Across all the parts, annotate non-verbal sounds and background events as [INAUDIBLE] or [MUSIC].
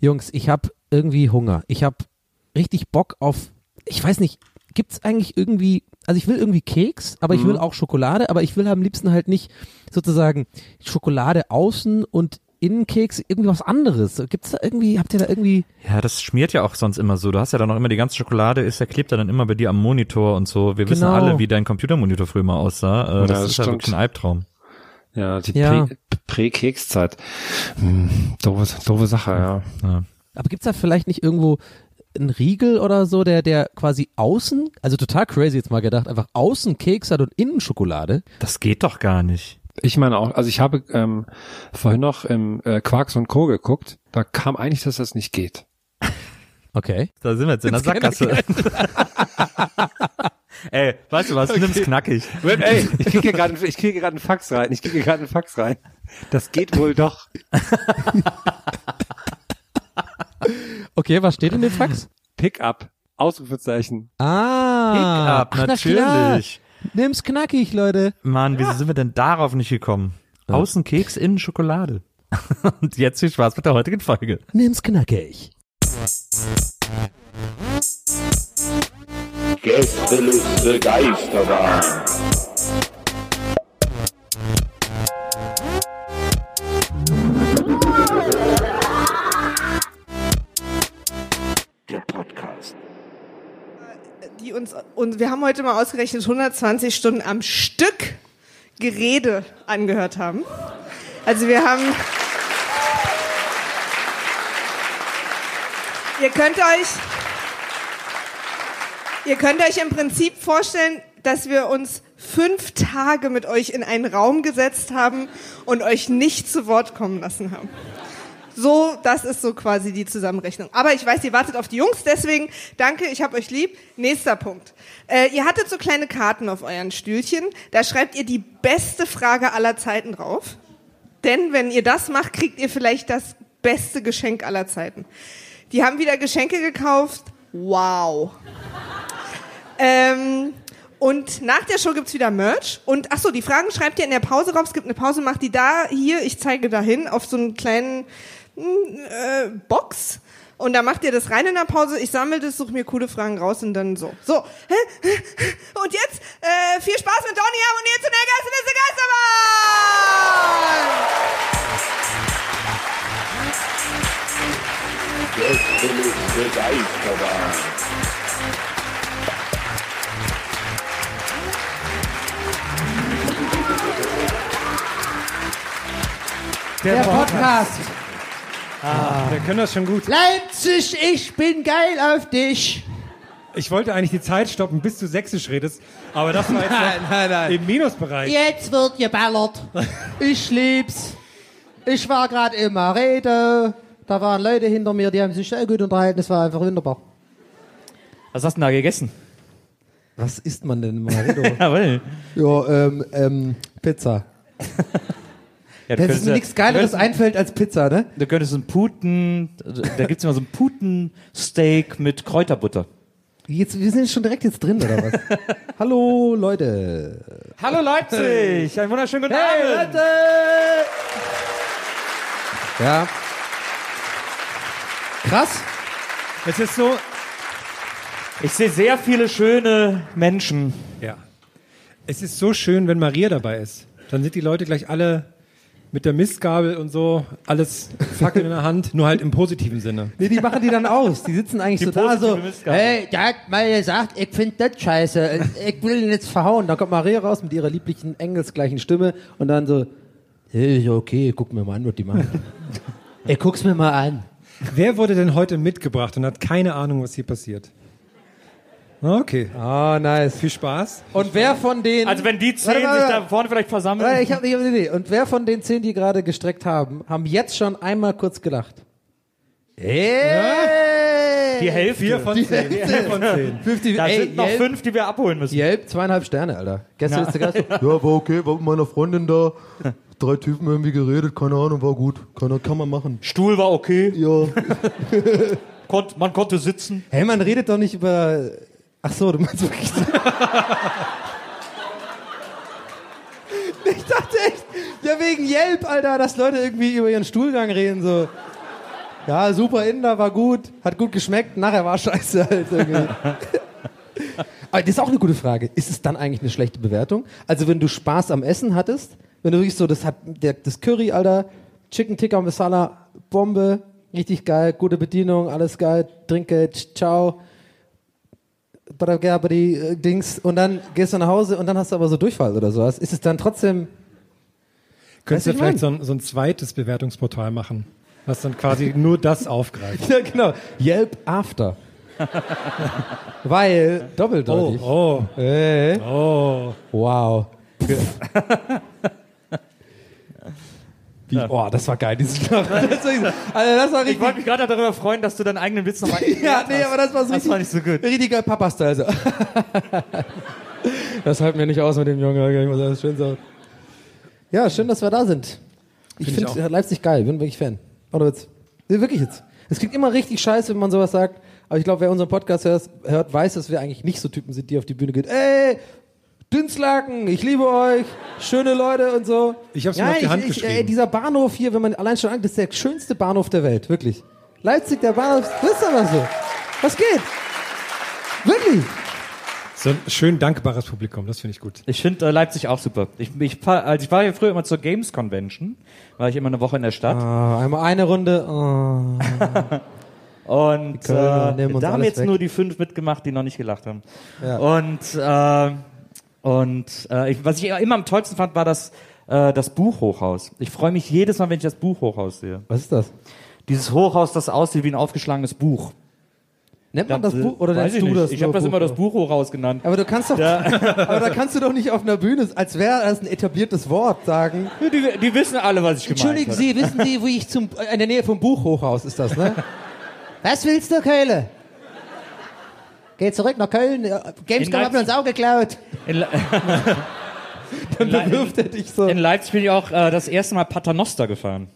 Jungs, ich habe irgendwie Hunger. Ich habe richtig Bock auf, ich weiß nicht, gibt's eigentlich irgendwie, also ich will irgendwie Keks, aber ich will auch Schokolade, aber ich will am liebsten halt nicht sozusagen Schokolade außen und Innenkeks, irgendwie was anderes. Gibt's da irgendwie, habt ihr da irgendwie, Ja, das schmiert ja auch sonst immer so. Du hast ja dann auch immer die ganze Schokolade, ist ja klebt ja dann immer bei dir am Monitor und so. Wir wissen Genau. alle, wie dein Computermonitor früher mal aussah. Äh, das, das ist ja stimmt. wirklich ein Albtraum. Ja, die Ja. Prä- Prä-Kekszeit. Hm, doofe, doofe Sache, ja. Ja. aber gibt's da vielleicht nicht irgendwo einen Riegel oder so, der, der quasi außen, also total crazy jetzt mal gedacht, einfach außen Keks hat und innen Schokolade? Das geht doch gar nicht. Ich meine auch, also ich habe ähm, vorhin noch im äh, Quarks und Co. geguckt, da kam eigentlich, dass das nicht geht. Okay. Da sind wir jetzt in der Sackgasse. [LAUGHS] Ey, weißt du was, nimm's knackig. Ey, ich kriege hier gerade ich kriege gerade einen Fax rein. Ich kriege hier gerade einen Fax rein. Das geht wohl doch. Okay, was steht in dem Fax? Pickup. Ausrufezeichen. Ah, Pick-up, natürlich. Nimm's knackig, Leute. Mann, wieso sind wir denn darauf nicht gekommen? Außen Keks, innen Schokolade. [LAUGHS] Und jetzt viel Spaß mit der heutigen Folge. Nimm's knackig. Gästeliste Geisterbahn. Der Podcast. die uns, und wir haben heute mal ausgerechnet 120 Stunden am Stück Gerede angehört haben. Also wir haben, ihr könnt euch, ihr könnt euch im Prinzip vorstellen, dass wir uns fünf Tage mit euch in einen Raum gesetzt haben und euch nicht zu Wort kommen lassen haben. So, das ist so quasi die Zusammenrechnung. Aber ich weiß, ihr wartet auf die Jungs, deswegen danke, ich hab euch lieb. Nächster Punkt. Äh, ihr hattet so kleine Karten auf euren Stühlchen. Da schreibt ihr die beste Frage aller Zeiten drauf. Denn wenn ihr das macht, kriegt ihr vielleicht das beste Geschenk aller Zeiten. Die haben wieder Geschenke gekauft. Wow. Ähm, und nach der Show gibt's wieder Merch. Und ach so, die Fragen schreibt ihr in der Pause rauf. Es gibt eine Pause, macht die da, hier, ich zeige dahin, auf so einen kleinen mm, äh, Box. Und da macht ihr das rein in der Pause. Ich sammle das, suche mir coole Fragen raus und dann so. So. [LAUGHS] Und jetzt äh, viel Spaß mit Donny und ihr zu der Gästeliste Geisterbahn. Gästeliste Geisterbahn. Der Podcast. Wir können das schon gut. Leipzig, ich bin geil auf dich. Ich wollte eigentlich die Zeit stoppen, bis du sächsisch redest, aber das war jetzt [LAUGHS] Nein, nein, nein. im Minusbereich. Jetzt wird geballert. Ich lieb's. Ich war gerade im Rede. Da waren Leute hinter mir, die haben sich sehr gut unterhalten. Das war einfach wunderbar. Was hast du denn da gegessen? Was isst man denn im Maredo? [LAUGHS] Jawohl. Ja, ähm, ähm, Pizza. [LAUGHS] Ja, du Das ist nichts Geileres du könntest- einfällt als Pizza, ne? Du könntest ein Puten, da gibt's immer so ein Putensteak mit Kräuterbutter. Jetzt, wir sind schon direkt jetzt drin, oder was? [LAUGHS] Hallo, Leute. Hallo Leipzig, einen wunderschönen guten Abend. Ja. Krass. Es ist so, Ich sehe sehr viele schöne Menschen. ja. Es ist so schön, wenn Maria dabei ist. Dann sind die Leute gleich alle mit der Mistgabel und so, alles Fackeln in der Hand, nur halt im positiven Sinne. Nee, die machen die dann aus. Die sitzen eigentlich so da so, hey, der hat mal gesagt, ich finde das scheiße. Ich will ihn jetzt verhauen. Dann kommt Maria raus mit ihrer lieblichen, engelsgleichen Stimme und dann so, hey, okay, guck mir mal an, was die machen. [LAUGHS] Ey, guck's mir mal an. Wer wurde denn heute mitgebracht und hat keine Ahnung, was hier passiert? Okay. Oh, nice. Viel Spaß. Und wer von den... Also wenn die zehn Warte, warte, sich da vorne vielleicht versammeln. Warte, ich habe ich hab eine Idee. Und wer von den zehn, die gerade gestreckt haben, haben jetzt schon einmal kurz gelacht? Hey! die Hälfte. Vier von zehn. Vier von zehn. [LAUGHS] 50, da ey, sind noch Yelp- fünf, die wir abholen müssen. Yelp, zweieinhalb Sterne, Alter. Gestern Ja. ist der Gast. [LAUGHS] Ja, war okay, war mit meiner Freundin da. Drei Typen irgendwie geredet, keine Ahnung, war gut. Kann, kann man machen. Stuhl war okay, Ja. [LAUGHS] konnt, man konnte sitzen. Hey, man redet doch nicht über. Ach so, du meinst wirklich. ich dachte echt, ja wegen Yelp, Alter, dass Leute irgendwie über ihren Stuhlgang reden, so. Ja, super Inder, war gut, hat gut geschmeckt, nachher war scheiße halt irgendwie. [LAUGHS] Aber das ist auch eine gute Frage. Ist es dann eigentlich eine schlechte Bewertung? Also wenn du Spaß am Essen hattest, wenn du wirklich so, das hat der, das Curry, Alter, Chicken Tikka Masala, Bombe, richtig geil, gute Bedienung, alles geil, Trinkgeld, ciao, Badagabadi, Dings, und dann gehst du nach Hause und dann hast du aber so Durchfall oder sowas. Ist es dann trotzdem, Könntest du vielleicht so ein, so ein zweites Bewertungsportal machen, was dann quasi [LAUGHS] nur das aufgreift? ja genau, Yelp After. [LAUGHS] Weil, Oh, doppeldeutig. oh, Äh, oh. wow. [LAUGHS] Wie, oh, das war geil. [LAUGHS] Das war, also das war Ich richtig. wollte mich gerade darüber freuen, dass du deinen eigenen Witz nochmal [LAUGHS] Ja, nee, aber das war so Das richtig, war nicht so gut. richtig geil Papa-Style. So. das halten wir nicht aus mit dem Jungen. Ich muss alles schön sagen. Ja, schön, dass wir da sind. Ich Find ich finde Leipzig geil, bin wirklich Fan. Oder Witz. Nee, wirklich jetzt. Es klingt immer richtig scheiße, wenn man sowas sagt. Aber ich glaube, wer unseren Podcast hört, hört, weiß, dass wir eigentlich nicht so Typen sind, die auf die Bühne gehen. Ey, Dünslaken, ich liebe euch, schöne Leute und so. Ich hab's mir ja, auf die ich, Hand ich, geschrieben. Ey, dieser Bahnhof hier, wenn man allein schon anguckt, das ist der schönste Bahnhof der Welt, wirklich. Leipzig, der Bahnhof, das ist aber so. Was geht? Wirklich? So ein schön dankbares Publikum, das finde ich gut. Ich finde äh, Leipzig auch super. Ich, ich, also ich war ja früher immer zur Games Convention, war ich immer eine Woche in der Stadt. Ah, einmal eine Runde. Oh. [LAUGHS] Und äh, da haben jetzt weg. nur die fünf mitgemacht, die noch nicht gelacht haben. Ja. Und, äh, und äh, ich, was ich immer am tollsten fand, war das, äh, das Buchhochhaus. Ich freue mich jedes Mal, wenn ich das Buchhochhaus sehe. Was ist das? Dieses Hochhaus, das aussieht wie ein aufgeschlagenes Buch. Nennt man das äh, Buch oder nennst du nicht. das? Ich habe das immer das Buch? Buchhochhaus genannt. Aber du kannst doch, [LAUGHS] aber da kannst du doch nicht auf einer Bühne, als wäre das ein etabliertes Wort, sagen. Die, die wissen alle, was ich gemeint Entschuldigen habe. Sie, wissen Sie, wie ich zum, in der Nähe vom Buchhochhaus ist das, ne? [LAUGHS] Was willst du, Keule? Geh zurück nach Köln. Gamescom hat mir uns auch geklaut. In, [LAUGHS] Dann bewirft er dich so. in Leipzig bin ich auch äh, das erste Mal Paternoster gefahren.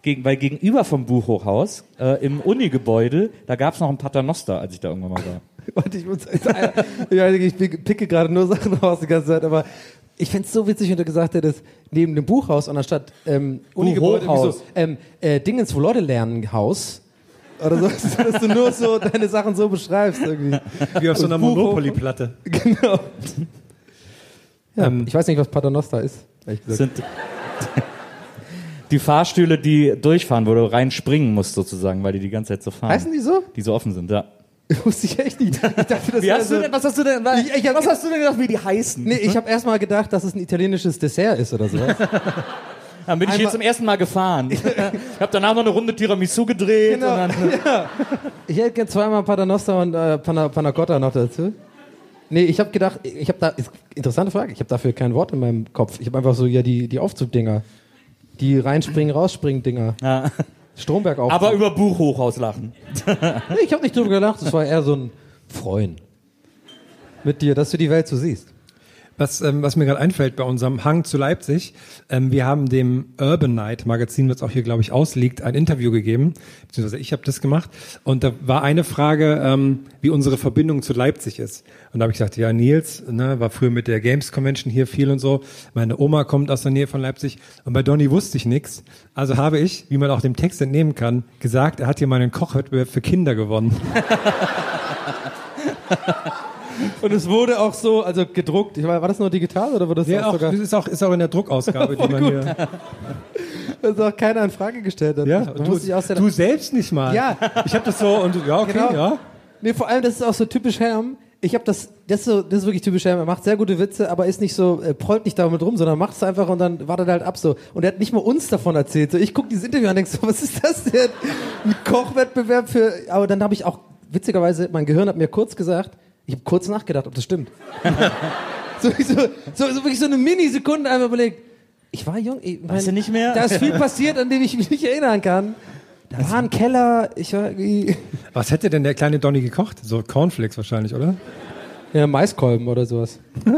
Gegen, weil gegenüber vom Buchhochhaus, äh, im Uni-Gebäude, da gab es noch ein Paternoster, als ich da irgendwann mal war. [LAUGHS] Warte, ich muss, ja, ich picke gerade nur Sachen raus die ganze Zeit, aber ich fänd's so witzig, wenn du gesagt hättest, neben dem Buchhaus und anstatt ähm, Uni-Gebäude, so, ähm, äh, Dingens, wo Leute lernen, Haus. Oder so, [LAUGHS] dass du nur so deine Sachen so beschreibst irgendwie. Wie auf so einer Monopoly-Platte. [LAUGHS] Genau. Ja, Ähm, ich weiß nicht, was Paternoster ist. ehrlich gesagt. sind die Fahrstühle, die durchfahren, wo du reinspringen musst sozusagen, weil die die ganze Zeit so fahren. Heißen die so? Die so offen sind, ja. [LAUGHS] Wusste ich echt nicht. Ich dachte, das Wie hast so, du denn, was hast du denn, Ich- ich hab- was hast du denn gedacht, wie die heißen? Nee, ich habe erst mal gedacht, dass es ein italienisches Dessert ist oder so. Dann bin ich hier zum ersten Mal gefahren. [LAUGHS] ich habe danach noch eine Runde Tiramisu gedreht. Genau. Und dann, [LAUGHS] Ich hätte gerne zweimal Paternoster und äh, Panna, Panna Cotta noch dazu. Nee, ich habe gedacht, ich habe da, ist, interessante Frage, ich habe dafür kein Wort in meinem Kopf. Ich habe einfach so, ja, die, die Aufzugdinger. Die reinspringen, rausspringen Dinger. [LAUGHS] ja. Stromberg auf. Aber über Buchhochhaus lachen. nee, ich habe nicht drüber gelacht, das war eher so ein Freuen. Mit dir, dass du die Welt so siehst. Was, ähm, was mir gerade einfällt bei unserem Hang zu Leipzig, ähm, wir haben dem Urban Night Magazin, was auch hier, glaube ich, ausliegt, ein Interview gegeben, beziehungsweise ich habe das gemacht. Und da war eine Frage, ähm, wie unsere Verbindung zu Leipzig ist. Und da habe ich gesagt, ja, Nils ne, war früher mit der Games Convention hier viel und so. Meine Oma kommt aus der Nähe von Leipzig. Und bei Donny wusste ich nichts. Also habe ich, wie man auch dem Text entnehmen kann, gesagt, er hat hier mal einen Kochwettbewerb für Kinder gewonnen. [LAUGHS] Und es wurde auch so, also gedruckt. Ich war, war das nur digital oder wurde das Ja, auch auch, sogar? das ist auch, ist auch in der Druckausgabe, die man hier. [LAUGHS] Das auch keiner in Frage gestellt hat. Ja, du, ich auch sehr- du selbst nicht mal. Ja. Ich habe das so und ja, okay, Genau. ja. Nee, vor allem, das ist auch so typisch Herm. Ich habe das, das ist, so, das ist wirklich typisch Herm. Er macht sehr gute Witze, aber ist nicht so, äh, prollt nicht damit rum, sondern macht es einfach und dann wartet er halt ab so. Und er hat nicht mal uns davon erzählt. So, ich gucke dieses Interview an und denk so, [LAUGHS] was ist das denn? Ein Kochwettbewerb für, aber dann habe ich auch, witzigerweise, mein Gehirn hat mir kurz gesagt, ich habe kurz nachgedacht, ob das stimmt. [LAUGHS] so, so, so, so wirklich so eine Minisekunde einfach überlegt. Ich war jung, ich mein, Weißt du nicht mehr? Da ist viel passiert, an dem ich mich nicht erinnern kann. Da war ein Keller, ich war irgendwie, [LAUGHS] Was hätte denn der kleine Donny gekocht? So Cornflakes wahrscheinlich, oder? ja, Maiskolben oder sowas. [LAUGHS]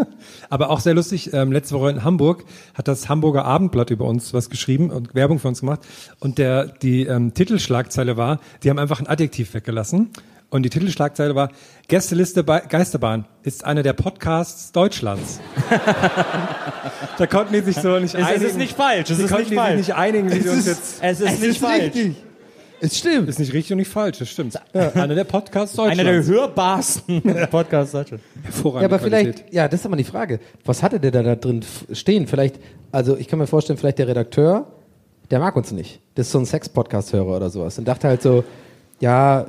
Aber auch sehr lustig, ähm, letzte Woche in Hamburg hat das Hamburger Abendblatt über uns was geschrieben und Werbung für uns gemacht. Und der, die ähm, Titelschlagzeile war, die haben einfach ein Adjektiv weggelassen. Und die Titelschlagzeile war, Gästeliste bei Geisterbahn ist einer der Podcasts Deutschlands. [LAUGHS] da konnten die sich so nicht Es, einigen. es ist nicht falsch. Es die ist konnten nicht sich falsch. nicht einigen, wie sie uns jetzt... Es ist nicht falsch. Es stimmt. Ist nicht richtig und nicht falsch, das stimmt. Einer der Podcasts Einer der Deutschlands. hörbarsten [LAUGHS] Podcasts Deutschland. Hervorragende Ja, aber Qualität. vielleicht, ja, das ist aber die Frage. Was hatte der da, da drin stehen? Vielleicht, also ich kann mir vorstellen, vielleicht der Redakteur, der mag uns nicht. Das ist so ein Sex-Podcast-Hörer oder sowas. Und dachte halt so, ja,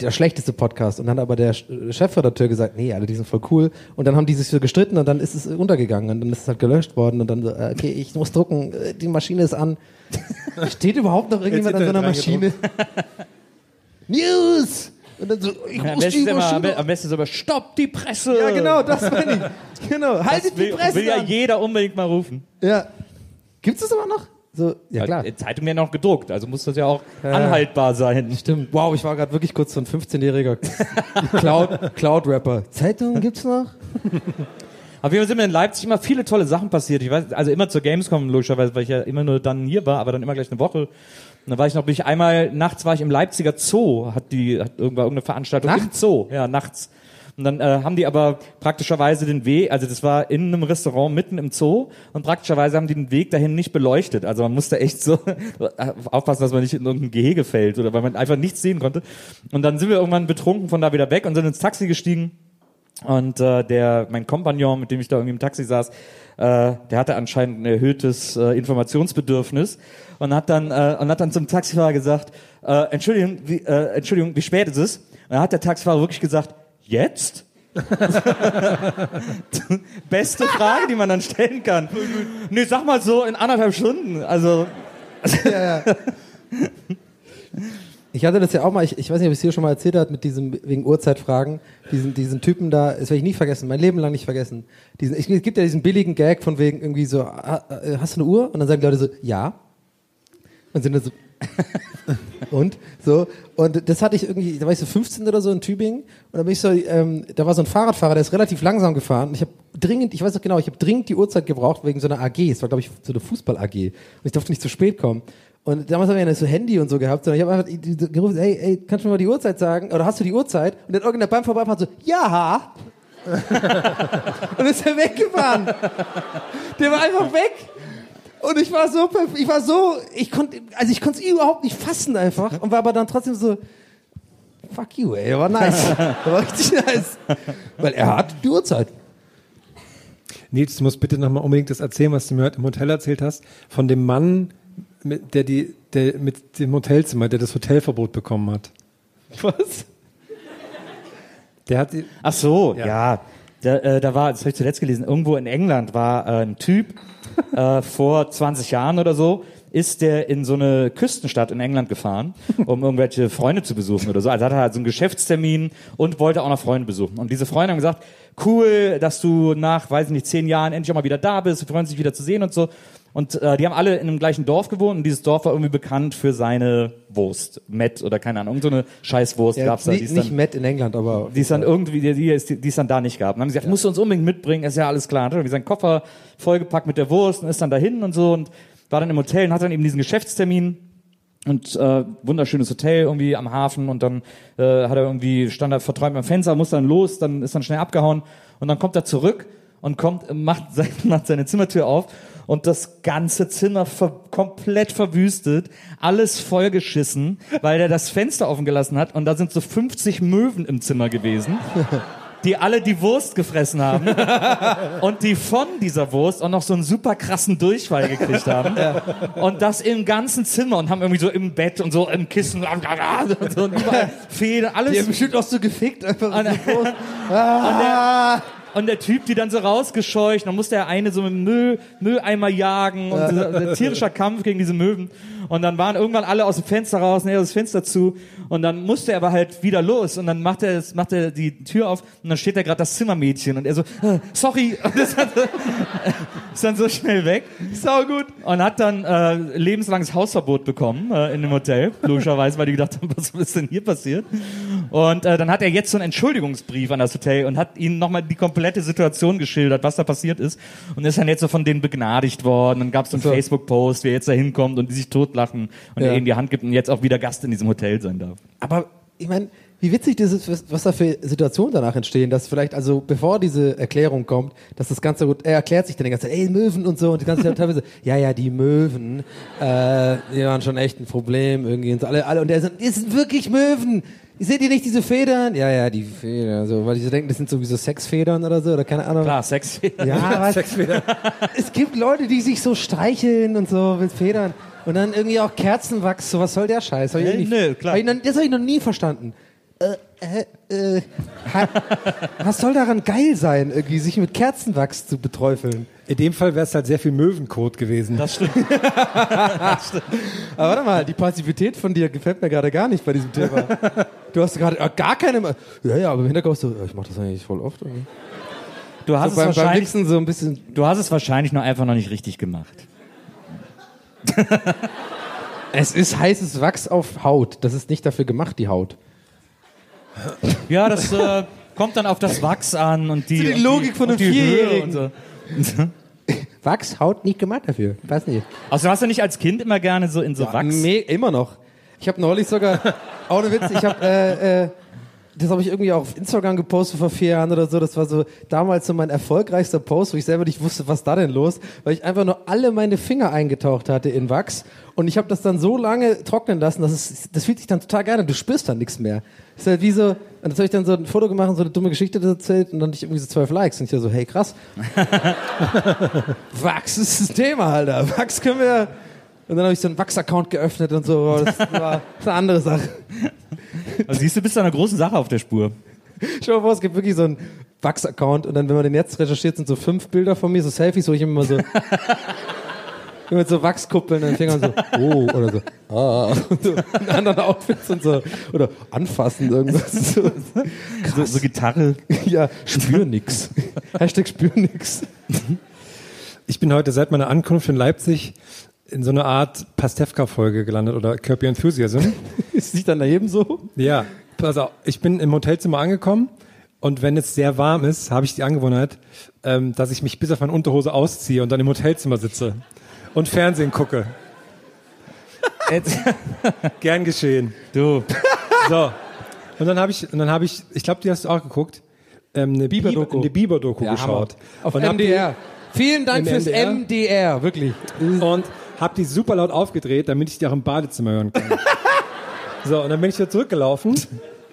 der schlechteste Podcast. Und dann hat aber der Chefredakteur gesagt, nee, alle, die sind voll cool. Und dann haben die sich so gestritten und dann ist es untergegangen und dann ist es halt gelöscht worden und dann so, äh, okay, ich muss drucken, äh, die Maschine ist an. [LAUGHS] Steht überhaupt noch irgendjemand an so einer Maschine? [LAUGHS] News! Und dann so, ich Am muss die immer, am Maschine am besten ist aber Stopp die Presse. Ja, genau, das meine ich. Genau, haltet Das will, die Presse will ja an. jeder unbedingt mal rufen. Ja. Gibt's das aber noch? So, ja klar. Die Zeitung werden auch gedruckt, also muss das ja auch anhaltbar sein. Stimmt. Wow, ich war gerade wirklich kurz so ein 15-jähriger Cloud, Cloud-Rapper. Zeitung gibt's noch? Auf jeden Fall sind mir in Leipzig immer viele tolle Sachen passiert. Ich weiß, also immer zur Gamescom logischerweise, weil ich ja immer nur dann hier war, aber dann immer gleich eine Woche. Und dann war ich noch, bin ich einmal nachts war ich im Leipziger Zoo, hat die, hat irgendwann irgendeine Veranstaltung im Nachts? Zoo, ja nachts. Und dann äh, haben die aber praktischerweise den Weg, also das war in einem Restaurant mitten im Zoo und praktischerweise haben die den Weg dahin nicht beleuchtet. Also man musste echt so [LAUGHS] aufpassen, dass man nicht in irgendein Gehege fällt oder weil man einfach nichts sehen konnte. Und dann sind wir irgendwann betrunken von da wieder weg und sind ins Taxi gestiegen. Und äh, der, mein Kompagnon, mit dem ich da irgendwie im Taxi saß, äh, der hatte anscheinend ein erhöhtes äh, Informationsbedürfnis und hat dann äh, und hat dann zum Taxifahrer gesagt, äh, Entschuldigung, wie, äh, Entschuldigung, wie spät ist es? Und dann hat der Taxifahrer wirklich gesagt, jetzt? [LAUGHS] Beste Frage, die man dann stellen kann. Nee, sag mal so in anderthalb Stunden. Also Ich hatte das ja auch mal, ich, ich weiß nicht, ob ich es hier schon mal erzählt habe, mit diesem, wegen Uhrzeitfragen, diesen, diesen Typen da, das werde ich nie vergessen, mein Leben lang nicht vergessen. Diesen, ich, es gibt ja diesen billigen Gag von wegen irgendwie so, ah, äh, hast du eine Uhr? Und dann sagen die Leute so, ja. Und sind dann so, [LAUGHS] und? So. Und das hatte ich irgendwie da war ich so 15 oder so in Tübingen. Und da bin ich so ähm, da war so ein Fahrradfahrer der ist relativ langsam gefahren. Und ich habe dringend ich weiß noch genau ich habe dringend die Uhrzeit gebraucht wegen so einer AG es war glaube ich so eine Fußball AG und ich durfte nicht zu spät kommen. Und damals haben wir ja so Handy und so gehabt und ich habe einfach gerufen hey ey kannst du mir mal die Uhrzeit sagen? Oder hast du die Uhrzeit? Und dann irgendeiner beim Vorbeifahren so ja [LAUGHS] und ist er weggefahren. Der war einfach weg und ich war so, ich war so, ich konnte, also ich konnte es überhaupt nicht fassen einfach und war aber dann trotzdem so, fuck you, ey, war nice, [LAUGHS] war richtig nice, weil er hat die Uhrzeit. Nils, du musst bitte nochmal unbedingt das erzählen, was du mir heute im Hotel erzählt hast, von dem Mann, mit, der die, der mit dem Hotelzimmer, der das Hotelverbot bekommen hat. Was? Der hat die, Ach so, Ja. ja. Da, äh, da war, das habe ich zuletzt gelesen, irgendwo in England war äh, ein Typ äh, vor 20 Jahren oder so, ist der in so eine Küstenstadt in England gefahren, um irgendwelche Freunde zu besuchen oder so. Also hat er halt so einen Geschäftstermin und wollte auch noch Freunde besuchen. Und diese Freunde haben gesagt, cool, dass du nach, weiß ich nicht, zehn Jahren endlich auch mal wieder da bist, wir freuen uns, dich wieder zu sehen und so. Und äh, die haben alle in dem gleichen Dorf gewohnt und dieses Dorf war irgendwie bekannt für seine Wurst, Met oder keine Ahnung, irgend so eine Scheißwurst Ja, gab's da. die nicht, ist nicht dann- Matt in England, aber die es dann irgendwie, die, die, es- die es dann da nicht gab. Und dann haben sie gesagt, musst du uns unbedingt mitbringen, ist ja alles klar. Dann hat er seinen Koffer vollgepackt mit der Wurst und ist dann dahin und so und war dann im Hotel und hat dann eben diesen Geschäftstermin und äh, wunderschönes Hotel irgendwie am Hafen und dann äh, hat er irgendwie stand da verträumt am Fenster, muss dann los, dann ist dann schnell abgehauen und dann kommt er zurück und kommt macht, sein- [LAUGHS] macht seine Zimmertür auf und das ganze Zimmer ver komplett verwüstet, alles vollgeschissen, weil er das Fenster offen gelassen hat und da sind so 50 Möwen im Zimmer gewesen. [LAUGHS] die alle die Wurst gefressen haben [LAUGHS] und die von dieser Wurst auch noch so einen super krassen Durchfall gekriegt haben. Und das im ganzen Zimmer und haben irgendwie so im Bett und so im Kissen und so und überall [LAUGHS] Federn, alles. Die haben bestimmt auch so gefickt einfach. Und, so groß. Und der Typ, die dann so rausgescheucht, dann musste der eine so mit dem Müll, Mülleimer jagen und [LAUGHS] dieser tierischer Kampf gegen diese Möwen. Und dann waren irgendwann alle aus dem Fenster raus, näher das Fenster zu. Und dann musste er aber halt wieder los. Und dann macht er, das- macht er die Tür auf und dann steht da gerade das Zimmermädchen. Und er so, äh, sorry. [LAUGHS] Und ist dann so, [LAUGHS] ist dann so schnell weg. Sau gut. Und hat dann äh, lebenslanges Hausverbot bekommen äh, in dem Hotel, logischerweise, weil die gedacht haben, was ist denn hier passiert? Und äh, dann hat er jetzt so einen Entschuldigungsbrief an das Hotel und hat ihnen nochmal die komplette Situation geschildert, was da passiert ist. Und ist dann jetzt so von denen begnadigt worden. Dann gab es so einen So. Facebook-Post, wer jetzt da hinkommt und die sich totlachen und Ja. er ihnen die Hand gibt und jetzt auch wieder Gast in diesem Hotel sein darf. Aber ich meine, wie witzig das ist, was- da für Situationen danach entstehen, dass vielleicht, also bevor diese Erklärung kommt, dass das Ganze gut, er erklärt sich dann die ganze Zeit, ey, Möwen und so, und die ganze Zeit teilweise, [LAUGHS] ja, ja, die Möwen, äh, die waren schon echt ein Problem irgendwie und so, alle, alle, und er sagt, das sind wirklich Möwen! Seht ihr nicht diese Federn? Ja, ja, die Federn, so, weil die so denken, das sind sowieso Sexfedern oder so, oder keine Ahnung. Klar, Sex. Ja, [LAUGHS] was, es gibt Leute, die sich so streicheln und so mit Federn. Und dann irgendwie auch Kerzenwachs, so was soll der Scheiß? Hab ich irgendwie- nö, klar. hab ich noch, das habe ich noch nie verstanden. Äh, äh, äh, was soll daran geil sein, irgendwie sich mit Kerzenwachs zu beträufeln? In dem Fall wäre es halt sehr viel Möwenkot gewesen. [LAUGHS] Das stimmt. Aber warte mal, die Passivität von dir gefällt mir gerade gar nicht bei diesem Thema. Du hast gerade äh, gar keine. Ma- Ja, ja, aber im Hintergrund so, ja, ich mache das eigentlich voll oft. Irgendwie. Du hast, So es beim, beim wahrscheinlich, Wichsen so ein bisschen. du hast es wahrscheinlich nur einfach noch nicht richtig gemacht. [LAUGHS] Es ist heißes Wachs auf Haut. Das ist nicht dafür gemacht, die Haut. Ja, das äh, kommt dann auf das Wachs an und die, So die und Logik von und einem die Höhe Vierjährigen. und so. [LAUGHS] Wachs, Haut nicht gemacht dafür. Weiß nicht. Also hast du nicht als Kind immer gerne so in so Wachs? Me immer noch. Ich habe neulich sogar, [LAUGHS] auch eine Witz, ich habe, äh, äh, das habe ich irgendwie auch auf Instagram gepostet vor vier Jahren oder so. Das war so damals so mein erfolgreichster Post, wo ich selber nicht wusste, was da denn los, weil ich einfach nur alle meine Finger eingetaucht hatte in Wachs und ich habe das dann so lange trocknen lassen, dass es, das fühlt sich dann total geil an. Du spürst dann nichts mehr. Das ist halt wie so, und das habe ich dann so ein Foto gemacht und so eine dumme Geschichte erzählt und dann ich irgendwie so zwölf Likes und ich war so, hey krass. [LAUGHS] Wachs ist das Thema, Alter. Wachs können wir. Und dann habe ich so einen Wachs-Account geöffnet und so. Das war eine andere Sache. Also siehst du, bist du einer großen Sache auf der Spur. Stell dir vor, es gibt wirklich so einen Wachs-Account und dann, wenn man den jetzt recherchiert, sind so fünf Bilder von mir, so Selfies, wo ich immer so. [LAUGHS] immer mit so Wachskuppeln in den Fingern so, oh, oder so, ah, und so in anderen Outfits und so, oder anfassen irgendwas. So, So, so Gitarre. ja, spür nix. Hashtag spür nix. Ich bin heute seit meiner Ankunft in Leipzig in so einer Art Pastewka-Folge gelandet oder Curb Your Enthusiasm. [LAUGHS] Ist nicht dann daneben so? Ja, also ich bin im Hotelzimmer angekommen und wenn es sehr warm ist, habe ich die Angewohnheit, ähm, dass ich mich bis auf meine Unterhose ausziehe und dann im Hotelzimmer sitze und Fernsehen gucke. [LAUGHS] Jetzt, Gern geschehen. du. So. Und dann habe ich, und dann habe ich, ich glaube, die hast du auch geguckt, ähm, eine Biber-Doku. Biber- eine Ja, geschaut. Auf und MDR. Vielen Dank fürs MDR? MDR, wirklich. Und habe die super laut aufgedreht, damit ich die auch im Badezimmer hören kann. so, und dann bin ich wieder zurückgelaufen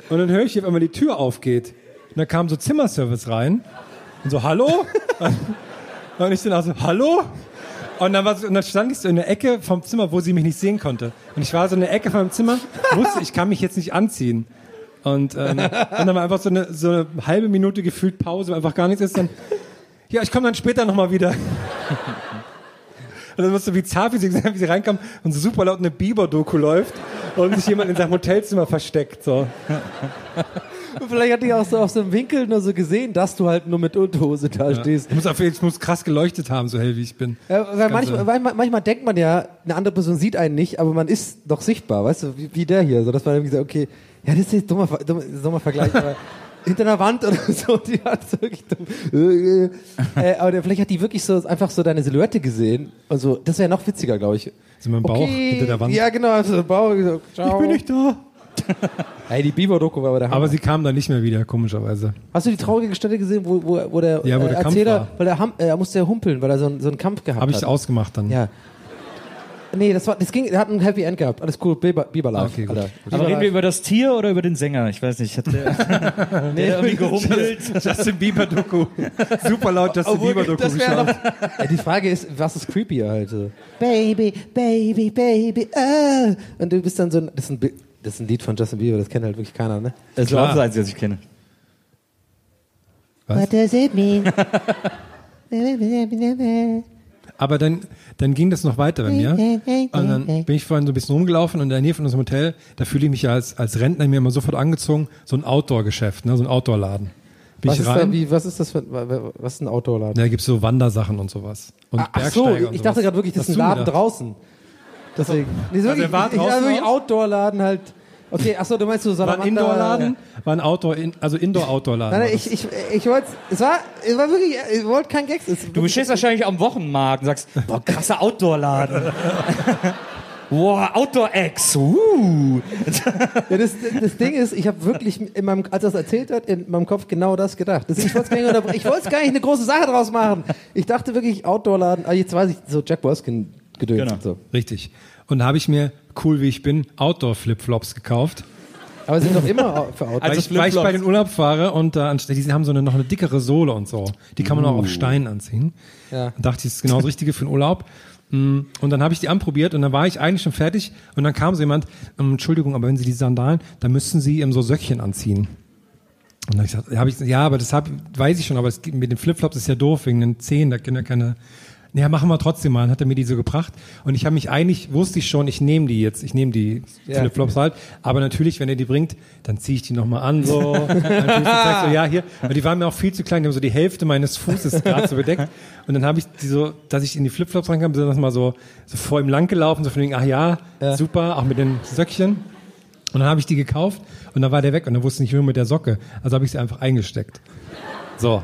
und dann höre ich, wie auf einmal die Tür aufgeht. Und da kam so Zimmerservice rein und so, hallo? [LAUGHS] und ich dann auch so, hallo? Und dann, war so, und dann stand ich so in der Ecke vom Zimmer, wo sie mich nicht sehen konnte. Und ich war so in der Ecke vom Zimmer, wusste, ich kann mich jetzt nicht anziehen. Und, ähm, und dann war einfach so eine, so eine halbe Minute gefühlt Pause, wo einfach gar nichts ist. Dann, ja, ich komme dann später nochmal wieder. Und dann musst du wie zart, wie sie, wie sie reinkam und so super laut eine Biber-Doku läuft und sich jemand in seinem Hotelzimmer versteckt. So. [LAUGHS] Und vielleicht hat die auch so auf so einem Winkel nur so gesehen, dass du halt nur mit Unterhose da stehst. Ich muss, auf, ich muss krass geleuchtet haben, so hell wie ich bin. Ja, weil manchmal, manchmal, manchmal denkt man ja, eine andere Person sieht einen nicht, aber man ist doch sichtbar, weißt du, wie, wie der hier. So, dass man irgendwie sagt, okay, ja, das ist jetzt dummer, dummer, dummer Vergleich, aber [LAUGHS] hinter einer Wand oder [LAUGHS] so, die hat so wirklich dumm. Äh, äh, aber der, vielleicht hat die wirklich so einfach so deine Silhouette gesehen. Und so, das wäre noch witziger, glaube ich. So mit dem Bauch Okay, hinter der Wand. Ja, genau, also Bauch. So, ciao. Ich bin nicht da. [LAUGHS] Ey, die Biber-Doku war aber der Hammer. Aber sie kam dann nicht mehr wieder, komischerweise. Hast du die traurige Stelle gesehen, wo, wo, wo der, Ja, wo der Kampf Erzähler, weil er, ham- äh, musste ja humpeln, weil er so, einen- so einen Kampf gehabt Habe hat? ich ausgemacht dann. Ja. Nee, das war, das ging, er hat ein Happy End gehabt. Alles cool, Biber, Biber Live. Okay, gut. Alter. Aber reden wir über das Tier oder über den Sänger? Ich weiß nicht. Hat der, [LAUGHS] der irgendwie gerumpelt? [LAUGHS] Justin Bieber Doku. Super laut Justin Obwohl, Bieber Doku geschaut. noch, ja, die Frage ist, was ist creepier halt? Baby, baby, baby, ah. Und du bist dann so ein, das ist ein, das ist ein Lied von Justin Bieber, das kennt halt wirklich keiner, ne? Das ist auch das Einzige, was ich kenne. Was? does it mean? [LAUGHS] Aber dann, dann ging das noch weiter bei mir. Und dann bin ich vorhin so ein bisschen rumgelaufen und in der Nähe von unserem Hotel, da fühle ich mich ja als, als Rentner mir immer sofort angezogen, so ein Outdoor-Geschäft, ne, so ein Outdoor-Laden. Bin Was ich ist, da, rein, wie, was ist das für, was ist ein Outdoor-Laden? da gibt's so Wandersachen und sowas. Und Ah, Ach so, ich dachte gerade wirklich, das ist ein Laden draußen. Deswegen. Nee, so Also wirklich, er war ich, ich, draußen wirklich? Outdoor-Laden halt. Okay, ach so, du meinst so War ein Salamander- Indoor-Laden, war ein Outdoor, in, also Indoor-Outdoor-Laden. Nein, ich, ich, ich wollte, es war, es war wirklich, ich wollte kein Gags. Du stehst wahrscheinlich am Wochenmarkt und sagst, boah, krasser Outdoor-Laden. [LAUGHS] Wow, Outdoor-Ex. Uh. Ja, das, das Ding ist, ich habe wirklich in meinem, als er es erzählt hat, in meinem Kopf genau das gedacht. Das, ich wollte es gar, gar nicht eine große Sache draus machen. Ich dachte wirklich Outdoor-Laden, ah, jetzt weiß ich, so Jack Wolfskin gedöns Genau. und so. Richtig. Und da habe ich mir, cool wie ich bin, Outdoor-Flipflops gekauft. Aber sie sind doch immer für Outdoor. Weil, Also ich, weil ich bei den Urlaub fahre und da anstatt, die haben so eine, noch eine dickere Sohle und so. Die kann man auch auf Steinen anziehen. Ja. Und dachte ich, das ist genau das Richtige für den Urlaub. Mm, Und dann habe ich die anprobiert und dann war ich eigentlich schon fertig und dann kam so jemand, ähm, Entschuldigung, aber wenn Sie die Sandalen, dann müssen Sie ähm, so Söckchen anziehen. Und dann hab ich gesagt, ja, hab ich, ja, aber das hab, weiß ich schon, aber es, mit den Flipflops ist ja doof wegen den Zehen, da können ja keine. Ja, machen wir trotzdem mal. Dann hat er mir die so gebracht und ich habe mich eigentlich wusste ich schon, ich nehme die jetzt, ich nehme die Ja. Flipflops halt. Aber natürlich, wenn er die bringt, dann ziehe ich die nochmal an so. [LAUGHS] dann zeig so, ja hier. Aber die waren mir auch viel zu klein, die haben so die Hälfte meines Fußes gerade so bedeckt. Und dann habe ich die so, dass ich in die Flipflops reinkam, bin dann mal so, so vor ihm lang gelaufen, so von wegen, ach ja, super, auch mit den Söckchen. Und dann habe ich die gekauft und dann war der weg und dann wusste ich nicht, wo mit der Socke. Also habe ich sie einfach eingesteckt. So.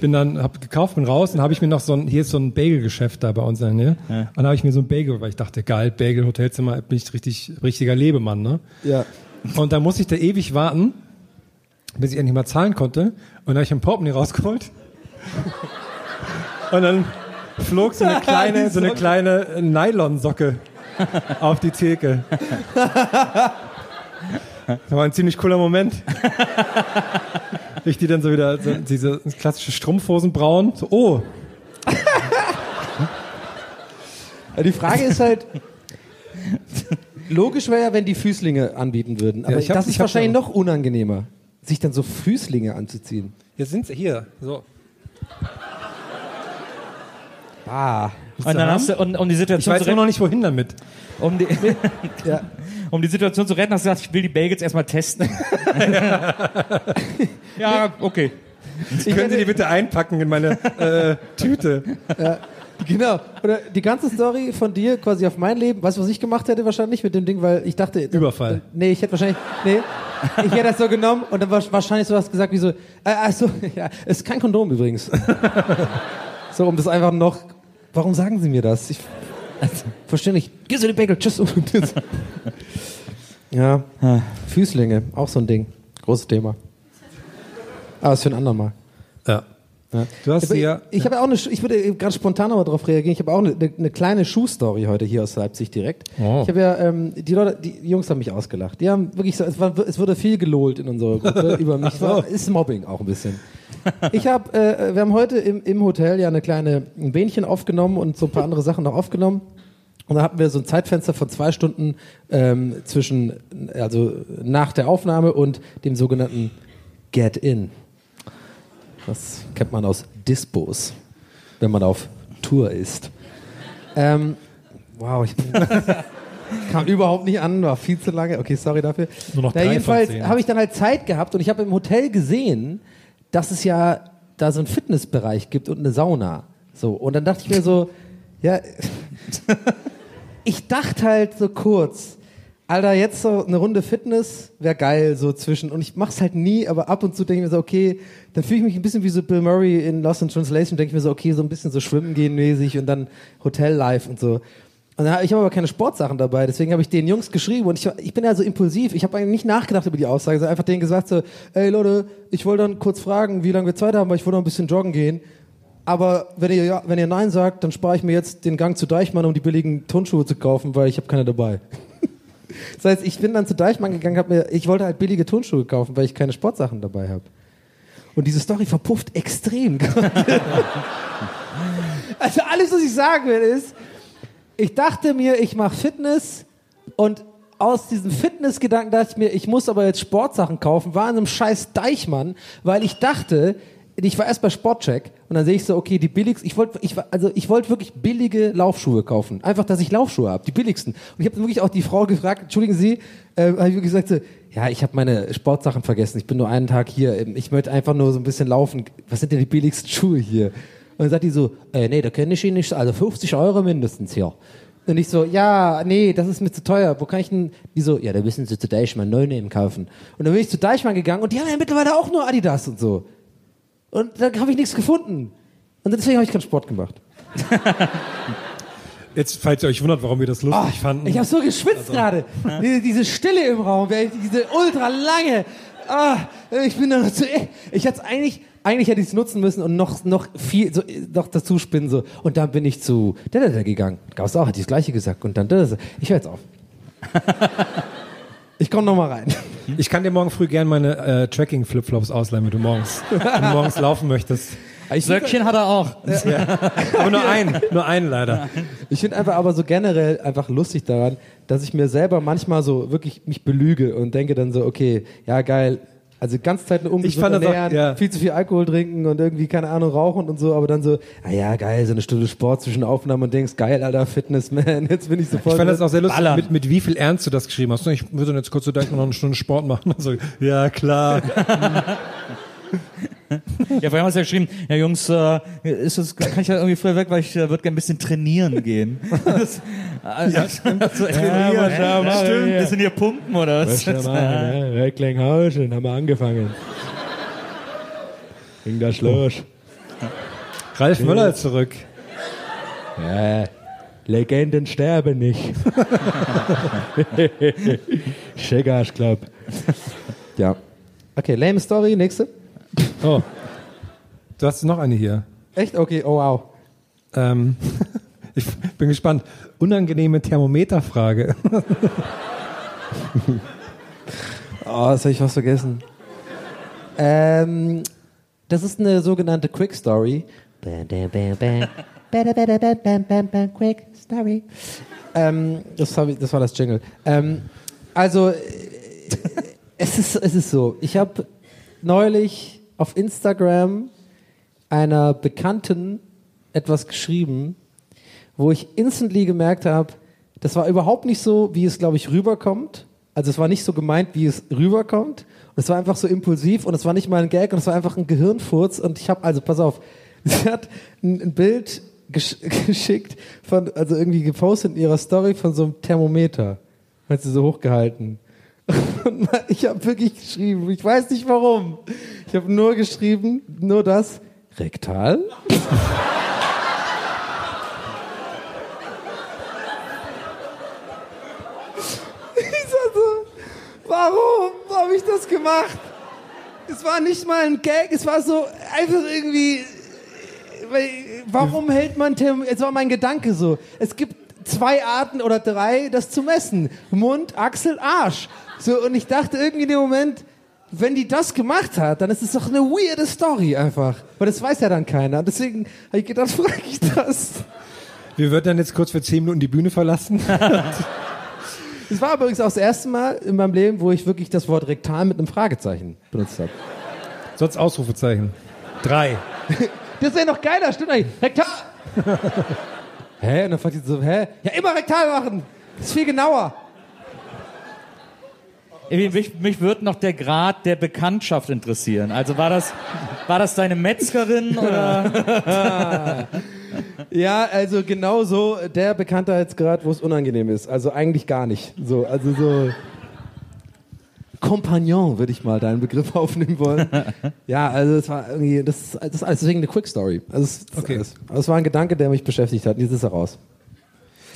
Bin dann, hab gekauft, bin raus und habe ich mir noch so ein, hier ist so ein Bagel-Geschäft da bei uns in der Nähe. Und dann habe ich mir so ein Bagel, weil ich dachte, geil, Bagel, Hotelzimmer, bin ich richtig, richtiger Lebemann, ne? ja. Und dann musste ich da ewig warten, bis ich endlich mal zahlen konnte. Und dann habe ich ein Portemonnaie rausgeholt. Und dann flog so eine [LAUGHS] kleine, so eine kleine Nylonsocke auf die Theke. [LAUGHS] Das war ein ziemlich cooler Moment. Ich die dann so wieder, so, diese klassische Strumpfhosen braun. So, oh, Die Frage ist halt, logisch wäre ja, wenn die Füßlinge anbieten würden. Aber Ja, ich hab- das ist wahrscheinlich noch unangenehmer, sich dann so Füßlinge anzuziehen. jetzt sind sie hier. So. Ah. Und dann hast du, und, um die Ich Situation weiß zu immer noch nicht, wohin damit. um die, [LAUGHS] Ja. um die Situation zu retten, hast du gesagt, ich will die Bagels erstmal testen. [LAUGHS] ja, okay. Können Sie die bitte einpacken in meine äh, Tüte? Genau. Oder die ganze Story von dir quasi auf mein Leben. Weißt du, was ich gemacht hätte wahrscheinlich mit dem Ding, weil ich dachte. Überfall. Äh, nee, ich hätte wahrscheinlich. Nee. Ich hätte das so genommen und dann war wahrscheinlich sowas gesagt wie so. Äh, also, [LAUGHS] ja, es ist kein Kondom übrigens. so, um das einfach noch. Warum sagen Sie mir das? Ich verstehe nicht. Geh so den Bagel, tschüss. [LAUGHS] ja. Füßlinge, auch so ein Ding. Großes Thema. Aber ist für einen anderen Mal. Ja. Du hast sie ja. Ich habe ja auch eine, ich würde gerade spontan aber darauf reagieren. Ich habe auch eine, eine, eine kleine Schuhstory heute hier aus Leipzig direkt. Oh. Ich habe ja, ähm, die Leute, die Jungs haben mich ausgelacht. Die haben wirklich so, es, war, es wurde viel gelohlt in unserer Gruppe [LAUGHS] über mich. Es war, ist Mobbing auch ein bisschen. Ich habe, äh, wir haben heute im, im Hotel ja eine kleine ein Bähnchen aufgenommen und so ein paar andere Sachen noch aufgenommen. Und da hatten wir so ein Zeitfenster von zwei Stunden ähm, zwischen, also nach der Aufnahme und dem sogenannten Get In. Das kennt man aus Dispos, wenn man auf Tour ist. Ähm, wow, ich bin, [LAUGHS] kam überhaupt nicht an, war viel zu lange. Okay, sorry dafür. Nur noch drei von jedenfalls habe ich dann halt Zeit gehabt und ich habe im Hotel gesehen, dass es ja da so einen Fitnessbereich gibt und eine Sauna. So, und dann dachte ich mir so, [LAUGHS] ja, ich dachte halt so kurz, Alter, jetzt so eine Runde Fitness wäre geil, so zwischen. Und ich mach's halt nie, aber ab und zu denke ich mir so, okay, dann fühle ich mich ein bisschen wie so Bill Murray in Lost in Translation, denke ich mir so, okay, so ein bisschen so schwimmen gehen mäßig und dann Hotel Life und so. Und ich habe aber keine Sportsachen dabei, deswegen habe ich den Jungs geschrieben und ich, ich bin ja so impulsiv, ich habe eigentlich nicht nachgedacht über die Aussage, sondern einfach denen gesagt so, ey Leute, ich wollte dann kurz fragen, wie lange wir Zeit haben, weil ich wollte noch ein bisschen joggen gehen. Aber wenn ihr, ja, wenn ihr Nein sagt, dann spare ich mir jetzt den Gang zu Deichmann, um die billigen Turnschuhe zu kaufen, weil ich habe keine dabei. [LAUGHS] das heißt, ich bin dann zu Deichmann gegangen, hab mir, ich wollte halt billige Turnschuhe kaufen, weil ich keine Sportsachen dabei habe. Und diese Story verpufft extrem. [LAUGHS] also alles, was ich sagen will, ist, ich dachte mir, ich mache Fitness und aus diesem Fitnessgedanken dachte ich mir, ich muss aber jetzt Sportsachen kaufen, war in einem scheiß Deichmann, weil ich dachte, ich war erst bei Sportcheck und dann sehe ich so, okay, die billigsten, ich wollte ich, also ich wollte wirklich billige Laufschuhe kaufen. Einfach, dass ich Laufschuhe habe, die billigsten. Und ich habe wirklich auch die Frau gefragt, entschuldigen Sie, äh, habe ich gesagt, so, ja, ich habe meine Sportsachen vergessen, ich bin nur einen Tag hier, ich möchte einfach nur so ein bisschen laufen. Was sind denn die billigsten Schuhe hier? Und dann sagt die so, äh, nee, da kenne ich Ihnen nicht, also 50 Euro mindestens hier. Und ich so, ja, nee, das ist mir zu teuer. Wo kann ich denn? Die so, ja, da müssen Sie zu Deichmann Neunehmen kaufen. Und dann bin ich zu Deichmann gegangen und die haben ja mittlerweile auch nur Adidas und so. Und da habe ich nichts gefunden. Und deswegen habe ich keinen Sport gemacht. [LAUGHS] Jetzt, falls ihr euch wundert, warum wir das lustig fanden. Ich habe so geschwitzt gerade. Diese, diese Stille im Raum, diese ultra lange. Ah, ich bin da noch zu. Ich hätte es eigentlich, eigentlich hätte ich es nutzen müssen und noch, noch viel, so, noch dazu spinnen so. Und dann bin ich zu da, da, da gegangen. Gab es auch, hat die das Gleiche gesagt. Und dann da, da. Ich höre jetzt auf. [LAUGHS] Ich komme noch mal rein. Ich kann dir morgen früh gerne meine äh, Tracking-Flipflops ausleihen, wenn du morgens, wenn du morgens laufen möchtest. Söckchen hat er auch. Aber nur einen, nur einen leider. Ich finde einfach aber so generell einfach lustig daran, dass ich mir selber manchmal so wirklich mich belüge und denke dann so, okay, ja geil, also die ganze Zeit nur ungesund auch- ernähren, ja. viel zu viel Alkohol trinken und irgendwie, keine Ahnung, rauchen und so, aber dann so, ah ja, geil, so eine Stunde Sport zwischen Aufnahmen und denkst, geil, alter, Fitness, [LAUGHS] man, jetzt bin ich sofort... Ich fand das auch sehr lustig, mit, mit wie viel Ernst du das geschrieben hast. Ich würde jetzt kurz so gleich noch eine Stunde Sport machen. [LAUGHS] Also, ja, klar. [LAUGHS] Ja, vorhin hast du ja geschrieben, ja Jungs, äh, ist das, kann ich ja irgendwie früher weg, weil ich äh, würde gerne ein bisschen trainieren gehen. [LAUGHS] Das, ja, [LAUGHS] stimmt. Also, Trainieren, ja, ja, machen stimmt. Das sind hier Pumpen oder was? Recklinghausen, [LAUGHS] haben wir angefangen. Ging das los. Ralf Möller ist zurück. Ja, Legenden sterben nicht. Checkers Club. Ja. Okay, lame Story, nächste. Oh. Du hast noch eine hier. Echt? Okay, oh wow. Ähm, [LAUGHS] ich bin gespannt. Unangenehme Thermometerfrage. [LAUGHS] Oh, das habe ich was vergessen. Ähm, das ist eine sogenannte Quick Story. Quick Story. Ähm, das, ich, das war das Jingle. Ähm, also, äh, [LAUGHS] es ist, es ist so. Ich habe neulich auf Instagram einer Bekannten etwas geschrieben, wo ich instantly gemerkt habe, das war überhaupt nicht so, wie es, glaube ich, rüberkommt. Also es war nicht so gemeint, wie es rüberkommt. Und es war einfach so impulsiv und es war nicht mal ein Gag und es war einfach ein Gehirnfurz. Und ich habe, also pass auf, [LAUGHS] sie hat ein, ein Bild gesch [LAUGHS] geschickt, von, also irgendwie gepostet in ihrer Story von so einem Thermometer. Hat sie so hochgehalten. [LAUGHS] Und ich habe wirklich geschrieben, ich weiß nicht warum. Ich habe nur geschrieben, nur das, rektal? Warum habe ich das gemacht? Es war nicht mal ein Gag, es war so einfach irgendwie. Warum hält man Therm Es war mein Gedanke so. Es gibt zwei Arten oder drei, das zu messen: Mund, Achsel, Arsch. So, und ich dachte irgendwie in dem Moment, wenn die das gemacht hat, dann ist es doch eine weirde Story einfach. Weil das weiß ja dann keiner. Deswegen habe ich gedacht, [LAUGHS] frage ich das. Wir würden dann jetzt kurz für 10 Minuten die Bühne verlassen. [LAUGHS] Es war übrigens auch das erste Mal in meinem Leben, wo ich wirklich das Wort rektal mit einem Fragezeichen benutzt habe. Sonst Ausrufezeichen. Drei. [LAUGHS] Das wäre noch geiler, stimmt eigentlich. Rektal! hä? Und dann fragt die so, hä? Ja, immer rektal machen! Das ist viel genauer. Mich, mich würde noch der Grad der Bekanntschaft interessieren. Also war das, war das deine Metzgerin oder? [LAUGHS] Ja, also genau so der Bekanntheitsgrad, wo es unangenehm ist. Also eigentlich gar nicht. So, also so. Kompagnon würde ich mal deinen Begriff aufnehmen wollen. [LAUGHS] Ja, also es war irgendwie, das, das ist alles deswegen eine Quick Story. Also es, das Okay. Alles. Aber es war ein Gedanke, der mich beschäftigt hat. Und jetzt ist er raus.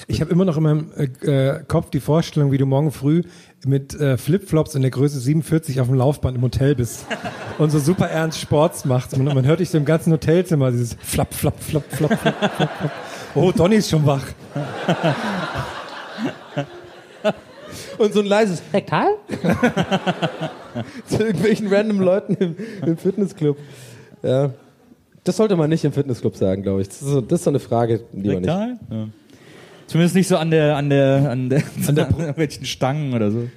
Ich habe immer noch in meinem äh, äh, Kopf die Vorstellung, wie du morgen früh mit äh, Flipflops in der Größe 47 auf dem Laufband im Hotel bist und so super ernst Sports machst. Und man hört dich so im ganzen Hotelzimmer dieses Flap, Flap, Flap, Flap, Flap, Flap, Flap. Oh, Donny ist schon wach. Und so ein leises Rektal? [LAUGHS] Zu irgendwelchen random Leuten im, im Fitnessclub. Ja. Das sollte man nicht im Fitnessclub sagen, glaube ich. Das ist, so, das ist so eine Frage, die man nicht. Rektal? Ja. Zumindest nicht so an der, an der, an der, an der [LAUGHS] irgendwelchen Stangen oder so.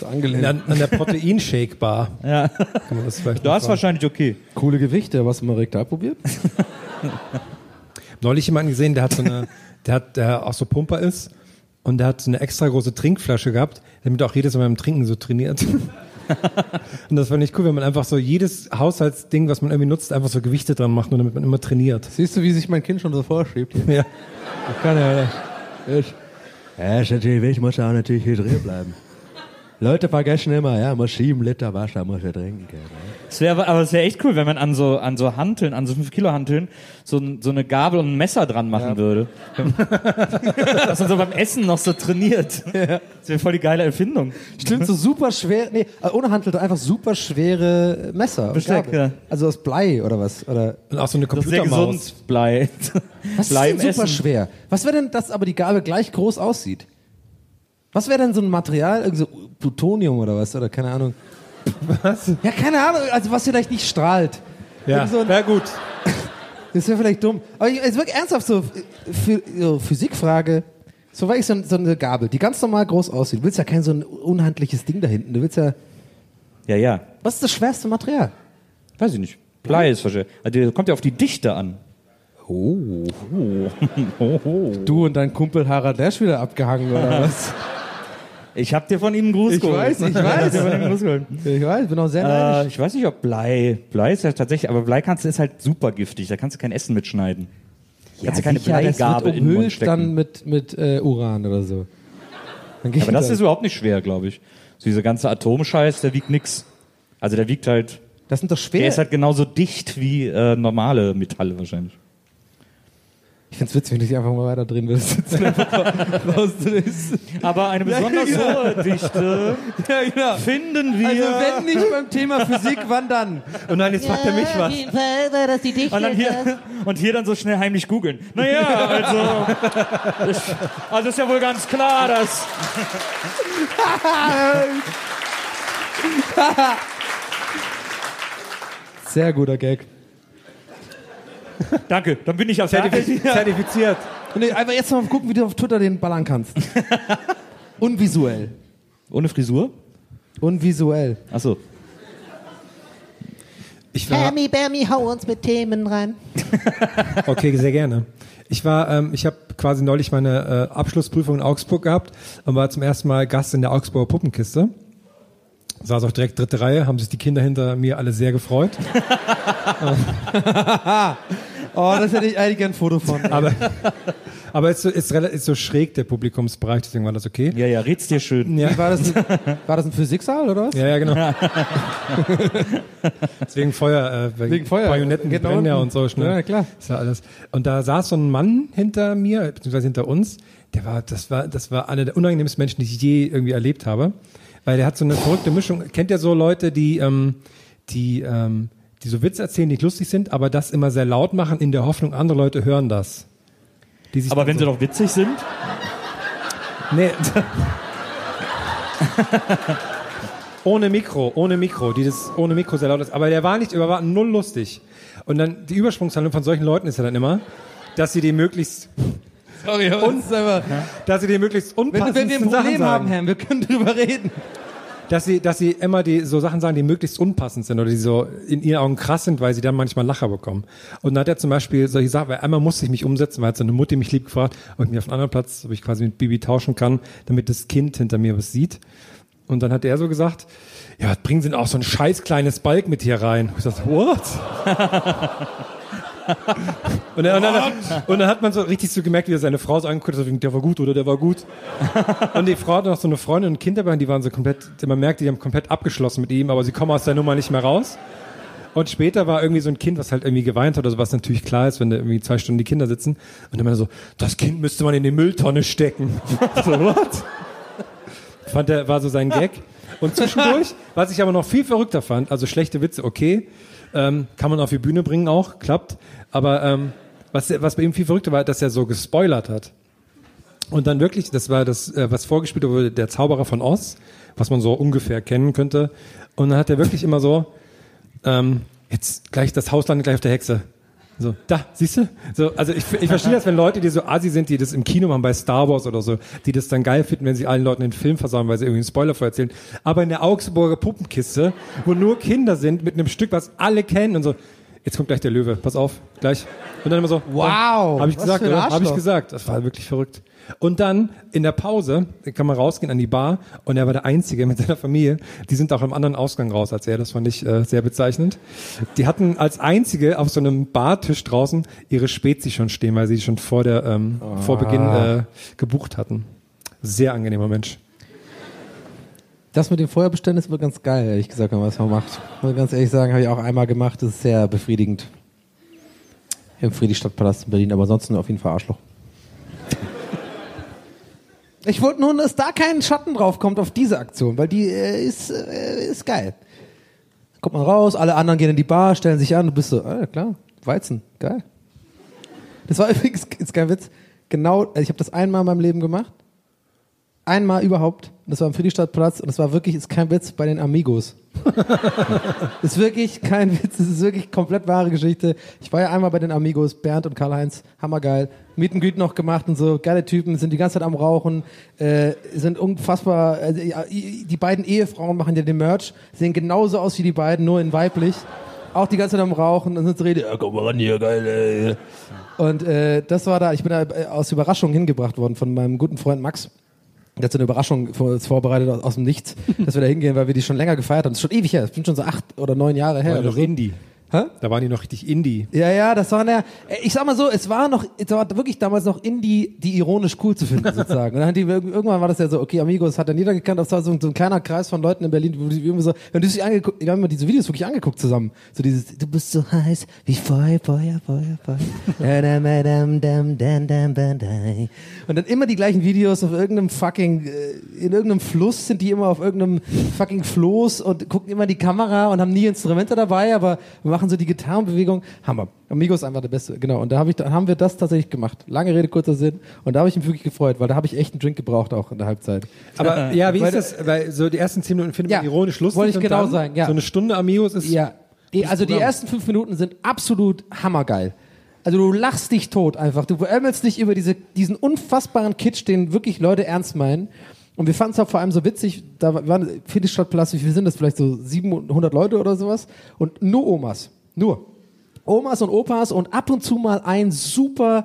So angelehnt. An, an der Proteinshake-Bar. Ja. Kann man das vielleicht Da ist wahrscheinlich okay. Coole Gewichte. Was mal rektal probiert? [LAUGHS] Neulich jemanden gesehen, der hat so eine, der hat, der auch so Pumper ist und der hat so eine extra große Trinkflasche gehabt, damit er auch jedes Mal beim Trinken so trainiert. [LAUGHS] und das fand ich cool, wenn man einfach so jedes Haushaltsding, was man irgendwie nutzt, einfach so Gewichte dran macht, nur damit man immer trainiert. Siehst du, wie sich mein Kind schon so vorschiebt? Ja. Kann ja. Ich. Ja, ist natürlich wichtig, muss auch natürlich hydriert bleiben. Leute vergessen immer, ja, muss sieben Liter Wasser muss er trinken können. Es wäre, aber es wäre echt cool, wenn man an so, an so Hanteln, an so 5 Kilo Hanteln, so, so eine Gabel und ein Messer dran machen würde. [LAUGHS] Dass man so beim Essen noch so trainiert. Das wäre voll die geile Erfindung. Stimmt, so super schwer, nee, ohne Handel, einfach super schwere Messer. Besteck, Gabel. ja. Also aus Blei oder was? Oder Und auch so eine Das ist Computermaus. Blei. was Blei ist denn super Essen. schwer? Was wäre denn, dass aber die Gabel gleich groß aussieht? Was wäre denn so ein Material, irgendwie so Plutonium oder was? Oder keine Ahnung. Was? Ja, keine Ahnung, also was vielleicht nicht strahlt. Ja, so ein- wäre gut. [LAUGHS] Das wäre vielleicht dumm. Aber ich- jetzt wirklich ernsthaft so, für, so Physikfrage. So war ich so, so eine Gabel, die ganz normal groß aussieht. Du willst ja kein so ein unhandliches Ding da hinten. Du willst ja. Ja, ja. Was ist das schwerste Material? Weiß ich nicht. Blei ist wahrscheinlich. Also, der kommt ja auf die Dichte an. Oh. [LAUGHS] Du und dein Kumpel Harald Lesch wieder abgehangen oder [LAUGHS] was? Ich hab dir von ihm einen Gruß Ich geholt. weiß, ich [LAUGHS] Ich weiß. Gruß geholt. Ich weiß, bin auch sehr Äh, neidisch. ich weiß nicht, ob Blei. Blei ist ja tatsächlich, aber Blei kannst du ist halt super giftig. Da kannst du kein Essen mitschneiden. kannst du keine Bleigabel in den Mund stecken. dann mit, mit äh, Uran oder so. Dann geht Aber das ist überhaupt nicht schwer, glaube ich. So dieser ganze Atomscheiß, der wiegt nix. Also der wiegt halt, das sind doch schwer. der ist halt genauso dicht wie äh, normale Metalle wahrscheinlich. Ich find's witzig, wenn du dich einfach mal weiter drehen würdest. [LAUGHS] Rausdrehst. Aber eine [LAUGHS] besonders hohe Dichte [LAUGHS] ja, genau. finden wir. Also wenn nicht beim Thema Physik, wann dann? Und nein, jetzt fragt er mich was. und, dann hier, und hier dann so schnell heimlich googeln. Naja, also. Ich, also ist ja wohl ganz klar, dass. Sehr guter Gag. Danke, dann bin ich ja fertig. [LAUGHS] Zertifiziert. Nee, einfach jetzt mal gucken, wie du auf Twitter den ballern kannst. [LAUGHS] Unvisuell. Ohne Frisur? Unvisuell. Achso. Ich war, Bammy, Bammy, hau uns mit Themen rein. [LAUGHS] okay, sehr gerne. Ich war, ähm, ich habe quasi neulich meine äh, Abschlussprüfung in Augsburg gehabt und war zum ersten Mal Gast in der Augsburger Puppenkiste. Saß auch direkt dritte Reihe, haben sich die Kinder hinter mir alle sehr gefreut. Oh, das hätte ich eigentlich gern ein Foto von. Aber, aber ist so, ist, ist so schräg der Publikumsbereich, deswegen war das okay. Ja, ja, red's dir schön. Ja, Wie war das? Ein, war das ein Physiksaal oder was? ja, ja genau. [LAUGHS] Deswegen Feuer, äh, Wegen Feuer. Bajonetten, Geht nach brennen ja und so schnell. Ja, klar. Ist ja alles. Und da saß so ein Mann hinter mir, beziehungsweise hinter uns, der war, das war, das war einer der unangenehmsten Menschen, die ich je irgendwie erlebt habe. Weil der hat so eine verrückte Mischung. Kennt ihr so Leute, die, ähm, die, ähm, die so Witze erzählen, die nicht lustig sind, aber das immer sehr laut machen, in der Hoffnung, andere Leute hören das. Die sich Aber wenn so, sie doch witzig sind, Nee. [LAUGHS] ohne Mikro, ohne Mikro, die das ohne Mikro sehr laut ist. Aber der war nicht, der war null lustig. Und dann die Übersprungshandlung von solchen Leuten ist ja dann immer, dass sie die möglichst, Sorry, aber ist einfach, dass sie die möglichst wenn, unpassendsten wenn wir ein Problem haben. Herr, wir können drüber reden. Dass sie, dass sie immer die so Sachen sagen, die möglichst unpassend sind oder die so in ihren Augen krass sind, weil sie dann manchmal Lacher bekommen. Und dann hat er zum Beispiel solche Sachen, weil einmal musste ich mich umsetzen, weil hat seine Mutti mich lieb gefragt, ob ich mir auf einen anderen Platz, ob ich quasi mit Bibi tauschen kann, damit das Kind hinter mir was sieht. Und dann hat er so gesagt, ja, bringen Sie denn auch so ein scheiß kleines Balk mit hier rein? Ich dachte, what? [LAUGHS] und, dann, und, dann, und dann hat man so richtig so gemerkt, wie er seine Frau so angeguckt hat, der war gut oder der war gut. Und die Frau hat noch so eine Freundin und ein Kind dabei, und die waren so komplett, man merkt, die haben komplett abgeschlossen mit ihm, aber sie kommen aus der Nummer nicht mehr raus. Und später war irgendwie so ein Kind, was halt irgendwie geweint hat oder so, was natürlich klar ist, wenn da irgendwie zwei Stunden die Kinder sitzen. Und dann meinte er so, das Kind müsste man in die Mülltonne stecken. [LAUGHS] so, what? Fand er, war so sein Gag. Und zwischendurch, was ich aber noch viel verrückter fand, also schlechte Witze, okay, ähm, kann man auf die Bühne bringen auch, klappt. Aber ähm, was, was bei ihm viel verrückter war, dass er so gespoilert hat. Und dann wirklich, das war das, äh, was vorgespielt wurde, der Zauberer von Oz, was man so ungefähr kennen könnte. Und dann hat er wirklich immer so, ähm, jetzt gleich das Haus landet gleich auf der Hexe. So, da, siehst du? So, also ich, ich verstehe das, wenn Leute, die so assi sind, die das im Kino machen bei Star Wars oder so, die das dann geil finden, wenn sie allen Leuten den Film versauen, weil sie irgendwie einen Spoiler vorerzählen. Aber in der Augsburger Puppenkiste, wo nur Kinder sind, mit einem Stück, was alle kennen und so, jetzt kommt gleich der Löwe, pass auf, gleich. Und dann immer so, Wow, Habe ich gesagt, oder? Habe ich gesagt. Das war wirklich verrückt. Und dann in der Pause kann man rausgehen an die Bar und er war der Einzige mit seiner Familie. Die sind auch im anderen Ausgang raus als er. Das fand ich äh, sehr bezeichnend. Die hatten als Einzige auf so einem Bartisch draußen ihre Spezi schon stehen, weil sie schon vor der ähm, vor Beginn äh, gebucht hatten. Sehr angenehmer Mensch. Das mit dem Feuerbestellen ist wohl ganz geil, ehrlich gesagt, wenn man das mal macht. Muss ich ganz ehrlich sagen, habe ich auch einmal gemacht. Das ist sehr befriedigend. Im Friedrichstadtpalast in Berlin, aber ansonsten auf jeden Fall Arschloch. Ich wollte nur, dass da kein Schatten drauf kommt auf diese Aktion, weil die äh, ist, äh, ist geil. Kommt man raus, alle anderen gehen in die Bar, stellen sich an, du bist so, ah, klar, Weizen, geil. Das war [LAUGHS] übrigens, ist kein Witz, genau, also ich habe das einmal in meinem Leben gemacht. Einmal überhaupt. Und Das war am Friedrichstadtplatz und das war wirklich, ist kein Witz, bei den Amigos. [LAUGHS] ist wirklich kein Witz, das ist wirklich komplett wahre Geschichte. Ich war ja einmal bei den Amigos, Bernd und Karl-Heinz, hammergeil. And Greet noch gemacht und so, geile Typen, sind die ganze Zeit am Rauchen, äh, sind unfassbar, äh, die beiden Ehefrauen machen ja den Merch, sehen genauso aus wie die beiden, nur in weiblich. Auch die ganze Zeit am Rauchen und sind so rede, ja, komm mal ran hier, geil, ey. Und äh, das war da, ich bin da äh, aus Überraschung hingebracht worden von meinem guten Freund Max. Der hat so eine Überraschung für uns vorbereitet aus, aus dem Nichts, [LAUGHS] dass wir da hingehen, weil wir die schon länger gefeiert haben. Das ist schon ewig her, das sind schon so acht oder neun Jahre her. War Oder noch so. Indie. Hä? Da waren die noch richtig Indie. Ja, ja, das war der, ich sag mal so, es war noch, es war wirklich damals noch Indie, die ironisch cool zu finden, sozusagen. Und dann hat die, irgendwann war das ja so, okay, Amigos hat dann jeder gekannt, das war so, so ein kleiner Kreis von Leuten in Berlin, wo die irgendwie so, wenn du dich angeguckt, wir haben immer diese Videos wirklich angeguckt zusammen. So dieses, du bist so heiß wie Feuer, Feuer, Feuer, Feuer. Und dann immer die gleichen Videos auf irgendeinem fucking, äh, in irgendeinem Fluss sind die immer auf irgendeinem fucking Floß und gucken immer die Kamera und haben nie Instrumente dabei, aber wir machen so die Gitarrenbewegung. Hammer. Amigos ist einfach der Beste. Genau. Und da, hab ich, da haben wir das tatsächlich gemacht. Lange Rede, kurzer Sinn. Und da habe ich mich wirklich gefreut, weil da habe ich echt einen Drink gebraucht auch in der Halbzeit. Aber ja, wie Weil ist das? Weil so die ersten zehn Minuten findet man Ja, ironisch lustig. wollte ich und genau dann sagen, ja. So eine Stunde Amigos ist Ja, die, also die ersten fünf Minuten sind absolut hammergeil. Also du lachst dich tot einfach. Du beömmelst dich über diese, diesen unfassbaren Kitsch, den wirklich Leute ernst meinen. Und wir fanden es auch vor allem so witzig, da waren Friedrichstadtpalast, wie viel sind das? Vielleicht so 700 Leute oder sowas. Und nur Omas. Nur. Omas und Opas und ab und zu mal ein super,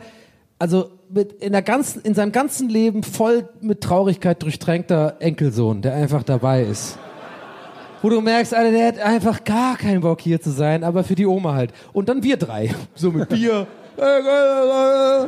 also mit in, der ganzen, in seinem ganzen Leben voll mit Traurigkeit durchtränkter Enkelsohn, der einfach dabei ist. Wo du merkst, Alter, der hat einfach gar keinen Bock hier zu sein, aber für die Oma halt. Und dann wir drei. [LAUGHS] So mit Bier. [LAUGHS]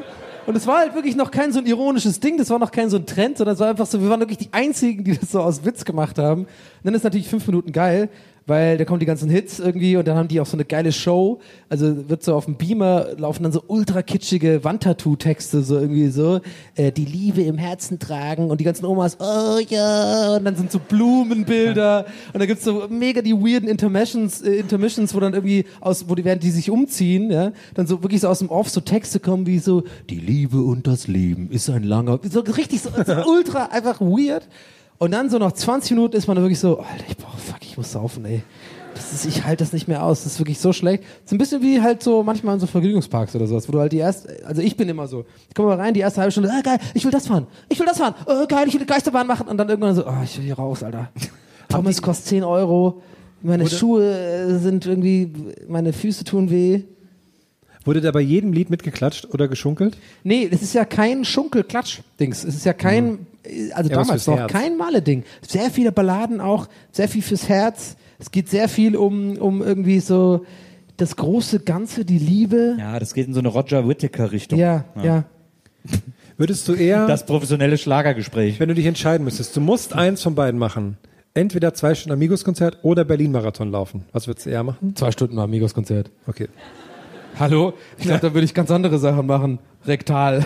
Und es war halt wirklich noch kein so ein ironisches Ding, das war noch kein so ein Trend, sondern es war einfach so, wir waren wirklich die Einzigen, die das so aus Witz gemacht haben. Und dann ist natürlich fünf Minuten geil, weil da kommen die ganzen Hits irgendwie und dann haben die auch so eine geile Show. Also wird so auf dem Beamer laufen dann so ultra kitschige Wandtattoo-Texte, so irgendwie so, äh, die Liebe im Herzen tragen und die ganzen Omas, oh ja, und dann sind so Blumenbilder und da gibt's so mega die weirden Intermissions, äh, Intermissions, wo dann irgendwie aus, wo die während die sich umziehen, ja, dann so wirklich so aus dem Off so Texte kommen wie so, die Liebe und das Leben ist ein langer, so richtig so, so [LAUGHS] ultra einfach weird. Und dann so nach 20 Minuten ist man da wirklich so, Alter, ich brauch, fuck, ich muss saufen, ey. Das ist, ich halte das nicht mehr aus. Das ist wirklich so schlecht. So ein bisschen wie halt so manchmal in so Vergnügungsparks oder sowas, wo du halt die erste, also ich bin immer so. Ich komme mal rein, die erste halbe Stunde, ah, geil, ich will das fahren, ich will das fahren, oh, geil, ich will die Geisterbahn machen und dann irgendwann so, oh, ich will hier raus, Alter. [LAUGHS] Pommes kostet 10 Euro, meine Schuhe sind irgendwie, meine Füße tun weh. Wurde da bei jedem Lied mitgeklatscht oder geschunkelt? Nee, es ist ja kein Schunkel-Klatsch-Dings. Es ist ja kein, also Ja, damals noch Herz. kein Malle-Ding. Sehr viele Balladen auch, sehr viel fürs Herz. Es geht sehr viel um, um irgendwie so das große Ganze, die Liebe. Ja, das geht in so eine Roger Whittaker-Richtung. Ja, ja. Würdest du eher, Das professionelle Schlagergespräch. wenn du dich entscheiden müsstest, du musst eins von beiden machen. entweder zwei Stunden Amigos-Konzert oder Berlin-Marathon laufen. Was würdest du eher machen? Zwei Stunden Amigos-Konzert. Okay. Hallo? Ich glaube, da würde ich ganz andere Sachen machen. Rektal. [LAUGHS]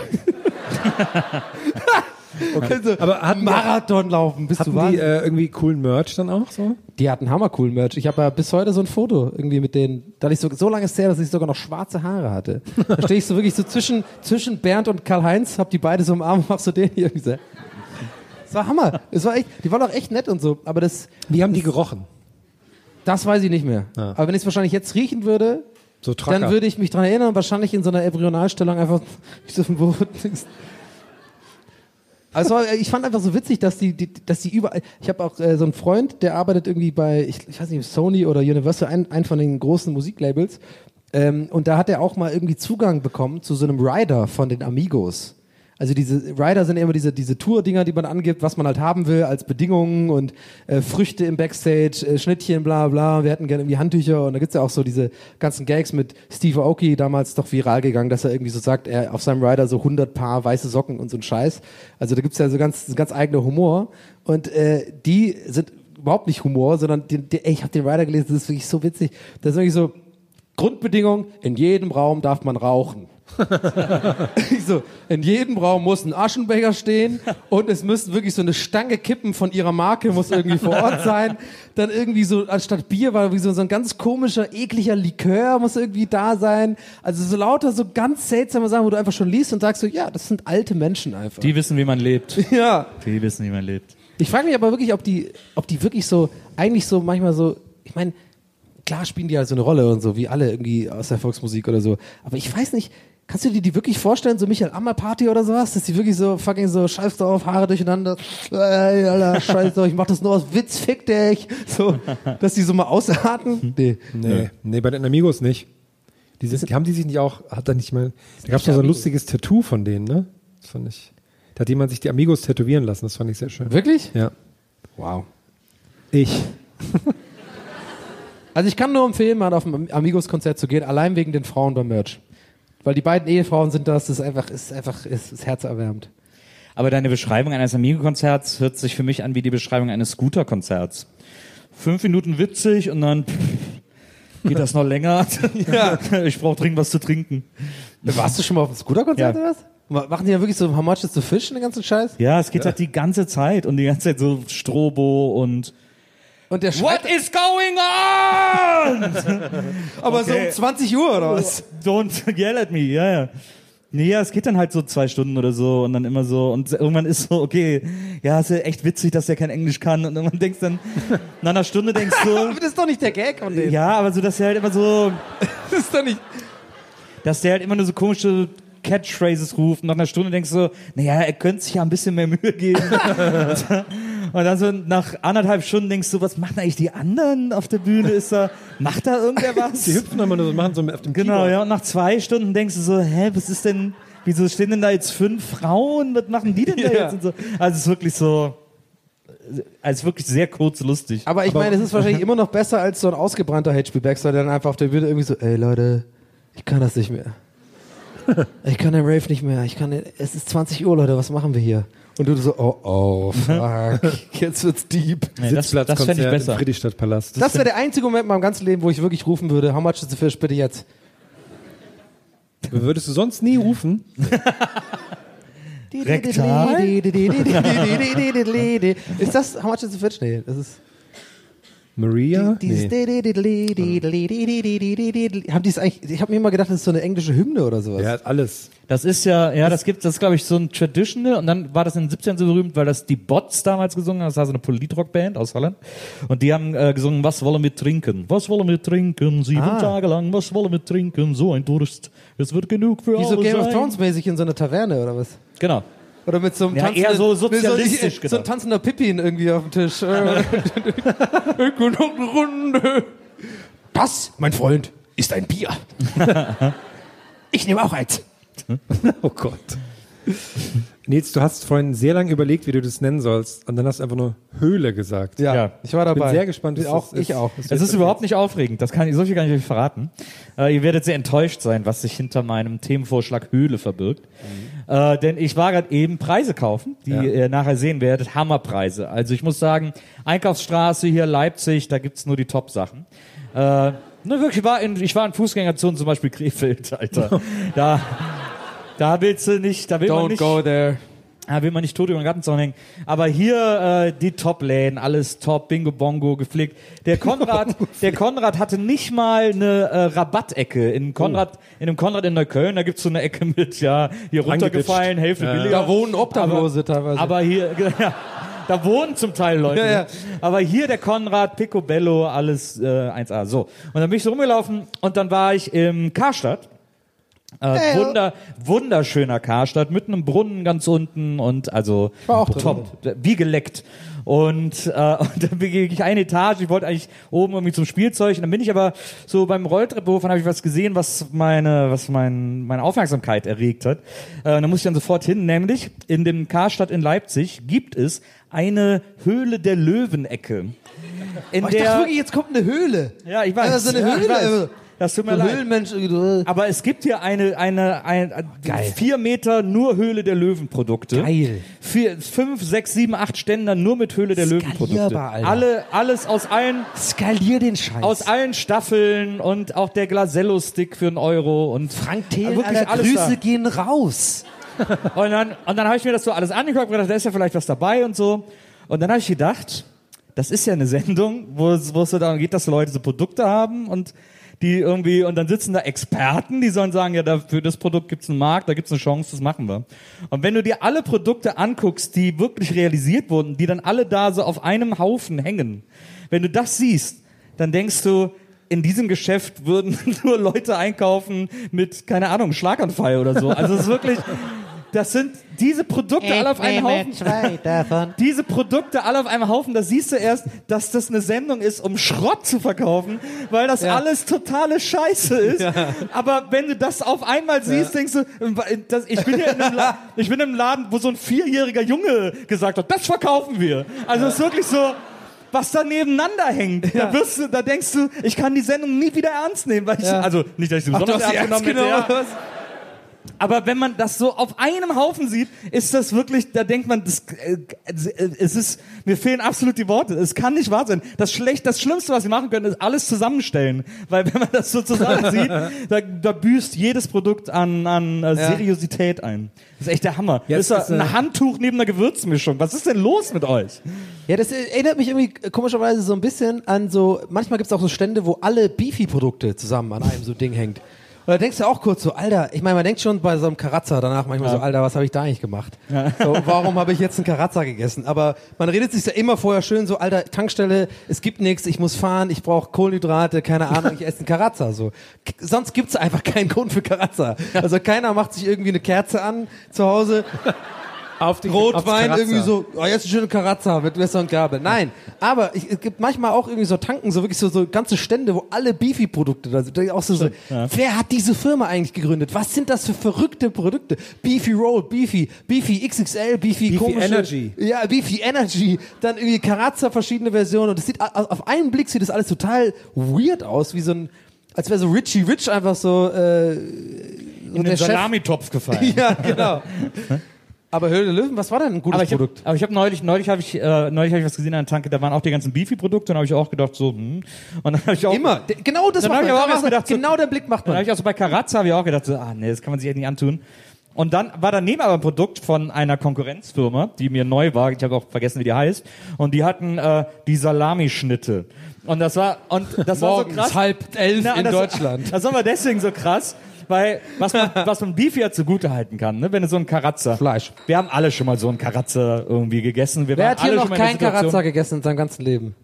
okay. Also, Aber hatten Marathon laufen, bist Hatten du die äh, irgendwie coolen Merch dann auch so? Die hatten hammercoolen Merch. Ich habe ja bis heute so ein Foto irgendwie mit denen, da hatte ich so, so lange ist her, dass ich sogar noch schwarze Haare hatte. Da stehe ich so wirklich so zwischen, zwischen Bernd und Karl-Heinz, hab die beide so im Arm und mach so den hier. irgendwie so. Das war Hammer. Es war echt, die waren auch echt nett und so, aber das, Wie haben die gerochen? das weiß ich nicht mehr. Ja. Aber wenn ich es wahrscheinlich jetzt riechen würde, So Tracker. dann würde ich mich dran erinnern, wahrscheinlich in so einer Embryonalstellung einfach [LAUGHS] so auf dem Boden. Also ich fand einfach so witzig, dass die, die dass die überall. Ich habe auch äh, so einen Freund, der arbeitet irgendwie bei, ich, ich weiß nicht, Sony oder Universal, ein, ein von den großen Musiklabels. Ähm, und da hat er auch mal irgendwie Zugang bekommen zu so einem Rider von den Amigos. Also diese Rider sind immer diese, diese Tour-Dinger, die man angibt, was man halt haben will als Bedingungen und äh, Früchte im Backstage, äh, Schnittchen, bla bla. Wir hätten gerne irgendwie Handtücher und da gibt's ja auch so diese ganzen Gags mit Steve Aoki, damals doch viral gegangen, dass er irgendwie so sagt, er auf seinem Rider so 100 Paar weiße Socken und so ein Scheiß. Also da gibt's ja so ganz, ganz eigener Humor und äh, die sind überhaupt nicht Humor, sondern die, die, ey, ich habe den Rider gelesen, das ist wirklich so witzig. Das ist wirklich so, Grundbedingung, in jedem Raum darf man rauchen. [LAUGHS] ich so, in jedem Raum muss ein Aschenbecher stehen und es müssen wirklich so eine Stange Kippen von ihrer Marke muss irgendwie vor Ort sein. Dann irgendwie so, anstatt Bier war wie so, so ein ganz komischer, ekliger Likör muss irgendwie da sein. Also so lauter, so ganz seltsame Sachen, wo du einfach schon liest und sagst so, ja, das sind alte Menschen einfach. Die wissen, wie man lebt. [LAUGHS] ja. Die wissen, wie man lebt. Ich frage mich aber wirklich, ob die, ob die wirklich so, eigentlich so manchmal so, ich meine, klar spielen die halt so eine Rolle und so, wie alle irgendwie aus der Volksmusik oder so. Aber ich weiß nicht, kannst du dir die wirklich vorstellen, so Michael Ammer Party oder sowas, dass die wirklich so fucking so scheiß drauf, Haare durcheinander, ey, Alter, scheiß drauf, ich mach das nur aus Witz, fick dich, so, dass die so mal ausarten? [LAUGHS] Nee. Nee, nee, bei den Amigos nicht. Die, sind, die haben die sich nicht auch, hat da nicht mal, da gab es noch so ein lustiges Tattoo von denen, ne? Das fand ich. Da hat jemand sich die Amigos tätowieren lassen, das fand ich sehr schön. Wirklich? Ja. Wow. Ich. [LAUGHS] Also ich kann nur empfehlen, mal auf ein Amigos-Konzert zu gehen, allein wegen den Frauen beim Merch. Weil die beiden Ehefrauen sind das, das ist einfach, ist einfach, ist, ist herzerwärmend. Aber deine Beschreibung eines Amigo-Konzerts hört sich für mich an wie die Beschreibung eines Scooter-Konzerts. Fünf Minuten witzig und dann pff, [LAUGHS] geht das noch länger. [LAUGHS] Ja. Ich brauche dringend was zu trinken. Warst du schon mal auf einem Scooter-Konzert Ja. oder was? Ma- Machen die ja wirklich so How much is the fish und den ganzen Scheiß? Ja, es geht halt die ganze Zeit und die ganze Zeit so Strobo und Und der What is going on? [LAUGHS] aber so okay. um 20 Uhr oder was? Don't yell at me, ja, ja. Nee, ja, es geht dann halt so zwei Stunden oder so und dann immer so und irgendwann ist so, okay, ja, ist ja echt witzig, dass der kein Englisch kann und irgendwann denkst dann, nach einer Stunde denkst du, [LAUGHS] Aber das ist doch nicht der Gag von denen. ja, aber so, dass er halt immer so, [LAUGHS] Das ist doch nicht. dass der halt immer nur so komische Catchphrases ruft und nach einer Stunde denkst du, naja, er könnte sich ja ein bisschen mehr Mühe geben. Und dann so nach anderthalb Stunden denkst du, was machen eigentlich die anderen auf der Bühne? Ist da, macht da irgendwer [LAUGHS] was? Die hüpfen immer nur so, machen so auf dem Genau, Keyboard. ja. Und nach zwei Stunden denkst du so, hä, was ist denn, wieso stehen denn da jetzt fünf Frauen? Was machen die denn da [LAUGHS] Ja. jetzt? Und so. Also es ist wirklich so, also wirklich sehr kurz lustig. Aber ich meine, es ist wahrscheinlich immer noch besser als so ein ausgebrannter HP Baxter, der dann einfach auf der Bühne irgendwie so, ey Leute, ich kann das nicht mehr. Ich kann den Rave nicht mehr. Ich kann den, es ist 20 Uhr, Leute, was machen wir hier? Und du so, oh, oh, fuck, jetzt wird's deep. Nee, das das fände ich Sitzplatzkonzert besser. Friedrichstadtpalast. Das wäre der einzige Moment in meinem ganzen Leben, wo ich wirklich rufen würde, how much is the fish, bitte jetzt. Würdest du sonst nie rufen? Rektal? Ist das how much is the fish? Nee, das ist... Maria? Dieses Nee. Haben die es eigentlich, ich habe mir immer gedacht, das ist so eine englische Hymne oder sowas. Ja, alles. Das ist ja, ja, das gibt, das ist glaube ich so ein Traditional und dann war das in den 17 so berühmt, weil das die Bots damals gesungen haben. Das war so eine Politrock-Band aus Holland und die haben äh, gesungen, was wollen wir trinken? Was wollen wir trinken? Sieben Ah. Tage lang, was wollen wir trinken? So ein Durst. Es wird genug für Wie so alle Game of sein. Thrones mäßig in so einer Taverne oder was? Genau. Oder mit so einem Ja, tanzenden, eher so sozialistisch [LAUGHS] so, so ein tanzender Pippin irgendwie auf dem Tisch. [LAUGHS] Äh, [LAUGHS] eine Runde. Das, mein Freund, ist ein Bier. Ich nehme auch eins. Oh Gott. Nils, du hast vorhin sehr lange überlegt, wie du das nennen sollst, und dann hast du einfach nur Höhle gesagt. Ja, Ja. ich war dabei. Bin sehr gespannt, wie auch, das ist. ich auch. Es ist überhaupt nicht aufregend. Das kann ich, so viel kann ich euch verraten. Äh, ihr werdet sehr enttäuscht sein, was sich hinter meinem Themenvorschlag Höhle verbirgt. Äh, denn ich war gerade eben Preise kaufen, die ihr nachher sehen werdet. Hammerpreise. Also ich muss sagen, Einkaufsstraße hier Leipzig, da gibt's nur die Top-Sachen. Äh, ne, wirklich, ich war in, ich war in Fußgängerzonen, zum Beispiel Krefeld, Alter. [LAUGHS] da, da willst du nicht, da will man Don't nicht. go there. Da will man nicht tot über den Gartenzaun hängen. Aber hier äh, die Top-Läden, alles top, Bingo Bongo gepflegt. Der Konrad, der Konrad hatte nicht mal eine äh, Rabattecke. In Konrad, in dem Konrad in Neukölln, da gibt's so eine Ecke mit, ja, hier runtergefallen, Hälfte billiger. Da wohnen Obdachlose aber, teilweise. Aber hier, [LAUGHS] ja, da wohnen zum Teil Leute. Ja, ja. ne? Aber hier der Konrad, Picobello, alles äh, 1A. So. Und dann bin ich so rumgelaufen und dann war ich im Karstadt. Äh, wunder, wunderschöner Karstadt, mit einem Brunnen ganz unten und also auch drin. top, wie geleckt. Und, äh, [LAUGHS] und dann bin ich eine Etage, ich wollte eigentlich oben irgendwie zum Spielzeug und dann bin ich aber so beim Rolltreppenhof und habe ich was gesehen, was meine, was mein, meine Aufmerksamkeit erregt hat. Äh, und dann muss ich dann sofort hin, nämlich in dem Karstadt in Leipzig gibt es eine Höhle der Löwenecke. In Oh, ich dachte wirklich, jetzt kommt eine Höhle. ja, ich weiß. Ja, so eine ja, Höhle. weiß. Das tut mir leid. Höhlenmensch. irgendwie, Aber es gibt hier eine, eine, ein, Geil. vier Meter nur Höhle der Löwen-Produkte. Geil. Vier, fünf, sechs, sieben, acht Ständer nur mit Höhle der Löwen-Produkte. Skalierbar, Alter. Alle, alles aus allen, Skalier den Scheiß. aus allen Staffeln und auch der Glasello-Stick für einen Euro und Frank Thelen, wirklich alles Grüße da. gehen raus. [LAUGHS] Und dann, und dann habe ich mir das so alles angeguckt und gedacht, da ist ja vielleicht was dabei und so. Und dann habe ich gedacht, das ist ja eine Sendung, wo es, wo es so darum geht, dass Leute so Produkte haben und die irgendwie, und dann sitzen da Experten, die sollen sagen, ja, für das Produkt gibt's einen Markt, da gibt's eine Chance, das machen wir. Und wenn du dir alle Produkte anguckst, die wirklich realisiert wurden, die dann alle da so auf einem Haufen hängen, wenn du das siehst, dann denkst du, in diesem Geschäft würden [LAUGHS] nur Leute einkaufen mit, keine Ahnung, Schlaganfall oder so. Also es ist wirklich, [LAUGHS] das sind diese Produkte alle auf einem Haufen. zwei davon. [LAUGHS] Diese Produkte alle auf einem Haufen, da siehst du erst, dass das eine Sendung ist, um Schrott zu verkaufen, weil das alles totale Scheiße ist. Aber wenn du das auf einmal siehst, denkst du, das, ich, bin ja in einem La [LAUGHS] ich bin im Laden, wo so ein vierjähriger Junge gesagt hat, das verkaufen wir. Also es ist wirklich so, was da nebeneinander hängt. Da, wirst du, da denkst du, ich kann die Sendung nie wieder ernst nehmen, weil ich, Ja. also nicht, dass ich sie Ach, du besonders hast die ernst genommen hätte, ja. Aber wenn man das so auf einem Haufen sieht, ist das wirklich, da denkt man, das, äh, es ist, mir fehlen absolut die Worte. Es kann nicht wahr sein. Das schlecht, das Schlimmste, was wir machen können, ist alles zusammenstellen. Weil wenn man das so zusammen sieht, [LAUGHS] da, da büßt jedes Produkt an, an äh, Seriosität ein. Das ist echt der Hammer. Jetzt das ist ist, äh, ein Handtuch neben einer Gewürzmischung. Was ist denn los mit euch? Ja, das erinnert mich irgendwie äh, komischerweise so ein bisschen an so, manchmal gibt's auch so Stände, wo alle Beefy-Produkte zusammen an einem so Ding hängt. Und da denkst du auch kurz so, Alter, ich meine, man denkt schon bei so einem Karazza danach manchmal so, Alter, was habe ich da eigentlich gemacht? So, warum habe ich jetzt einen Karazza gegessen? Aber man redet sich ja immer vorher schön so, Alter, Tankstelle, es gibt nichts, ich muss fahren, ich brauche Kohlenhydrate, keine Ahnung, ich esse einen Karazza. So. K sonst gibt's einfach keinen Grund für Karazza. Also keiner macht sich irgendwie eine Kerze an zu Hause. Auf die Rotwein irgendwie so, oh, jetzt eine schöne Karazza mit Messer und Gabel. Nein, aber ich, es gibt manchmal auch irgendwie so Tanken, so wirklich so, so ganze Stände, wo alle Beefy-Produkte da sind. Da Auch so, so, Wer hat diese Firma eigentlich gegründet? Was sind das für verrückte Produkte? Beefy Roll, Beefy, Beefy XXL, Beefy, Beefy komische, Energy. Ja, Beefy Energy, dann irgendwie Karazza, verschiedene Versionen und es sieht, auf einen Blick sieht das alles total weird aus, wie so ein, als wäre so Richie Rich einfach so, äh, so In den Salamitopf gefallen. [LAUGHS] Ja, genau. [LAUGHS] Aber Höhle der Löwen, was war denn ein gutes Aber habe Produkt? aber ich hab neulich, neulich habe ich, äh, neulich habe ich was gesehen an der Tanke, da waren auch die ganzen Beefy-Produkte und habe ich auch gedacht so, hm. Und dann habe ich auch Immer. Genau das macht hab man. ich auch man- gedacht, so- genau der Blick macht Dann habe man. ich auch so bei Karazza habe ich auch gedacht, so, ah nee, das kann man sich echt nicht antun. Und dann war daneben aber ein Produkt von einer Konkurrenzfirma, die mir neu war, ich habe auch vergessen, wie die heißt, und die hatten äh, die Salamischnitte. Und das war und das war so krass. halb elf Na, in das, Deutschland. Das war deswegen so krass, weil was man, [LAUGHS] was man Beefy ja zugute halten kann, ne? wenn du so ein Karazza. Fleisch. Wir haben alle schon mal so einen Karazza irgendwie gegessen. Wir Wer hat hier alle noch keinen Karazza gegessen in seinem ganzen Leben?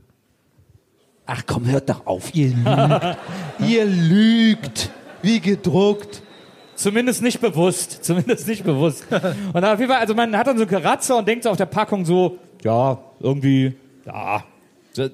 Ach komm, hört doch auf, ihr lügt. [LAUGHS] ihr lügt. Wie gedruckt. Zumindest nicht bewusst. Zumindest nicht bewusst. Und auf jeden Fall, also man hat dann so einen Karazza und denkt so auf der Packung so, ja, irgendwie, ja,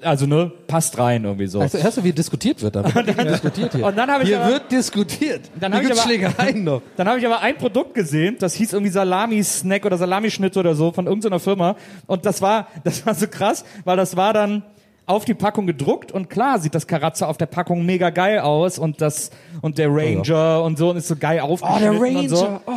Also ne, passt rein irgendwie so. Also erst, wie diskutiert wird, da wird nicht diskutiert hier. Und dann habe ich hier aber- wird diskutiert. Dann hier hab ich aber- Schlägereien noch. [LAUGHS] Dann habe ich aber ein Produkt gesehen, das hieß irgendwie Salami-Snack oder Salamischnitte oder so von irgendeiner Firma. Und das war, [LAUGHS] das war so krass, weil das war dann auf die Packung gedruckt und klar sieht das Karatze auf der Packung mega geil aus und das und der Ranger und so und ist so geil Oh, aufgeschnitten der und so. Ranger. Oh.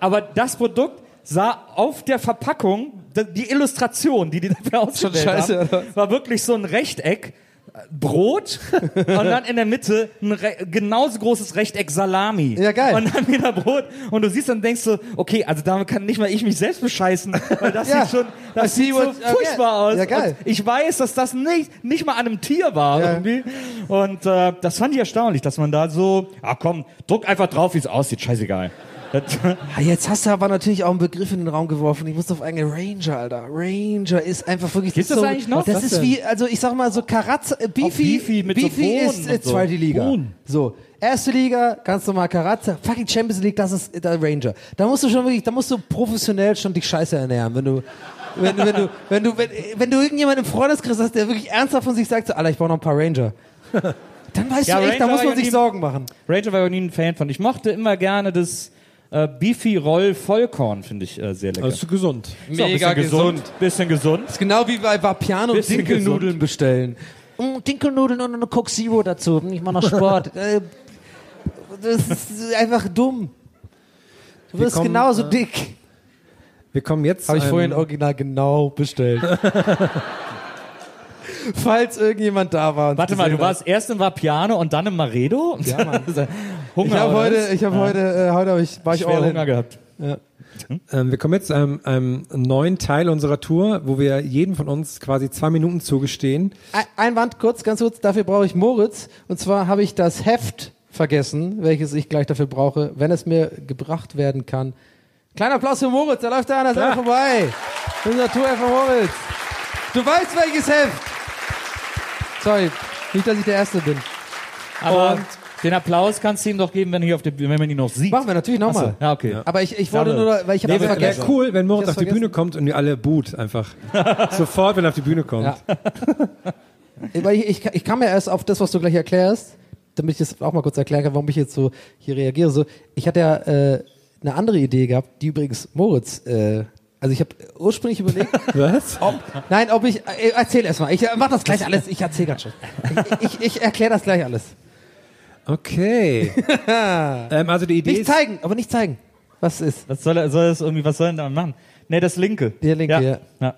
Aber das Produkt sah auf der Verpackung, die Illustration, die die dafür ausgewählt scheiße, haben, war wirklich so ein Rechteck, äh, Brot [LAUGHS] und dann in der Mitte ein genauso großes Rechteck Salami. Ja, geil. Und dann wieder Brot. Und du siehst dann denkst du, okay, also damit kann nicht mal ich mich selbst bescheißen, weil das [LAUGHS] Ja. sieht schon, das sieht so furchtbar aus. Ja, geil. Und ich weiß, dass das nicht, nicht mal an einem Tier war Ja. irgendwie. Und äh, das fand ich erstaunlich, dass man da so, ah komm, druck einfach drauf, wie es aussieht, scheißegal. Das, [LAUGHS] Ah, Jetzt hast du aber natürlich auch einen Begriff in den Raum geworfen. Ich muss auf eigene Ranger, Alter. Ranger ist einfach wirklich. Gibt's ist das so, eigentlich noch? Das ist denn? wie, also ich sag mal so Karatze, äh, Beefy, Beefy mit so Beefy Bohnen ist äh, so. zweite Liga. Bohnen. So erste Liga, ganz normal Karatze, fucking Champions League, das ist der Ranger. Da musst du schon wirklich, da musst du professionell schon dich Scheiße ernähren, wenn du wenn, du- wenn du, wenn du, wenn, wenn du irgendjemanden im Freundeskreis hast, der wirklich ernsthaft von sich sagt, so, Alter, ich brauche noch ein paar Ranger. [LAUGHS] Dann weißt Ja, du echt, da Ranger muss war man sich nie- Sorgen machen. Ranger war ich nie ein Fan von. Ich mochte immer gerne das äh, Beefy Roll Vollkorn, finde ich äh, sehr lecker. Ist gesund. Auch ein bisschen gesund. Bisschen gesund. Das ist genau wie bei Vapiano Bisschen Dinkelnudeln bestellen. Mm, Dinkelnudeln und eine Coke Zero dazu. Ich mach noch Sport. [LAUGHS] Äh, das ist einfach dumm. Du Wir wirst kommen, genauso äh, dick. Wir kommen jetzt Habe ich vorhin original genau bestellt. [LAUGHS] Falls irgendjemand da war. und Warte mal, du warst erst im Vapiano und dann im Maredo? Ja, Mann. [LAUGHS] Hunger. Ich habe heute, ich habe heute, äh, heute hab ich, war ich schwer all. Hunger gehabt. Ähm, wir kommen jetzt zu einem, einem neuen Teil unserer Tour, wo wir jedem von uns quasi zwei Minuten zugestehen. Ein, ein Wand kurz, ganz kurz. Dafür brauche ich Moritz. Und zwar habe ich das Heft vergessen, welches ich gleich dafür brauche, wenn es mir gebracht werden kann. Kleiner Applaus für Moritz, da läuft er an der Seite vorbei. Unser Tour von Moritz. Du weißt welches Heft. Sorry, nicht, dass ich der Erste bin. Aber Und- den Applaus kannst du ihm doch geben, wenn, hier auf der, wenn man ihn noch sieht. Machen wir natürlich nochmal. Ja, okay. Aber ich, ich wollte nur, weil ich habe Nee, das wäre vergessen. wär cool, wenn Moritz auf die Bühne kommt und ihr alle boot einfach. [LAUGHS] Sofort, wenn er auf die Bühne kommt. Ja. Weil ich, ich, ich kam ja erst auf das, was du gleich erklärst, damit ich das auch mal kurz erklären kann, warum ich jetzt so hier reagiere. So, ich hatte ja äh, eine andere Idee gehabt, die übrigens Moritz, äh, also ich habe ursprünglich überlegt, [LAUGHS] Was? ob, nein, ob ich, äh, erzähl erst mal, ich äh, mach das gleich alles, ich erzähl ganz schön. Ich, ich, ich erkläre das gleich alles. Okay. [LAUGHS] ähm, also die Idee Nicht ist, zeigen, aber nicht zeigen, was es ist. Was soll er, soll das irgendwie, was soll er denn damit machen? Nee, das linke. Der linke, ja. ja.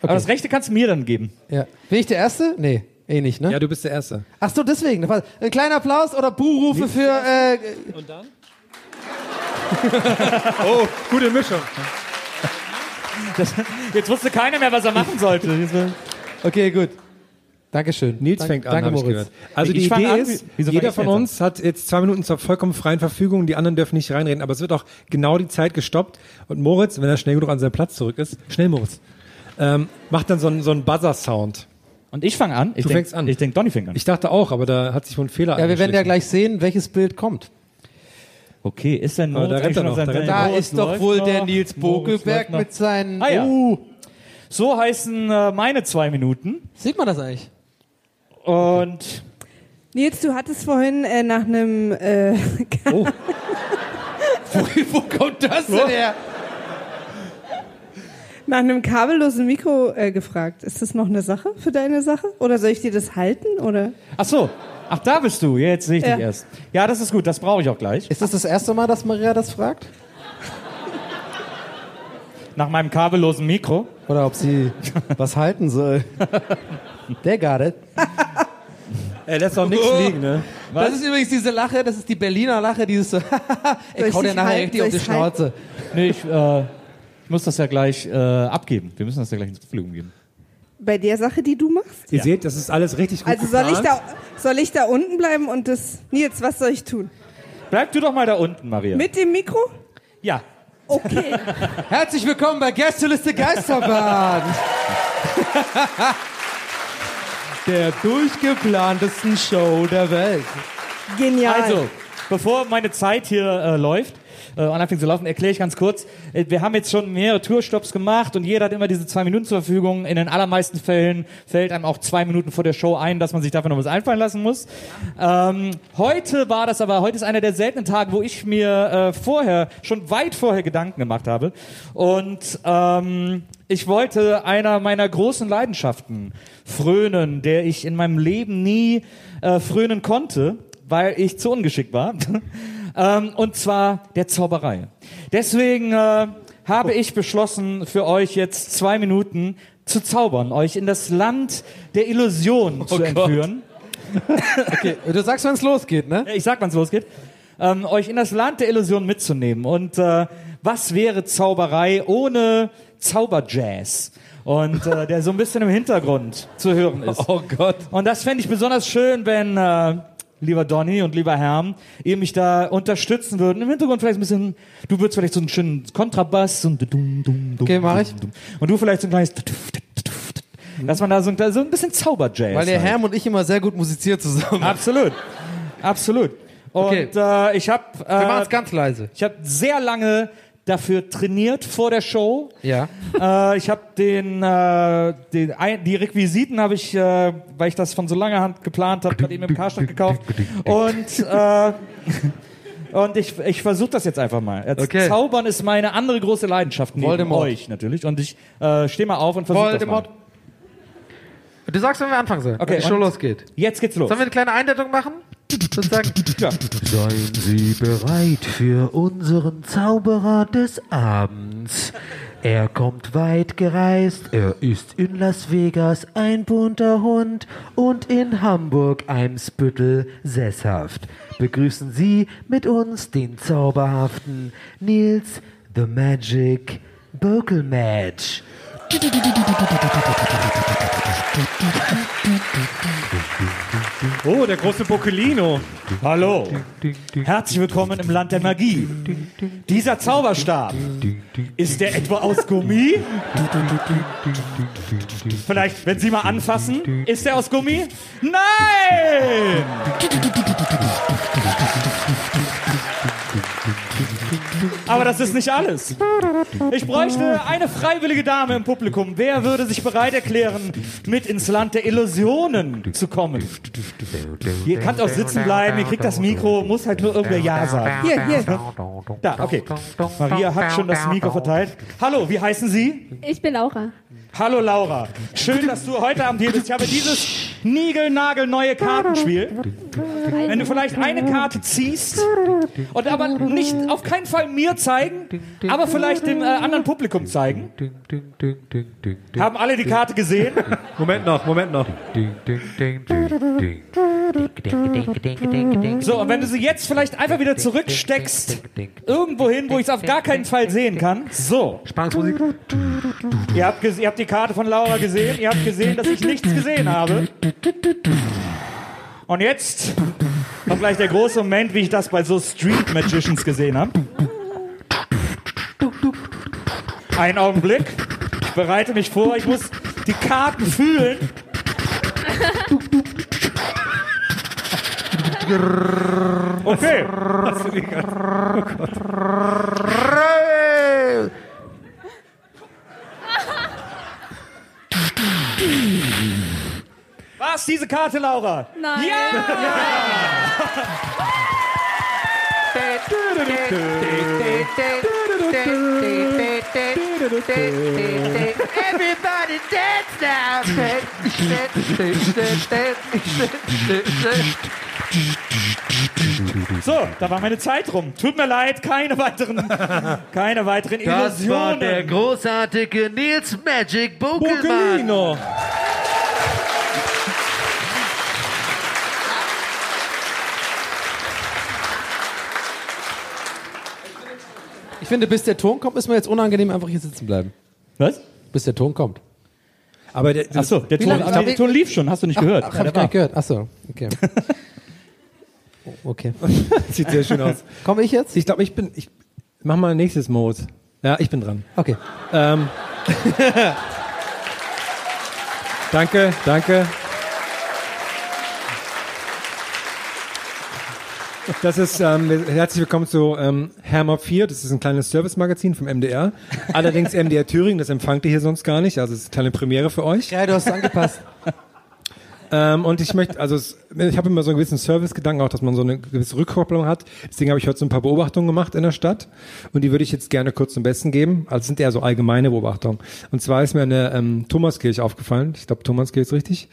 Aber das rechte kannst du mir dann geben. Ja. Bin ich der Erste? Nee, eh nicht, ne? ja, du bist der Erste. Ach so, deswegen. Ein kleiner Applaus oder Buhrufe für, äh, Und dann? [LAUGHS] oh, gute Mischung. Das, jetzt wusste keiner mehr, was er machen sollte. okay, gut. Dankeschön. Nils Dank- fängt an, Danke, hab ich Moritz. gehört. Also Ich die Idee an, ist, jeder von uns hat jetzt zwei Minuten zur vollkommen freien Verfügung, die anderen dürfen nicht reinreden, aber es wird auch genau die Zeit gestoppt und Moritz, wenn er schnell genug an seinen Platz zurück ist, schnell Moritz, ähm, macht dann so einen, so einen Buzzer-Sound. Und ich fange an. Ich Du denk, fängst an. Ich denke, Donny fängt an. Ich dachte auch, aber da hat sich wohl ein Fehler Ja, wir werden ja gleich sehen, welches Bild kommt. Okay, ist denn Moritz da rennt er noch, da rennt Da ist doch wohl der Nils noch. mit seinen. Ah ja. Uh, So heißen äh, meine zwei Minuten. sieht man das eigentlich? Und Nils, du hattest vorhin äh, nach einem äh, [LAUGHS] Wo, wo kommt das denn her? nach einem kabellosen Mikro äh, gefragt. Ist das noch eine Sache für deine Sache? Oder soll ich dir das halten? Oder? ach so, ach da bist du. Jetzt sehe ich Ja. dich erst. Ja, das ist gut. Das brauche ich auch gleich. Ist das das erste Mal, dass Maria das fragt? Nach meinem kabellosen Mikro. Oder ob sie [LAUGHS] was halten soll? [LAUGHS] Der got it. Er lässt auch nichts Oh. liegen, ne? Das ist übrigens diese Lache, das ist die Berliner Lache, dieses so, [LAUGHS] ich hau dir nachher halten? richtig auf die? Schnauze. Nee, ich, äh, ich muss das ja gleich äh, abgeben. Wir müssen das ja gleich ins Verfügung geben. Bei der Sache, die du machst? Ihr seht, das ist alles richtig gut Also soll ich, da, soll ich da unten bleiben und das. Nils, was soll ich tun? Bleib du doch mal da unten, Maria. Mit dem Mikro? Ja. Okay. [LAUGHS] Herzlich willkommen bei Gästeliste Geisterbahn. [LAUGHS] der durchgeplantesten Show der Welt. Genial. Also, bevor meine Zeit hier äh, läuft, äh, und anfing zu laufen, erkläre ich ganz kurz. Äh, Wir haben jetzt schon mehrere Tourstops gemacht und jeder hat immer diese zwei Minuten zur Verfügung. In den allermeisten Fällen fällt einem auch zwei Minuten vor der Show ein, dass man sich dafür noch was einfallen lassen muss. Ähm, heute war das aber, heute ist einer der seltenen Tage, wo ich mir äh, vorher, schon weit vorher Gedanken gemacht habe. Und ähm, ich wollte einer meiner großen Leidenschaften frönen, der ich in meinem Leben nie äh, frönen konnte, weil ich zu ungeschickt war. [LAUGHS] ähm, und zwar der Zauberei. Deswegen äh, habe ich beschlossen, für euch jetzt zwei Minuten zu zaubern, euch in das Land der Illusion zu Gott. entführen. [LAUGHS] Okay, du sagst, wenn es losgeht, ne? Ich sag, wann es losgeht. Ähm, euch in das Land der Illusion mitzunehmen. Und äh, was wäre Zauberei ohne Zauberjazz? Und äh, der so ein bisschen im Hintergrund zu hören ist. Oh Gott. Und das fände ich besonders schön, wenn, äh, lieber Donny und lieber Herm, ihr mich da unterstützen würden. Im Hintergrund vielleicht ein bisschen, du würdest vielleicht so einen schönen Kontrabass und dum, dum, dum, Okay, mach ich. Und du vielleicht so ein kleines dass man da so, ein- so ein bisschen Zauberjazz Weil der halt. Herm und ich immer sehr gut musiziert zusammen. Absolut. Absolut. Und Okay. äh, ich habe Wir machen äh, es ganz leise. ich habe sehr lange dafür trainiert vor der Show. Ja. Äh, ich habe den, äh, den ein, die Requisiten habe ich, äh, weil ich das von so langer Hand geplant habe, gerade eben im Karstadt gekauft. Und äh, und ich, ich versuche das jetzt einfach mal. Jetzt Okay. Zaubern ist meine andere große Leidenschaft neben Voldemort. euch natürlich. Und ich äh, stehe mal auf und versuche das mal. Du sagst, wenn wir anfangen sollen. Okay, wenn die Show losgeht. Jetzt geht's los. Sollen wir eine kleine Einleitung machen? Sozusagen. Ja. Seien Sie bereit für unseren Zauberer des Abends. Er kommt weit gereist, er ist in Las Vegas ein bunter Hund und in Hamburg Eimsbüttel sesshaft. Begrüßen Sie mit uns den zauberhaften Nils the Magic Vocal Match. Oh, der große Boccolino. Hallo. Herzlich willkommen im Land der Magie. Dieser Zauberstab, ist der etwa aus Gummi? Vielleicht, wenn Sie mal anfassen, ist der aus Gummi? Nein! Aber das ist nicht alles. Ich bräuchte eine freiwillige Dame im Publikum. Wer würde sich bereit erklären, mit ins Land der Illusionen zu kommen? Ihr könnt auch sitzen bleiben, ihr kriegt das Mikro, muss halt nur irgendwer Ja sagen. Hier, hier. Da, okay. Maria hat schon das Mikro verteilt. Hallo, wie heißen Sie? Ich bin Laura. Hallo Laura. Schön, dass du heute Abend hier bist. Ich habe dieses niegelnagelneue Kartenspiel. Wenn du vielleicht eine Karte ziehst und aber nicht auf keinen Fall mir zeigen, aber vielleicht dem äh, anderen Publikum zeigen. Haben alle die Karte gesehen? Moment noch, Moment noch. So, und wenn du sie jetzt vielleicht einfach wieder zurücksteckst, irgendwo hin, wo ich es auf gar keinen Fall sehen kann. So. Spannungsmusik. Ihr habt, ihr habt die Karte von Laura gesehen. Ihr habt gesehen, dass ich nichts gesehen habe. Und jetzt kommt gleich der große Moment, wie ich das bei so Street Magicians gesehen habe. Einen Augenblick. Ich bereite mich vor. Ich muss die Karten fühlen. Okay. Was? Diese Karte, Laura? Nein. [LAUGHS] Everybody dance now. So, da war meine Zeit rum. Tut mir leid, keine weiteren, keine weiteren Das war der Illusionen. großartige Nils Magic Bokelmann. Boccolino. Ich finde, bis der Ton kommt, ist mir jetzt unangenehm, einfach hier sitzen bleiben. Was? Bis der Ton kommt. Aber der, Ach so, der Ton, lange- aber der Ton lief schon, hast du nicht gehört. Ach, Ja, hab ich gar nicht gehört. Ach so, okay. Oh, Okay. [LAUGHS] sieht sehr schön aus. Komme ich jetzt? Ich glaube, ich bin, ich mach mal nächstes Mode. Ja, ich bin dran. Okay. Ähm. [LAUGHS] danke, danke. Das ist ähm, herzlich willkommen zu ähm, Hammer 4. Das ist ein kleines Service-Magazin vom MDR. Allerdings MDR Thüringen, das empfangt ihr hier sonst gar nicht. Also es ist eine kleine Premiere für euch. Ja, du hast angepasst. Ähm, und ich möchte, also es, ich habe immer so einen gewissen Service-Gedanken auch, dass man so eine gewisse Rückkopplung hat. Deswegen habe ich heute so ein paar Beobachtungen gemacht in der Stadt und die würde ich jetzt gerne kurz zum Besten geben. Also sind eher so allgemeine Beobachtungen. Und zwar ist mir eine ähm, Thomaskirche aufgefallen. Ich glaube, Thomaskirche ist richtig.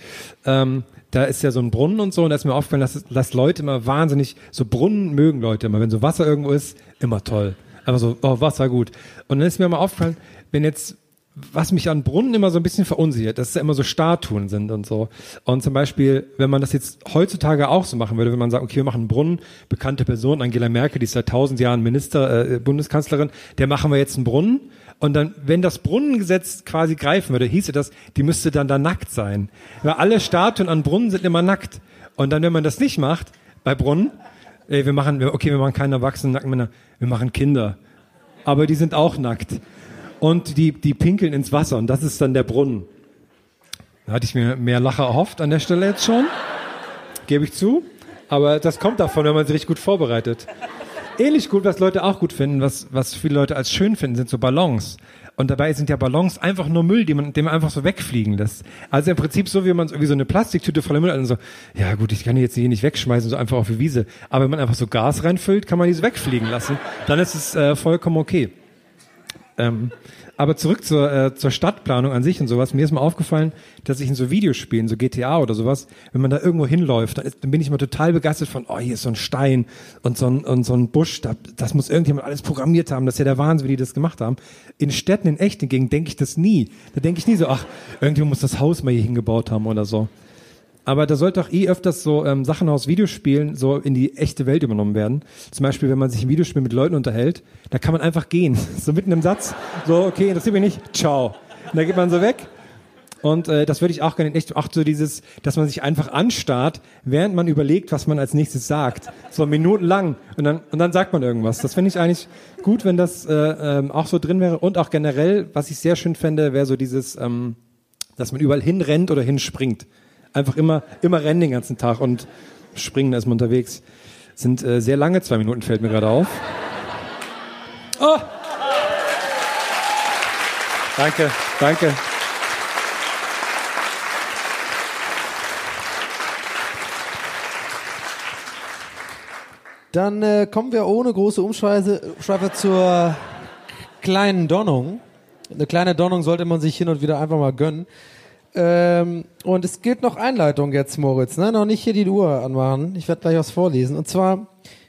Ähm, da ist ja so ein Brunnen und so und da ist mir aufgefallen, dass, dass Leute immer wahnsinnig, so Brunnen mögen Leute immer. Wenn so Wasser irgendwo ist, immer toll. Einfach so, oh, Wasser gut. Und dann ist mir mal aufgefallen, wenn jetzt was mich an Brunnen immer so ein bisschen verunsichert, dass es ja immer so Statuen sind und so. Und zum Beispiel, wenn man das jetzt heutzutage auch so machen würde, wenn man sagt, okay, wir machen einen Brunnen, bekannte Person, Angela Merkel, die ist seit tausend Jahren Minister, äh, Bundeskanzlerin, der machen wir jetzt einen Brunnen. Und dann, wenn das Brunnengesetz quasi greifen würde, hieße das, die müsste dann da nackt sein. Weil alle Statuen an Brunnen sind immer nackt. Und dann, wenn man das nicht macht, bei Brunnen, ey, wir machen, okay, wir machen keine erwachsenen nackten Männer, wir machen Kinder. Aber die sind auch nackt und die, die pinkeln ins Wasser und das ist dann der Brunnen. Da hatte ich mir mehr Lacher erhofft an der Stelle jetzt schon, gebe ich zu. Aber das kommt davon, wenn man sich richtig gut vorbereitet. Ähnlich gut, was Leute auch gut finden, was, was viele Leute als schön finden, sind so Ballons. Und dabei sind ja Ballons einfach nur Müll, den man, den man einfach so wegfliegen lässt. Also im Prinzip so, wie man wie so eine Plastiktüte voller Müll hat und so, ja gut, ich kann die jetzt hier nicht wegschmeißen, so einfach auf die Wiese. Aber wenn man einfach so Gas reinfüllt, kann man die so wegfliegen lassen. Dann ist es äh, vollkommen okay. Ähm, aber zurück zur, äh, zur Stadtplanung an sich und sowas. Mir ist mal aufgefallen, dass ich in so Videospielen, so GTA oder sowas, wenn man da irgendwo hinläuft, dann, ist, dann bin ich mal total begeistert von, oh, hier ist so ein Stein und so ein, und so ein Busch. Da, das muss irgendjemand alles programmiert haben. Das ist ja der Wahnsinn, wie die das gemacht haben. In Städten, in echten Gegenden denke ich das nie. Da denke ich nie so, ach, irgendjemand muss das Haus mal hier hingebaut haben oder so. Aber da sollte auch eh öfters so ähm, Sachen aus Videospielen so in die echte Welt übernommen werden. Zum Beispiel, wenn man sich im Videospiel mit Leuten unterhält, da kann man einfach gehen. [LAUGHS] So mitten im Satz. So, okay, interessiert mich nicht. Ciao. Und da geht man so weg. Und äh, das würde ich auch gerne in echt, auch so dieses, dass man sich einfach anstarrt, während man überlegt, was man als nächstes sagt. So minutenlang. Und dann, und dann sagt man irgendwas. Das finde ich eigentlich gut, wenn das äh, ähm, auch so drin wäre. Und auch generell, was ich sehr schön fände, wäre so dieses, ähm, dass man überall hinrennt oder hinspringt. Einfach immer, immer rennen den ganzen Tag und springen erstmal unterwegs. Sind äh, sehr lange zwei Minuten, fällt mir gerade auf. Oh! Danke, danke. Dann äh, kommen wir ohne große Umschweife Schweife zur kleinen Donnung. Eine kleine Donnung sollte man sich hin und wieder einfach mal gönnen. Ähm, und es gilt noch Einleitung jetzt, Moritz. Ne? Noch nicht hier die Uhr anmachen. Ich werde gleich was vorlesen. Und zwar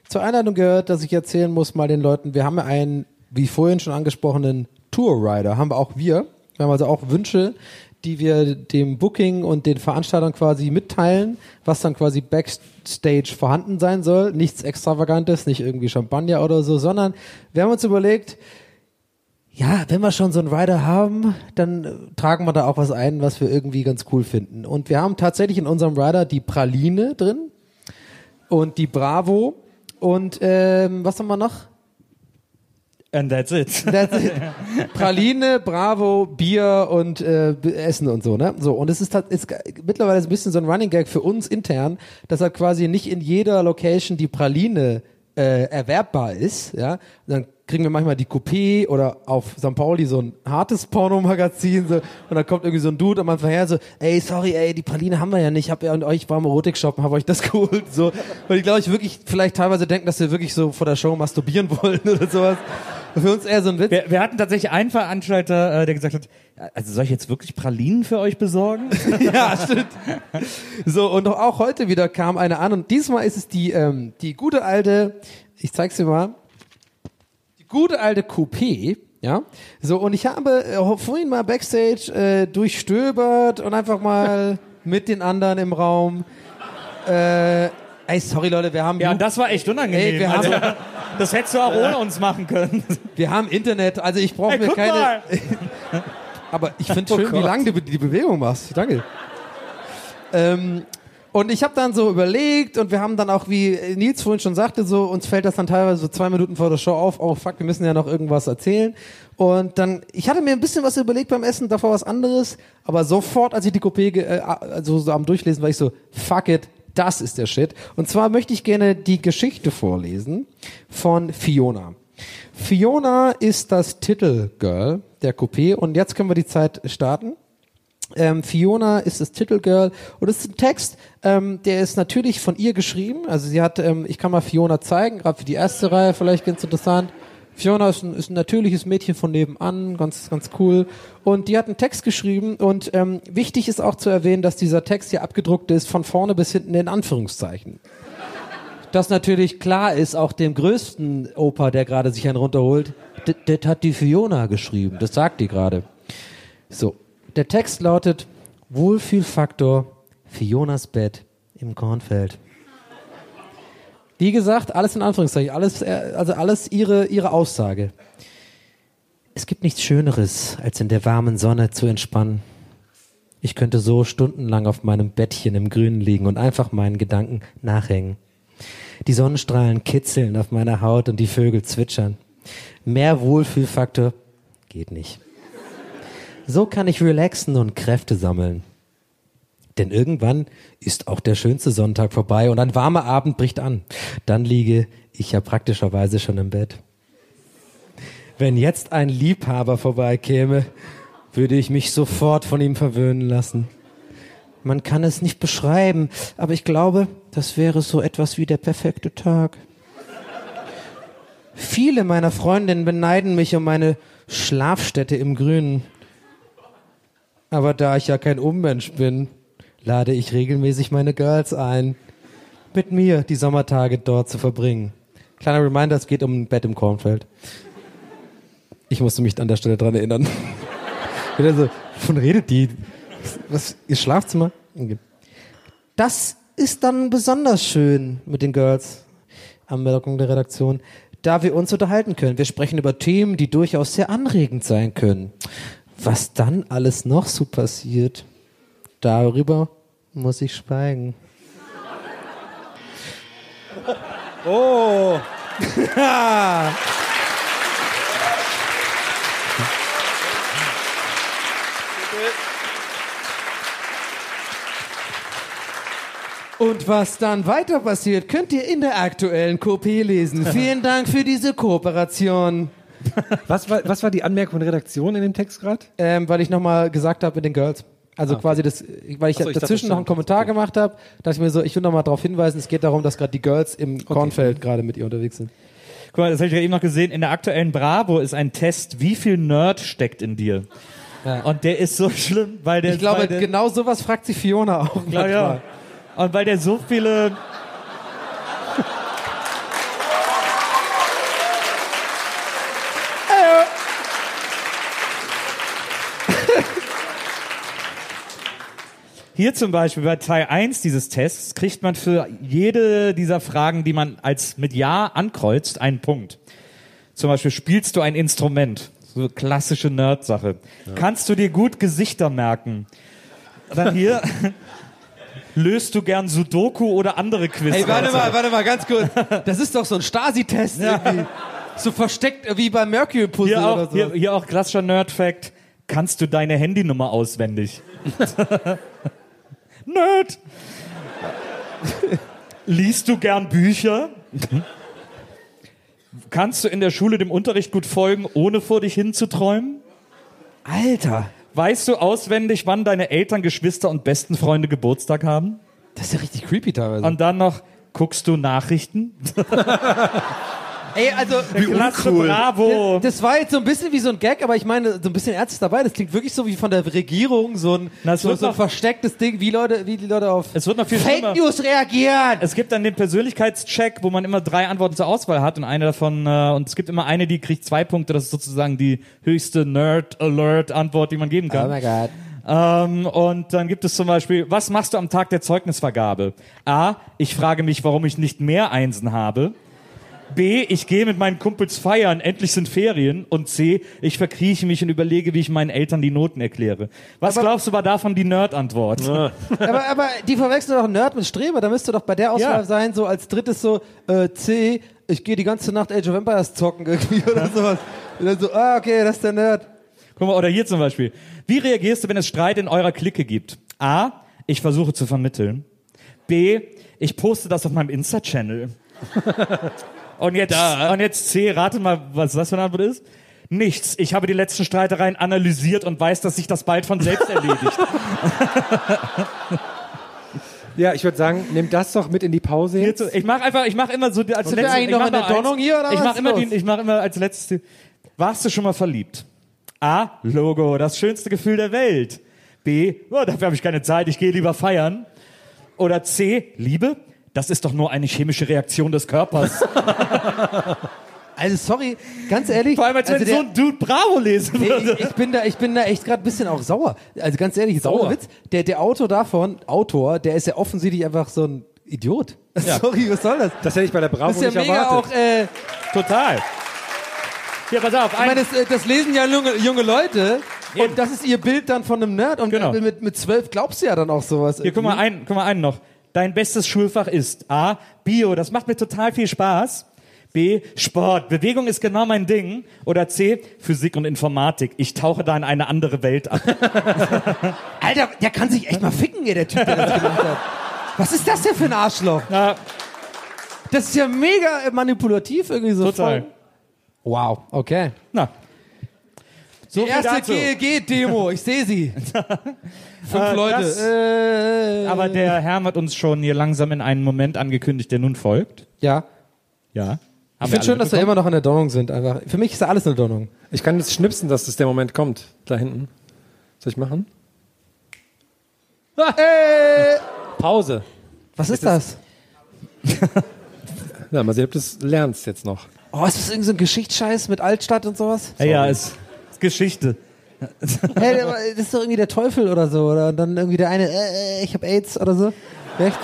zur Einleitung gehört, dass ich erzählen muss mal den Leuten, wir haben ja einen, wie vorhin schon angesprochenen Tourrider. Haben wir auch wir. Wir haben also auch Wünsche, die wir dem Booking und den Veranstaltern quasi mitteilen, was dann quasi backstage vorhanden sein soll. Nichts Extravagantes, nicht irgendwie Champagner oder so, sondern wir haben uns überlegt, ja, wenn wir schon so einen Rider haben, dann äh, tragen wir da auch was ein, was wir irgendwie ganz cool finden. Und wir haben tatsächlich in unserem Rider die Praline drin und die Bravo und ähm, was haben wir noch? And that's it. That's it. [LAUGHS] Praline, Bravo, Bier und äh, Essen und so, ne? So, und es ist, halt- ist mittlerweile ein bisschen so ein Running Gag für uns intern, dass halt quasi nicht in jeder Location die Praline äh, erwerbbar ist, ja. Dann kriegen wir manchmal die Coupé oder auf St. Pauli so ein hartes Pornomagazin so, und dann kommt irgendwie so ein Dude am Anfang her so, ey, sorry, ey, die Praline haben wir ja nicht, hab ja und euch war im Erotik-Shop und hab euch das [LAUGHS] geholt, so. Weil ich glaube, ich wirklich vielleicht teilweise denken, dass wir wirklich so vor der Show masturbieren wollen [LAUGHS] oder sowas. Und für uns eher so ein Witz. Wir, wir hatten tatsächlich einen Veranstalter, äh, der gesagt hat, also soll ich jetzt wirklich Pralinen für euch besorgen? [LAUGHS] ja, stimmt. So, und auch heute wieder kam eine an und diesmal ist es die, ähm, die gute alte, ich zeig's dir mal, die gute alte Coupé, ja. So, und ich habe äh, vorhin mal Backstage äh, durchstöbert und einfach mal [LAUGHS] mit den anderen im Raum, äh, ey, sorry Leute, wir haben, Ja, und das war echt unangenehm. Ey, wir haben- also, [LAUGHS] das hättest du auch ohne uns machen können. [LAUGHS] wir haben Internet, also ich brauche mir keine, mal. Aber ich finde Oh schön, wie Gott. lange du die Bewegung machst. Danke. Ähm, und ich habe dann so überlegt und wir haben dann auch, wie Nils vorhin schon sagte, so uns fällt das dann teilweise so zwei Minuten vor der Show auf, oh fuck, wir müssen ja noch irgendwas erzählen. Und dann, ich hatte mir ein bisschen was überlegt beim Essen, davor was anderes, aber sofort, als ich die Coupé, äh, also so am Durchlesen, war ich so, fuck it, Das ist der Shit. Und zwar möchte ich gerne die Geschichte vorlesen von Fiona. Fiona ist das Titelgirl der Coupé und jetzt können wir die Zeit starten. Ähm, Fiona ist das Titelgirl und es ist ein Text, ähm, der ist natürlich von ihr geschrieben. Also sie hat, ähm, ich kann mal Fiona zeigen, gerade für die erste Reihe vielleicht ganz interessant. Fiona ist ein, ist ein natürliches Mädchen von nebenan, ganz, ganz cool. Und die hat einen Text geschrieben und ähm, wichtig ist auch zu erwähnen, dass dieser Text hier abgedruckt ist, von vorne bis hinten in Anführungszeichen. Das natürlich klar ist, auch dem größten Opa, der gerade sich einen runterholt, das hat die Fiona geschrieben, das sagt die gerade. So, der Text lautet Wohlfühlfaktor Fionas Bett im Kornfeld. Wie gesagt, alles in Anführungszeichen, alles, äh, also alles ihre, ihre Aussage. Es gibt nichts Schöneres, als in der warmen Sonne zu entspannen. Ich könnte so stundenlang auf meinem Bettchen im Grünen liegen und einfach meinen Gedanken nachhängen. Die Sonnenstrahlen kitzeln auf meiner Haut und die Vögel zwitschern. Mehr Wohlfühlfaktor geht nicht. So kann ich relaxen und Kräfte sammeln. Denn irgendwann ist auch der schönste Sonntag vorbei und ein warmer Abend bricht an. Dann liege ich ja praktischerweise schon im Bett. Wenn jetzt ein Liebhaber vorbeikäme, würde ich mich sofort von ihm verwöhnen lassen. Man kann es nicht beschreiben, aber ich glaube, das wäre so etwas wie der perfekte Tag. Viele meiner Freundinnen beneiden mich um meine Schlafstätte im Grünen. Aber da ich ja kein Ummensch bin, lade ich regelmäßig meine Girls ein, mit mir die Sommertage dort zu verbringen. Kleiner Reminder, es geht um ein Bett im Kornfeld. Ich musste mich an der Stelle dran erinnern. [LAUGHS] Wieder so, wovon redet die? Was, ihr Schlafzimmer? Das ist dann besonders schön mit den Girls. Anmerkung der Redaktion. Da wir uns unterhalten können. Wir sprechen über Themen, die durchaus sehr anregend sein können. Was dann alles noch so passiert, darüber muss ich schweigen. [LAUGHS] Oh. [LAUGHS] Und was dann weiter passiert, könnt ihr in der aktuellen Kopie lesen. Vielen Dank für diese Kooperation. [LAUGHS] Was war, was war die Anmerkung der Redaktion in dem Text gerade? Ähm, weil ich nochmal gesagt habe mit den Girls. Also Ah, okay. quasi das, weil ich so, ich dazwischen noch einen. Kommentar gemacht habe, dachte ich mir so, ich will nochmal darauf hinweisen, es geht darum, dass gerade die Girls im Kornfeld gerade mit ihr unterwegs sind. Guck mal, das habe ich ja eben noch gesehen. In der aktuellen Bravo ist ein Test, wie viel Nerd steckt in dir. Und der ist so schlimm, weil der Ich glaube, der, genau sowas fragt sich Fiona auch Ja, ja. Und weil der so viele. Hier zum Beispiel bei Teil 1 dieses Tests kriegt man für jede dieser Fragen, die man als mit Ja ankreuzt, einen Punkt. Zum Beispiel, spielst du ein Instrument? So klassische Nerd-Sache. Kannst du dir gut Gesichter merken? Dann hier, [LAUGHS] löst du gern Sudoku oder andere Quiz? Hey, warte mal, warte mal, ganz kurz. Das ist doch so ein Stasi-Test irgendwie. So versteckt wie beim Mercury Puzzle Hier oder auch, so. hier, hier auch klassischer Nerd-Fact. Kannst du deine Handynummer auswendig? [LAUGHS] Nerd! Liest du gern Bücher? Kannst du in der Schule dem Unterricht gut folgen, ohne vor dich hinzuträumen? Alter, Weißt du auswendig, wann deine Eltern, Geschwister und besten Freunde Geburtstag haben? das ist ja richtig creepy teilweise. Und dann noch, guckst du Nachrichten? [LAUGHS] Ey, also Klasse, bravo! Das war jetzt so ein bisschen wie so ein Gag, aber ich meine, so ein bisschen ernst dabei. Das klingt wirklich so wie von der Regierung, so ein, Na, so, so ein verstecktes Ding, wie Leute, wie die Leute auf Es wird noch viel Fake schlimmer. News reagieren. Es gibt dann den Persönlichkeitscheck, wo man immer drei Antworten zur Auswahl hat und eine davon, äh, und es gibt immer eine, die kriegt zwei Punkte. Das ist sozusagen die höchste Nerd-Alert-Antwort, die man geben kann. Oh my God. Ähm, und dann gibt es zum Beispiel, was machst du am Tag der Zeugnisvergabe? A, ich frage mich, warum ich nicht mehr Einsen habe. B, ich gehe mit meinen Kumpels feiern, endlich sind Ferien. Und C, ich verkrieche mich und überlege, wie ich meinen Eltern die Noten erkläre. Was glaubst du war davon die Nerd-Antwort? [LAUGHS] aber, aber die verwechseln doch Nerd mit Streber. Da müsste doch bei der Auswahl Ja. sein, so als drittes so, äh, C, ich gehe die ganze Nacht Age of Empires zocken irgendwie [LAUGHS] oder sowas. Und dann so, ah, okay, das ist der Nerd. Guck mal, oder hier zum Beispiel. Wie reagierst du, wenn es Streit in eurer Clique gibt? A, ich versuche zu vermitteln. B, ich poste das auf meinem Insta-Channel. [LAUGHS] und, jetzt, und jetzt C, rate mal, was das für eine Antwort ist. Nichts. Ich habe die letzten Streitereien analysiert und weiß, dass sich das bald von selbst erledigt. [LAUGHS] Ja, ich würde sagen, nimm das doch mit in die Pause jetzt. Ich mache einfach, ich mache immer so die- als Sind wir letztes. eigentlich ich noch mach in der noch eins. Donnung hier, oder Ich was mache ist immer, die, ich mach immer als letztes. Warst du schon mal verliebt? A. Logo, das schönste Gefühl der Welt. B. Oh, dafür habe ich keine Zeit, ich gehe lieber feiern. Oder C. Liebe? Das ist doch nur eine chemische Reaktion des Körpers. [LAUGHS] Also sorry, ganz ehrlich. Vor allem, als also wenn der- so ein Dude Bravo lesen würde. ich, ich bin da, ich bin da echt gerade ein bisschen auch sauer. Also ganz ehrlich, sauer Sauer. Witz. Der, der Autor davon, Autor, der ist ja offensichtlich einfach so ein Idiot. [LAUGHS] Sorry, was soll das? Das hätte ich bei der Bravo Das ist ja nicht mega erwartet. auch. Äh, Total. Hier, pass auf. ich Ein, meine, das, äh, das lesen ja junge, junge Leute. Eben. Und das ist ihr Bild dann von einem Nerd. Und Genau. mit, mit zwölf glaubst du ja dann auch sowas. Hier, guck mal, ein, guck mal einen noch. Dein bestes Schulfach ist A. Bio, das macht mir total viel Spaß. B. Sport, Bewegung ist genau mein Ding. Oder C. Physik und Informatik. Ich tauche da in eine andere Welt ab. [LAUGHS] Alter, der kann sich echt mal ficken, hier, der Typ, der das gemacht hat. Was ist das denn für ein Arschloch? Na, Das ist ja mega manipulativ irgendwie so. Total. Voll. Wow, okay. na. So Die erste dazu. GEG-Demo, ich sehe sie. [LAUGHS] Fünf Äh, Leute. das- äh, Aber der Herr hat uns schon hier langsam in einen Moment angekündigt, der nun folgt. ja. Ja. Ich finde schön, dass wir immer noch in der Donnung sind. Einfach. Für mich ist da alles eine Donnung. Ich kann jetzt schnipsen, dass das der Moment kommt. Da hinten. Soll ich machen? Äh, Pause. was ist das? [LAUGHS] Ja, mal sehen, ob du es lernst jetzt noch. Oh, ist das irgendein so ein Geschichtsscheiß mit Altstadt und sowas? Ja, ja, ist, ist Geschichte. hey, das ist doch irgendwie der Teufel oder so. Oder dann irgendwie der eine, äh, äh, ich habe AIDS oder so. Echt?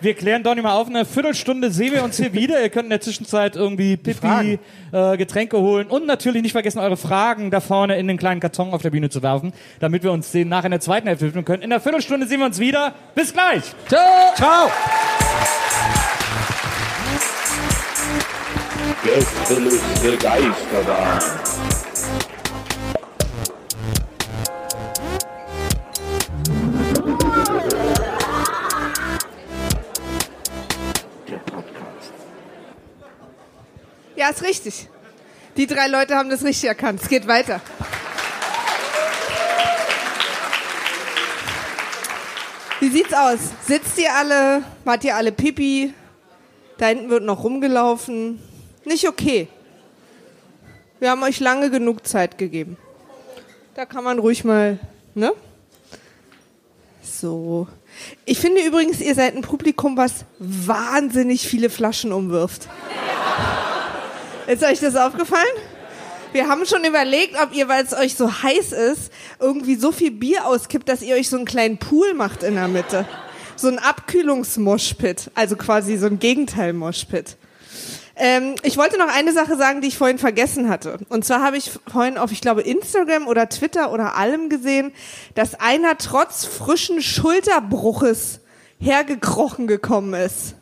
Wir klären Donny mal auf. In einer Viertelstunde sehen wir uns hier wieder. Ihr könnt in der Zwischenzeit irgendwie Pipi, äh, Getränke holen und natürlich nicht vergessen, eure Fragen da vorne in den kleinen Karton auf der Bühne zu werfen, damit wir uns den nach in der zweiten Hälfte widmen können. In der Viertelstunde sehen wir uns wieder. Bis gleich. Ciao! Ciao! Gästeliste Geisterbahn. Der Podcast. Ja, ist richtig. Die drei Leute haben das richtig erkannt. Es geht weiter. Wie sieht's aus? Sitzt ihr alle? Wart ihr alle Pipi? Da hinten wird noch rumgelaufen. Nicht okay. Wir haben euch lange genug Zeit gegeben. Da kann man ruhig mal, ne? So. Ich finde übrigens, ihr seid ein Publikum, was wahnsinnig viele Flaschen umwirft. Ist euch das aufgefallen? Wir haben schon überlegt, ob ihr, weil es euch so heiß ist, irgendwie so viel Bier auskippt, dass ihr euch so einen kleinen Pool macht in der Mitte. So ein Abkühlungsmoshpit, also quasi so ein Gegenteil-Moshpit. Ähm, ich wollte noch eine Sache sagen, die ich vorhin vergessen hatte. Und zwar habe ich vorhin auf, ich glaube, Instagram oder Twitter oder allem gesehen, dass einer trotz frischen Schulterbruches hergekrochen gekommen ist.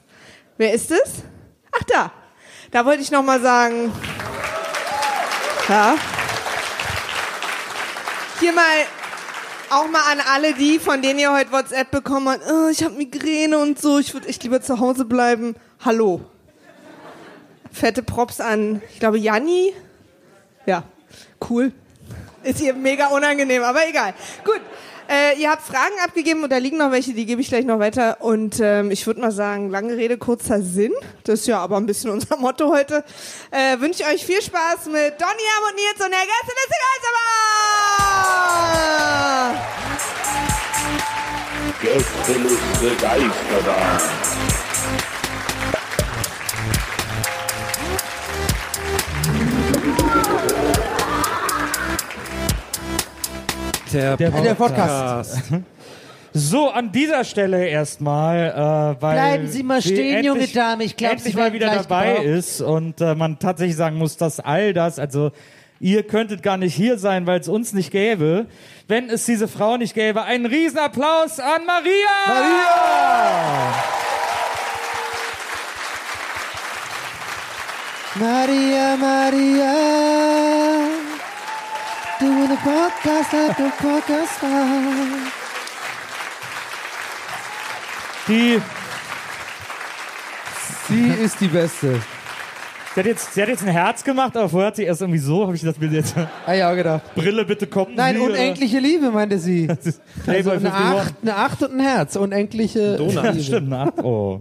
Wer ist es? Ach da. Da wollte ich noch mal sagen. Ja. Hier mal auch mal an alle die, von denen ihr heute WhatsApp bekommen habt. Oh, ich habe Migräne und so. Ich würde echt lieber zu Hause bleiben. Hallo. Fette Props an, ich glaube, Janni. Ja, cool. Ist ihr mega unangenehm, aber egal. Gut. Äh, ihr habt Fragen abgegeben und da liegen noch welche, die gebe ich gleich noch weiter. Und ähm, ich würde mal sagen, lange Rede, kurzer Sinn. Das ist ja aber ein bisschen [LAUGHS] unser Motto heute. Äh, Wünsche ich euch viel Spaß mit Donny Ham und Nils und der Gästeliste Geisterbahn! Gästeliste Geisterbahn. Der, Der- der Podcast. So, an dieser Stelle erstmal, äh, weil Bleiben Sie mal stehen, junge endlich- Dame. Ich glaub, endlich Sie mal wieder gleich dabei gebraucht. ist und äh, man tatsächlich sagen muss, dass all das, also ihr könntet gar nicht hier sein, weil es uns nicht gäbe, wenn es diese Frau nicht gäbe. Einen Riesenapplaus an Maria! Maria! Maria, Maria, doing a podcast like a podcast. Die, Sie ist die Beste. sie, hat jetzt, sie hat jetzt ein Herz gemacht, aber vorher hat sie erst irgendwie so, habe ich das Bild jetzt. Ah ja, auch gedacht. Brille, bitte kommen Nein, Sie. oder- unendliche Liebe, meinte sie. [LAUGHS] Also eine 51. Acht, eine Acht und ein Herz. Unendliche Ja, Liebe. [LAUGHS] stimmt, na. Oh.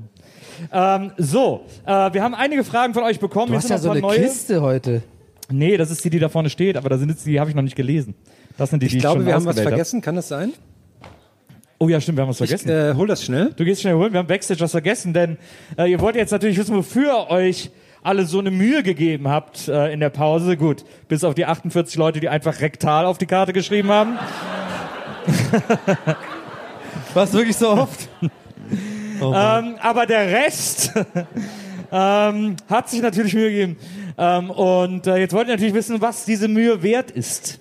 Ähm, so, äh, wir haben einige Fragen von euch bekommen. Du hast ja so noch eine neue. Kiste heute. Nee, das ist die, die da vorne steht, aber da sind jetzt die, die habe ich noch nicht gelesen. Das sind die, die Ich glaube, schon wir haben was ausgewählt hab. vergessen. Kann das sein? Oh ja, stimmt, wir haben was Ich vergessen. äh, hol das schnell. Du gehst schnell holen, wir haben Backstage was vergessen, denn äh, ihr wollt jetzt natürlich wissen, wofür ihr euch alle so eine Mühe gegeben habt äh, in der Pause. Gut, bis auf die 48 Leute, die einfach rektal auf die Karte geschrieben haben. Was wirklich so oft? [LAUGHS] ähm, aber der Rest ähm, hat sich natürlich Mühe gegeben. Ähm, und äh, jetzt wollt ihr natürlich wissen, was diese Mühe wert ist.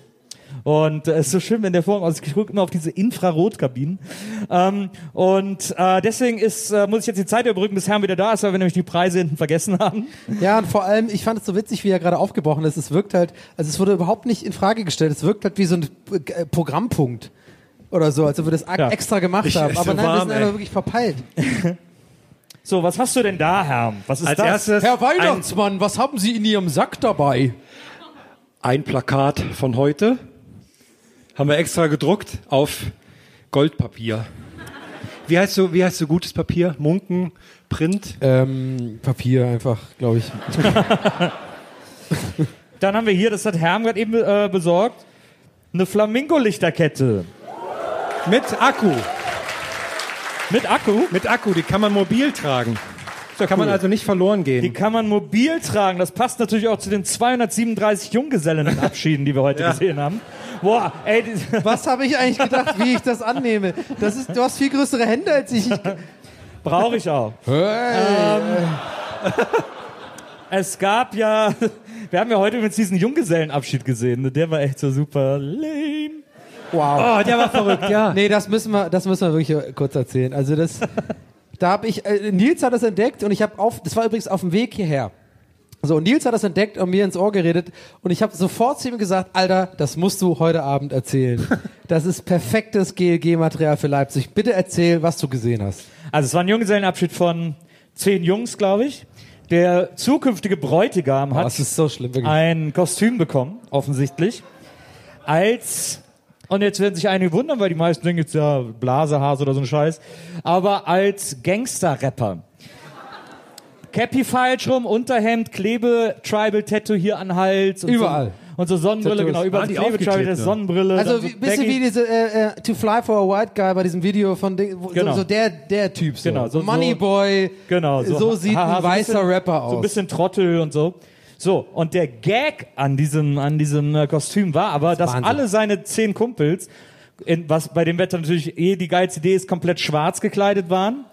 Und äh, es ist so schön, wenn der Vorhang aus. Ich gucke immer auf diese Infrarotkabinen. Ähm, und äh, deswegen ist, äh, muss ich jetzt die Zeit überbrücken, bis Herrn wieder da ist, weil wir nämlich die Preise hinten vergessen haben. Ja, und vor allem, ich fand es so witzig, wie er gerade aufgebrochen ist. Es wirkt halt, also es wurde überhaupt nicht in Frage gestellt. Es wirkt halt wie so ein äh, Programmpunkt oder so, als ob wir das Ja. extra gemacht Ich- haben. Aber so nein, wir warm, sind ey. einfach wirklich verpeilt. [LAUGHS] So, was hast du denn da, Herr? Was ist Als das? erstes Herr Weihnachtsmann, was haben Sie in Ihrem Sack dabei? ein Plakat von heute. Haben wir extra gedruckt auf Goldpapier. Wie heißt so, wie heißt so gutes Papier? Munken, Print? Ähm, Papier einfach, glaube ich. [LAUGHS] Dann haben wir hier, das hat Herm gerade eben äh, besorgt, eine Flamingo-Lichterkette Mit Akku. Mit Akku. Mit Akku, die kann man mobil tragen. Da kann man also nicht verloren Die gehen. kann man mobil tragen. Das passt natürlich auch zu den 237 Junggesellenabschieden, die wir heute gesehen haben. Boah, ey, die, [LAUGHS] Was habe ich eigentlich gedacht, wie ich das annehme? Das ist, du hast viel größere Hände als ich. ich brauche ich auch. Es gab ja, [LAUGHS] wir haben ja heute übrigens diesen Junggesellenabschied gesehen. Der war echt so super lame. Wow. Oh, der war verrückt, ja. Nee, das müssen wir, das müssen wir wirklich kurz erzählen. Also das, da habe ich, äh, Nils hat das entdeckt und ich habe auf, das war übrigens auf dem Weg hierher. So, und Nils hat das entdeckt und mir ins Ohr geredet und ich habe sofort zu ihm gesagt, Alter, das musst du heute Abend erzählen. [LAUGHS] Das ist perfektes GLG-Material für Leipzig. Bitte erzähl, was du gesehen hast. Also es war ein Junggesellenabschied von zehn Jungs, glaube ich. Der zukünftige Bräutigam hat das ist so schlimm, ein Kostüm bekommen, offensichtlich, als, und jetzt werden sich einige wundern, weil die meisten denken jetzt ja Blasehase oder so ein Scheiß, aber als Gangster-Rapper. Cappy falsch rum, Unterhemd, Klebe, Tribal-Tattoo hier an Hals. Und Überall. So, und so Sonnenbrille, Tattoos. genau, überall Klebe, Tribal, ja? Sonnenbrille. Also so wie, bisschen wie diese äh, äh, To Fly for a White Guy bei diesem Video von Ding, wo, Genau. so, so der der Typ so. Genau, so- so- Moneyboy. Genau, so, sieht haha, ein so weißer bisschen, Rapper aus. So ein bisschen Trottel und so. So, und der Gag an diesem, an diesem äh, Kostüm war aber, dass Wahnsinn. alle seine zehn Kumpels, in, was bei dem Wetter natürlich eh die geilste Idee ist, komplett schwarz gekleidet waren,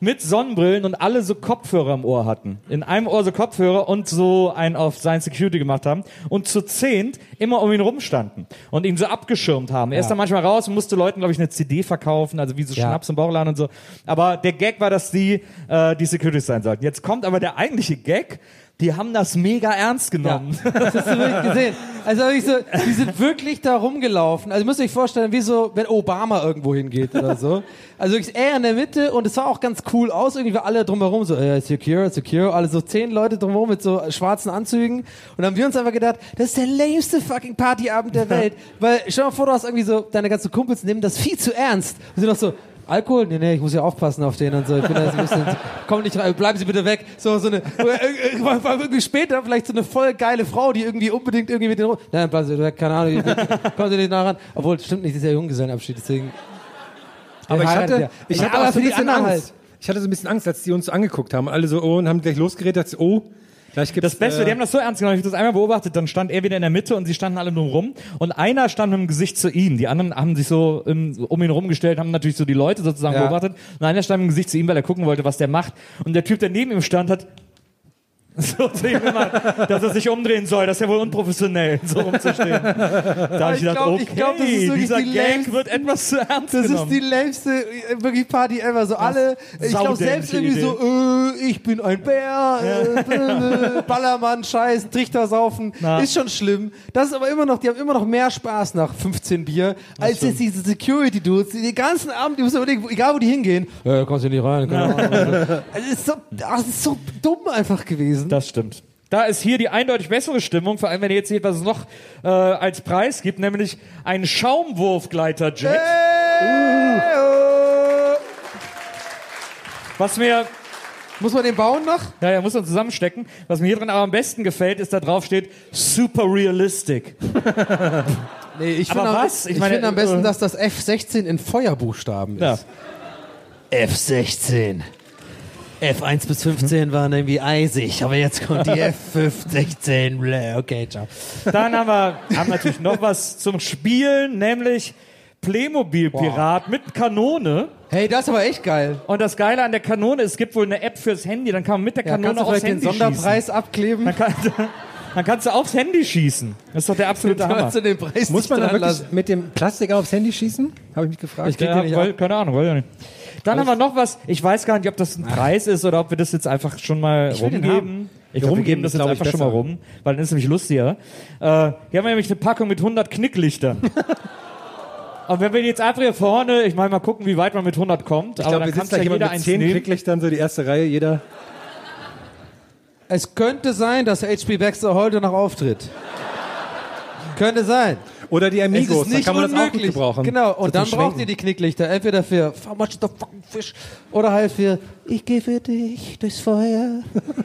mit Sonnenbrillen und alle so Kopfhörer im Ohr hatten. In einem Ohr so Kopfhörer und so einen auf sein Security gemacht haben und zu zehnt immer um ihn rumstanden und ihn so abgeschirmt haben. Er ist dann manchmal raus und musste Leuten, glaube ich, eine CD verkaufen, also wie so Ja. Schnaps im Bauchladen und so. Aber der Gag war, dass die äh, die Securities sein sollten. Jetzt kommt aber der eigentliche Gag. Die haben das mega ernst genommen. Das hast du wirklich gesehen. Also wirklich so, die sind [LAUGHS] wirklich da rumgelaufen. Also müsst ihr euch vorstellen, wie so, wenn Obama irgendwo hingeht oder so. Also wirklich er in der Mitte und es sah auch ganz cool aus. Irgendwie alle drumherum so, äh, secure, secure. Alle so zehn Leute drumherum mit so schwarzen Anzügen. Und dann haben wir uns einfach gedacht, das ist der lameste fucking Partyabend der [LAUGHS] Welt. Weil, stell dir mal vor, du hast irgendwie so, deine ganzen Kumpels nehmen das viel zu ernst. Und sind doch so, Alkohol? Nee, nee, ich muss ja aufpassen auf den und so. Ich bin da jetzt ein bisschen, komm nicht rein, bleiben Sie bitte weg. So, so eine, äh, äh, war irgendwie später vielleicht so eine voll geile Frau, die irgendwie unbedingt irgendwie mit den, rum- nein, bleiben Sie weg, keine Ahnung, [LAUGHS] kommen Sie nicht nah ran. Obwohl, stimmt nicht, das ist ja Junggesellenabschied, deswegen. Aber ich hatte, ja. ich Ja, hatte aber auch so ein bisschen Angst. Ich hatte so ein bisschen Angst, als die uns angeguckt haben. Alle so, oh, und haben gleich losgeredet, dachte ich, oh, Das Beste, äh, die haben das so ernst genommen. Ich habe das einmal beobachtet, dann stand er wieder in der Mitte und sie standen alle nur rum. Und einer stand mit dem Gesicht zu ihm. Die anderen haben sich so so um ihn rumgestellt, haben natürlich so die Leute sozusagen Ja. beobachtet. Und einer stand mit dem Gesicht zu ihm, weil er gucken wollte, was der macht. Und der Typ, der neben ihm stand, hat [LAUGHS] So zu ihm gemacht, dass er sich umdrehen soll. Das ist ja wohl unprofessionell, [LAUGHS] so rumzustehen. Da habe ich, ich gedacht, glaub- okay, ich glaub, das ist dieser die Gag wird etwas zu ernst Das ist genommen. die längste äh, wirklich Party ever. So alle, ich glaube selbst irgendwie so, äh, ich bin ein Bär, äh, [LAUGHS] äh, Ballermann, Scheiß, Trichter saufen, Na. ist schon schlimm. Das ist aber immer noch, die haben immer noch mehr Spaß nach 15 Bier, als jetzt diese Security Dudes, die den ganzen Abend, die müssen überlegen, egal wo die hingehen, äh, kommst du nicht rein, keine Ahnung. Also, es ist so, ach, es ist so dumm einfach gewesen. Das stimmt. Da ist hier die eindeutig bessere Stimmung, vor allem wenn ihr jetzt seht, was es noch äh, als Preis gibt, nämlich einen Schaumwurfgleiter-Jet. Äh, oh. Was mir, Muss man den bauen noch? ja, ja, muss man zusammenstecken. Was mir hier drin aber am besten gefällt, ist, da drauf steht, super realistic. [LAUGHS] Nee, ich Aber finde am, was? Ich ich meine, finde am besten, äh, dass das F16 in Feuerbuchstaben Ja. ist. F16. F1 bis 15 waren irgendwie eisig, aber jetzt kommt die [LAUGHS] F16. Bläh, Okay, ciao. Dann haben wir haben natürlich noch was zum Spielen, nämlich Playmobil-Pirat mit Kanone. Hey, das ist aber echt geil. Und das Geile an der Kanone, es gibt wohl eine App fürs Handy, dann kann man mit der Ja, Kanone kannst du aufs vielleicht den Handy Sonderpreis abkleben? schießen. Dann, kann, [LAUGHS] dann kannst du aufs Handy schießen. Das ist doch der absolute Hammer. Kannst du den Preis Muss man da wirklich lassen? mit dem Plastik aufs Handy schießen? Habe ich mich gefragt. Ich Ja, nicht ab. keine Ahnung, wollte ich nicht. Dann haben wir noch was, ich weiß gar nicht, ob das ein Preis ist oder ob wir das jetzt einfach schon mal den rumgeben. Ich glaub, wir rumgeben geben das jetzt glaub ich, einfach schon mal rum, weil dann ist es nämlich lustiger. Äh, hier haben wir nämlich eine Packung mit 100 Knicklichtern. [LAUGHS] Und wenn wir jetzt einfach hier vorne, ich meine mal gucken, wie weit man mit 100 kommt, Ich aber glaube, dann wir kann sitzen da ja jemand jeder mit zehn nehmen. Klicklichtern, so die erste Reihe, jeder. Es könnte sein, dass H.P. Baxter heute noch auftritt. könnte sein. Oder die Es Amigos, ist da nicht kann man das auch gut unmöglich. gebrauchen. Genau, So und dann zum braucht Schwenken. ihr die Knicklichter. Entweder für How much the fucking fish oder halt für Ich gehe für dich durchs Feuer. [LAUGHS]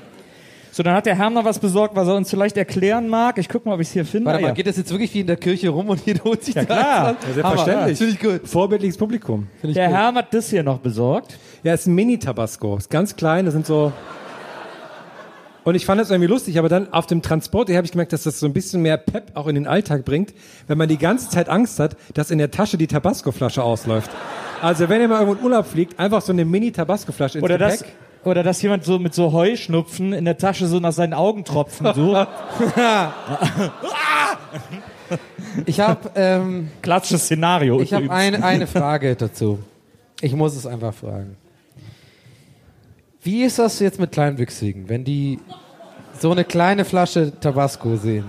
So, dann hat der Herr noch was besorgt, was er uns vielleicht erklären mag. Ich guck mal, ob ich es hier finde. Warte mal, ja. geht das jetzt wirklich wie in der Kirche rum und jeder holt sich Ja, da klar. Ja, selbstverständlich. Finde ich gut. Vorbildliches Publikum. Der gut. Herr hat das hier noch besorgt. Ja, ist ein Mini-Tabasco. Ist ganz klein, das sind so. Und ich fand das irgendwie lustig, aber dann auf dem Transport habe ich gemerkt, dass das so ein bisschen mehr Pep auch in den Alltag bringt, wenn man die ganze Zeit Angst hat, dass in der Tasche die Tabasco-Flasche ausläuft. Also wenn ihr mal irgendwo in Urlaub fliegt, einfach so eine Mini-Tabasco-Flasche ins Oder das, Gepäck. oder dass jemand so mit so Heuschnupfen in der Tasche so nach seinen Augen tropfen. So. [LAUGHS] Ich habe ähm, Klassisches Szenario. ich hab übrigens. eine, eine Frage dazu. Ich muss es einfach fragen. Wie ist das jetzt mit Kleinwüchsigen, wenn die so eine kleine Flasche Tabasco sehen?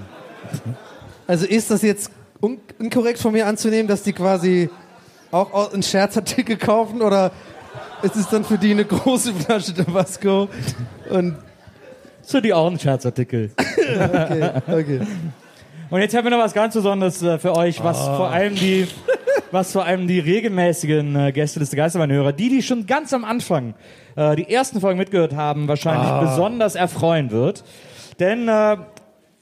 Also ist das jetzt un inkorrekt von mir anzunehmen, dass die quasi auch au- einen Scherzartikel kaufen oder ist es dann für die eine große Flasche Tabasco? Und So die auch ein Scherzartikel. [LAUGHS] okay, okay. Und jetzt haben wir noch was ganz Besonderes äh, für euch, was Ah. vor allem die, was vor allem die regelmäßigen äh, Gästeliste Geistermann-Hörer, die, die schon ganz am Anfang äh, die ersten Folgen mitgehört haben, wahrscheinlich Ah. besonders erfreuen wird. Denn äh,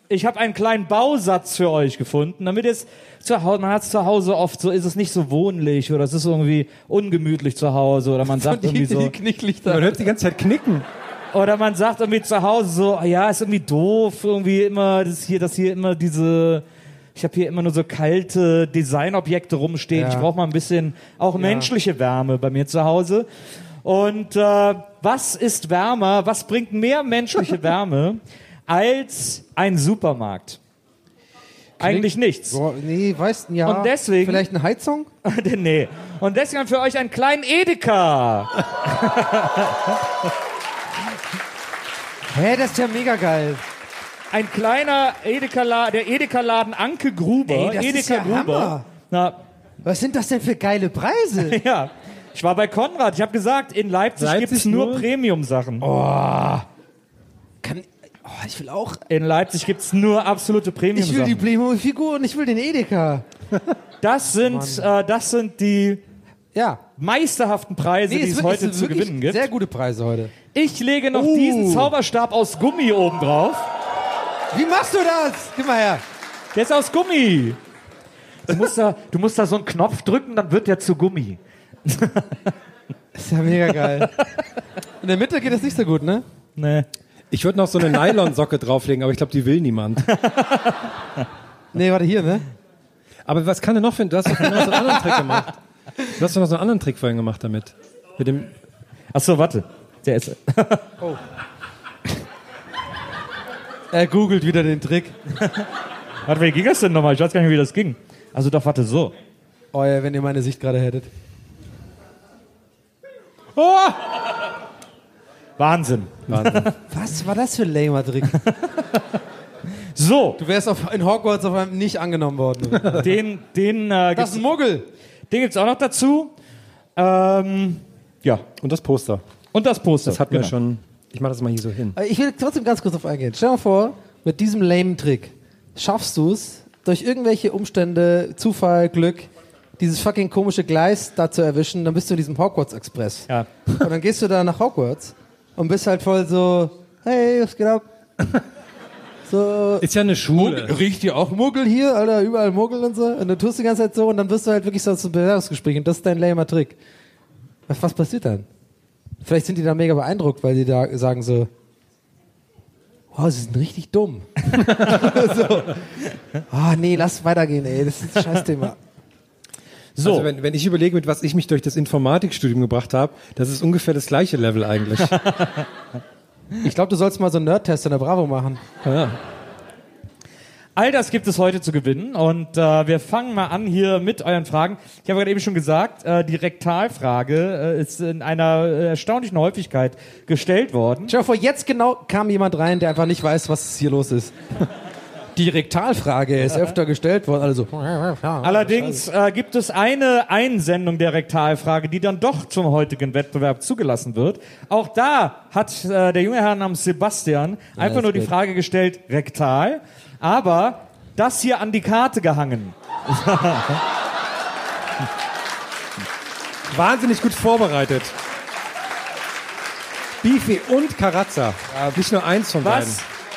ich habe einen kleinen Bausatz für euch gefunden, damit es zu Hause, man hat es zu Hause oft so, ist es nicht so wohnlich oder es ist irgendwie ungemütlich zu Hause oder man sagt die, irgendwie so, die Knicklichter. Man hört die ganze Zeit knicken. Oder man sagt irgendwie zu Hause so, ja, ist irgendwie doof, irgendwie immer, das hier, das hier immer diese, ich habe hier immer nur so kalte Designobjekte rumstehen. Ja. Ich brauche mal ein bisschen auch menschliche Wärme bei mir zu Hause. Und äh, was ist wärmer, was bringt mehr menschliche [LAUGHS] Wärme als ein Supermarkt? Eigentlich nichts. Boah, nee, weißt du, ja. Und deswegen- Vielleicht eine Heizung? [LAUGHS] nee. Und deswegen für euch einen kleinen Edeka. [LAUGHS] Hä, das ist ja mega geil. Ein kleiner Edeka, der Edeka-Laden Anke Gruber. Ey, das Edeka ist ja Gruber. Hammer. Na, Was sind das denn für geile Preise? [LAUGHS] ja. Ich war bei Konrad. Ich habe gesagt, in Leipzig, Leipzig gibt's nur, nur? Premium-Sachen. Kann, oh, ich will auch. In Leipzig gibt's nur absolute Ich will die Premium-Sachen. Playmobil-Figur und ich will den Edeka. Das sind, äh, das sind die Ja. meisterhaften Preise, die es wird- heute zu wirklich gewinnen gibt. Sehr gute Preise heute. Ich lege noch Uh. diesen Zauberstab aus Gummi oben drauf. Wie machst du das? Gib mal her. Der ist aus Gummi. Du musst da, du musst da so einen Knopf drücken, dann wird der zu Gummi. ist ja mega geil. In der Mitte geht das nicht so gut, ne? Nee. Ich würde noch so eine Nylonsocke drauflegen, aber ich glaube, die will niemand. Nee, warte hier, ne? Aber was kann denn noch finden? Du hast doch noch so einen anderen Trick gemacht. Du hast doch noch so einen anderen Trick vorhin gemacht damit. Mit dem, Ach so, warte. Der ist. [LAUGHS] Er googelt wieder den Trick. [LAUGHS] Warte, wie ging das denn nochmal? Ich weiß gar nicht, wie das ging. Also doch, warte, so. Oh ja, wenn ihr meine Sicht gerade hättet. Oh! Wahnsinn. [LAUGHS] Was war das für ein lamer Trick? So, Du wärst auf, in Hogwarts auf einmal nicht angenommen worden. den, den, äh, Das gibt's, ist ein Muggel. den gibt's auch noch dazu. Ähm, ja, Und das Poster. Und das Poster. Das hatten wir Genau. schon. Ich mache das mal hier so hin. Ich will trotzdem ganz kurz auf eingehen. Stell dir mal vor, mit diesem lamen Trick schaffst du es, durch irgendwelche Umstände, Zufall, Glück, dieses fucking komische Gleis da zu erwischen, dann bist du in diesem Hogwarts Express. Ja. [LAUGHS] Und dann gehst du da nach Hogwarts und bist halt voll so, hey, was geht ab? [LAUGHS] So, Ist ja eine Schule. riecht hier auch Muggel hier, Alter, überall Muggel und so. Und du tust die ganze Zeit so und dann wirst du halt wirklich so zum Bewerbungsgespräch und das ist dein lamer Trick. Was, was passiert dann? Vielleicht sind die da mega beeindruckt, weil die da sagen so, wow, sie sind richtig dumm. [LAUGHS] so. Ah, nee, lass weitergehen, ey, das ist ein Scheißthema. So, Also wenn, wenn ich überlege, mit was ich mich durch das Informatikstudium gebracht habe, das ist ungefähr das gleiche Level eigentlich. [LAUGHS] Ich glaube, du sollst mal so einen Nerd-Test in der Bravo machen. ja. All das gibt es heute zu gewinnen und äh, wir fangen mal an hier mit euren Fragen. Ich habe gerade eben schon gesagt, äh, die Rektalfrage äh, ist in einer äh, erstaunlichen Häufigkeit gestellt worden. Dir vor, jetzt genau kam jemand rein, der einfach nicht weiß, was hier los ist. [LAUGHS] Die Rektalfrage ist öfter gestellt worden, also. Allerdings äh, gibt es eine Einsendung der Rektalfrage, die dann doch zum heutigen Wettbewerb zugelassen wird. Auch da hat äh, der junge Herr namens Sebastian einfach ist nur die. Frage gestellt, rektal, aber das hier an die Karte gehangen. [LAUGHS] Wahnsinnig gut vorbereitet. Beefy und Karazza. Nicht nur eins von beiden.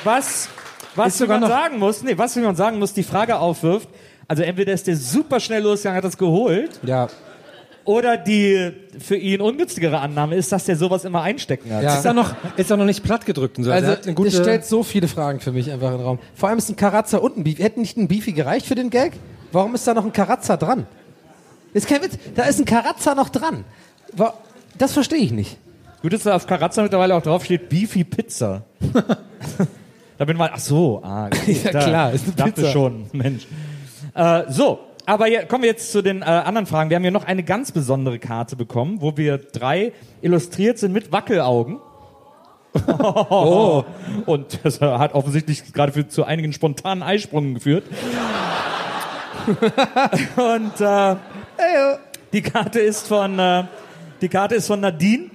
Was, was, was sogar man sagen muss, nee, was man sagen muss, die Frage aufwirft, also entweder ist der super schnell losgegangen, hat das geholt, Ja. Oder die für ihn ungünstigere Annahme ist, dass der sowas immer einstecken hat. Ja. Ist da noch, ist da noch nicht platt gedrückt und so. Also, eine gute, das stellt so viele Fragen für mich einfach in den Raum. Vor allem ist ein Karazza und ein Beefy. Hätte nicht ein Beefy gereicht für den Gag? Warum ist da noch ein Karazza dran? Ist kein Witz. Da ist ein Karazza noch dran. Das verstehe ich nicht. Gut, dass da auf Karazza mittlerweile auch drauf steht, Beefy Pizza. [LAUGHS] da bin ich mal, ach so, ah, Ja, da, klar, ist eine dachte Pizza. schon, Mensch. Äh, so, aber hier, kommen wir jetzt zu den äh, anderen Fragen. Wir haben hier noch eine ganz besondere Karte bekommen, wo wir drei illustriert sind mit Wackelaugen. [LAUGHS] oh. [LAUGHS] Und das hat offensichtlich gerade für, zu einigen spontanen Eisprungen geführt. [LAUGHS] Und äh, die Karte ist von äh, die Karte ist von Nadine.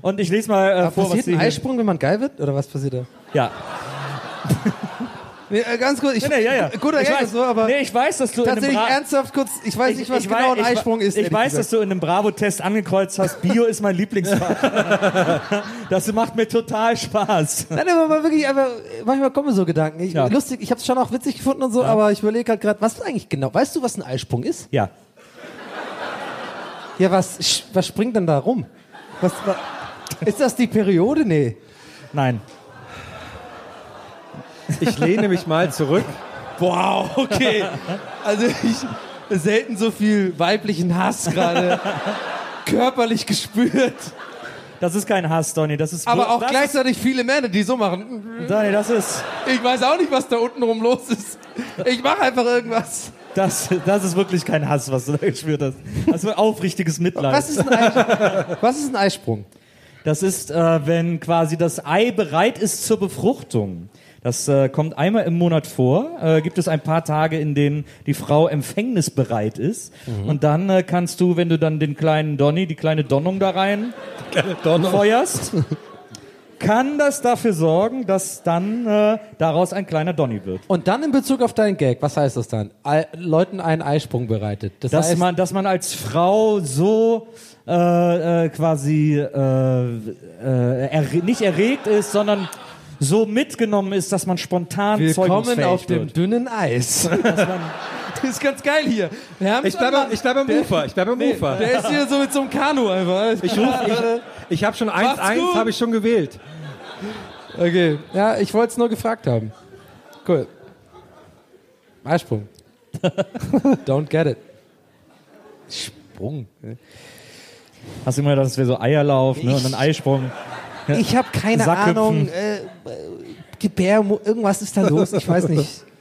Und ich lese mal äh, vor, was passiert sie ein Eisprung, wenn man geil wird? Oder was passiert da? Ja. Nee, äh, ganz kurz. Ich, Nee, nee, ja, ja. Guter ich weiß, so, aber nee, ich weiß, dass du in einem tatsächlich ernsthaft kurz, ich weiß nicht, was ich genau ein Eisprung ist. Ich weiß, dass gesagt. du in einem Bravo-Test angekreuzt hast, Bio ist mein Lieblingsfach. [LAUGHS] das macht mir total Spaß. Nein, aber wirklich, aber manchmal kommen mir so Gedanken. Ich, Ja. Lustig, ich habe es schon auch witzig gefunden und so, aber ich überlege halt gerade, was eigentlich genau? Weißt du, was ein Eisprung ist? Ja. Ja, was, was springt denn da rum? Was, wa- ist das die Periode? Nee. Nein. Ich lehne mich mal zurück. Wow, okay. Also ich selten so viel weiblichen Hass gerade körperlich gespürt. Das ist kein Hass, Donny. Das ist Aber auch gleichzeitig viele Männer, die so machen. Donny, das ist, Ich weiß auch nicht, was da unten rum los ist. Ich mache einfach irgendwas. das, das ist wirklich kein Hass, was du da gespürt hast. Das ist aufrichtiges Mitleid. Was ist ein, Eis was ist ein Eisprung? Das ist, äh, wenn quasi das Ei bereit ist zur Befruchtung. Das äh, kommt einmal im Monat vor. Äh, gibt es ein paar Tage, in denen die Frau empfängnisbereit ist. Und dann äh, kannst du, wenn du dann den kleinen Donny, die kleine Donnung da rein [LAUGHS] feuerst, kann das dafür sorgen, dass dann äh, daraus ein kleiner Donny wird. Und dann in Bezug auf deinen Gag, was heißt das dann? Ei- Leuten einen Eisprung bereitet. Das Dass heißt, man, dass man als Frau so äh, äh, quasi äh, äh, erre nicht erregt ist, sondern so mitgenommen ist, dass man spontan willkommen zeugungsfähig auf dem wird. dünnen Eis. [LAUGHS] das ist ganz geil hier. Wir Ich bleibe ich bleib am Ufer. Ich bleibe am Ufer. Der ist hier so mit so einem Kanu einfach. Ich ruf, ich, ich habe schon 1-1, gut. habe ich schon gewählt. Okay, ja, ich wollte es nur gefragt haben. Cool. Eisprung. [LAUGHS] Don't get it. Sprung. Hast du immer gedacht, das wäre so Eierlauf ne, und dann Eisprung. Ich habe keine Sackhüpfen. Ahnung. Äh, die Bär, irgendwas ist da los, ich weiß nicht. [LAUGHS]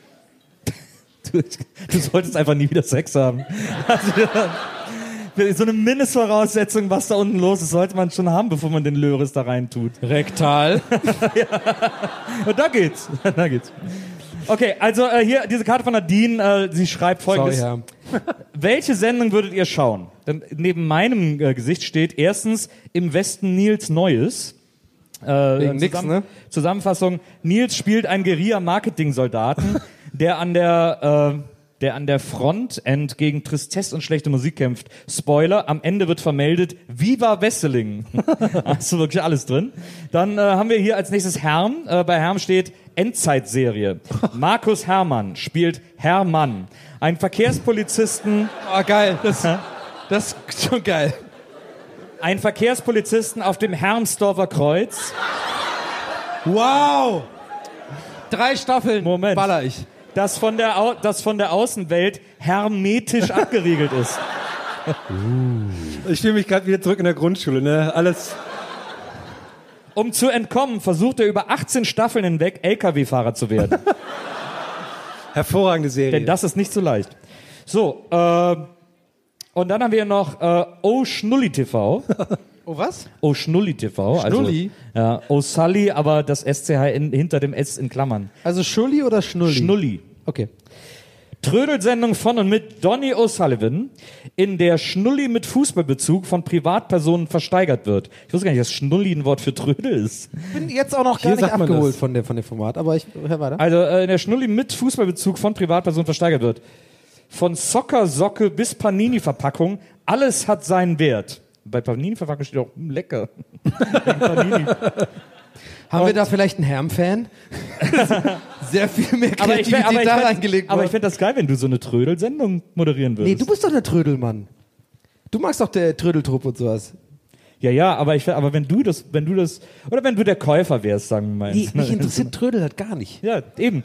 Du, du solltest einfach nie wieder Sex haben. Also, [LAUGHS] so eine Mindestvoraussetzung, was da unten los ist, sollte man schon haben, bevor man den Löris da rein tut. Rektal. [LAUGHS] Und da geht's. Da geht's. Okay, also äh, hier diese Karte von Nadine, äh, sie schreibt folgendes. Sorry, Welche Sendung würdet ihr schauen? Denn neben meinem äh, Gesicht steht erstens im Westen Nils Neues. Äh, Wegen nix, Zusammen- ne? Zusammenfassung: Nils spielt einen Guerilla-Marketing-Soldaten, [LAUGHS] der an der äh, der an der Frontend gegen Tristesse und schlechte Musik kämpft. Spoiler: Am Ende wird vermeldet: Viva Wesseling. [LAUGHS] Hast du wirklich alles drin? Dann äh, haben wir hier als nächstes Herm. Äh, bei Herm steht Endzeitserie. Markus Hermann spielt Hermann, ein Verkehrspolizisten. Oh, geil. Das, [LAUGHS] das ist schon geil. Ein Verkehrspolizisten auf dem Hermsdorfer Kreuz. Wow! Drei Staffeln. Moment. Baller ich. Das von der, Au das von der Außenwelt hermetisch [LAUGHS] abgeriegelt ist. Ich fühle mich gerade wieder zurück in der Grundschule, ne? Alles. Um zu entkommen, versucht er über 18 Staffeln hinweg LKW-Fahrer zu werden. [LAUGHS] Hervorragende Serie. Denn das ist nicht so leicht. So, äh, und dann haben wir noch äh, O Schnulli TV. [LAUGHS] Oh, was? O Schnulli TV. Schnulli? Also, ja, O Sully, aber das SCH in, hinter dem S in Klammern. Also Schulli oder Schnulli? Schnulli. Okay. Trödelsendung von und mit Donny O'Sullivan, in der Schnulli mit Fußballbezug von Privatpersonen versteigert wird. Ich wusste gar nicht, dass Schnulli ein Wort für Trödel ist. Bin jetzt auch noch Hier gar nicht sagt man abgeholt das. von dem, von dem Format, aber ich hör weiter. Also äh, in der Schnulli mit Fußballbezug von Privatpersonen versteigert wird. Von Soccersocke bis Panini-Verpackung, alles hat seinen Wert. Bei Panini-Verpackung steht auch hm, lecker. [LAUGHS] Panini. Haben wir da vielleicht einen Herm-Fan? [LAUGHS] Sehr viel mehr Aber ich, Kreativität aber ich, da reingelegt aber ich finde das geil, wenn du so eine Trödelsendung moderieren würdest. Nee, du bist doch der Trödelmann. Du magst doch der Trödeltrupp und sowas. Ja, ja, aber ich, aber wenn du das, wenn du das, oder wenn du der Käufer wärst, sagen wir mal. Nee, mich [LAUGHS] interessiert Trödel halt gar nicht. Ja, eben.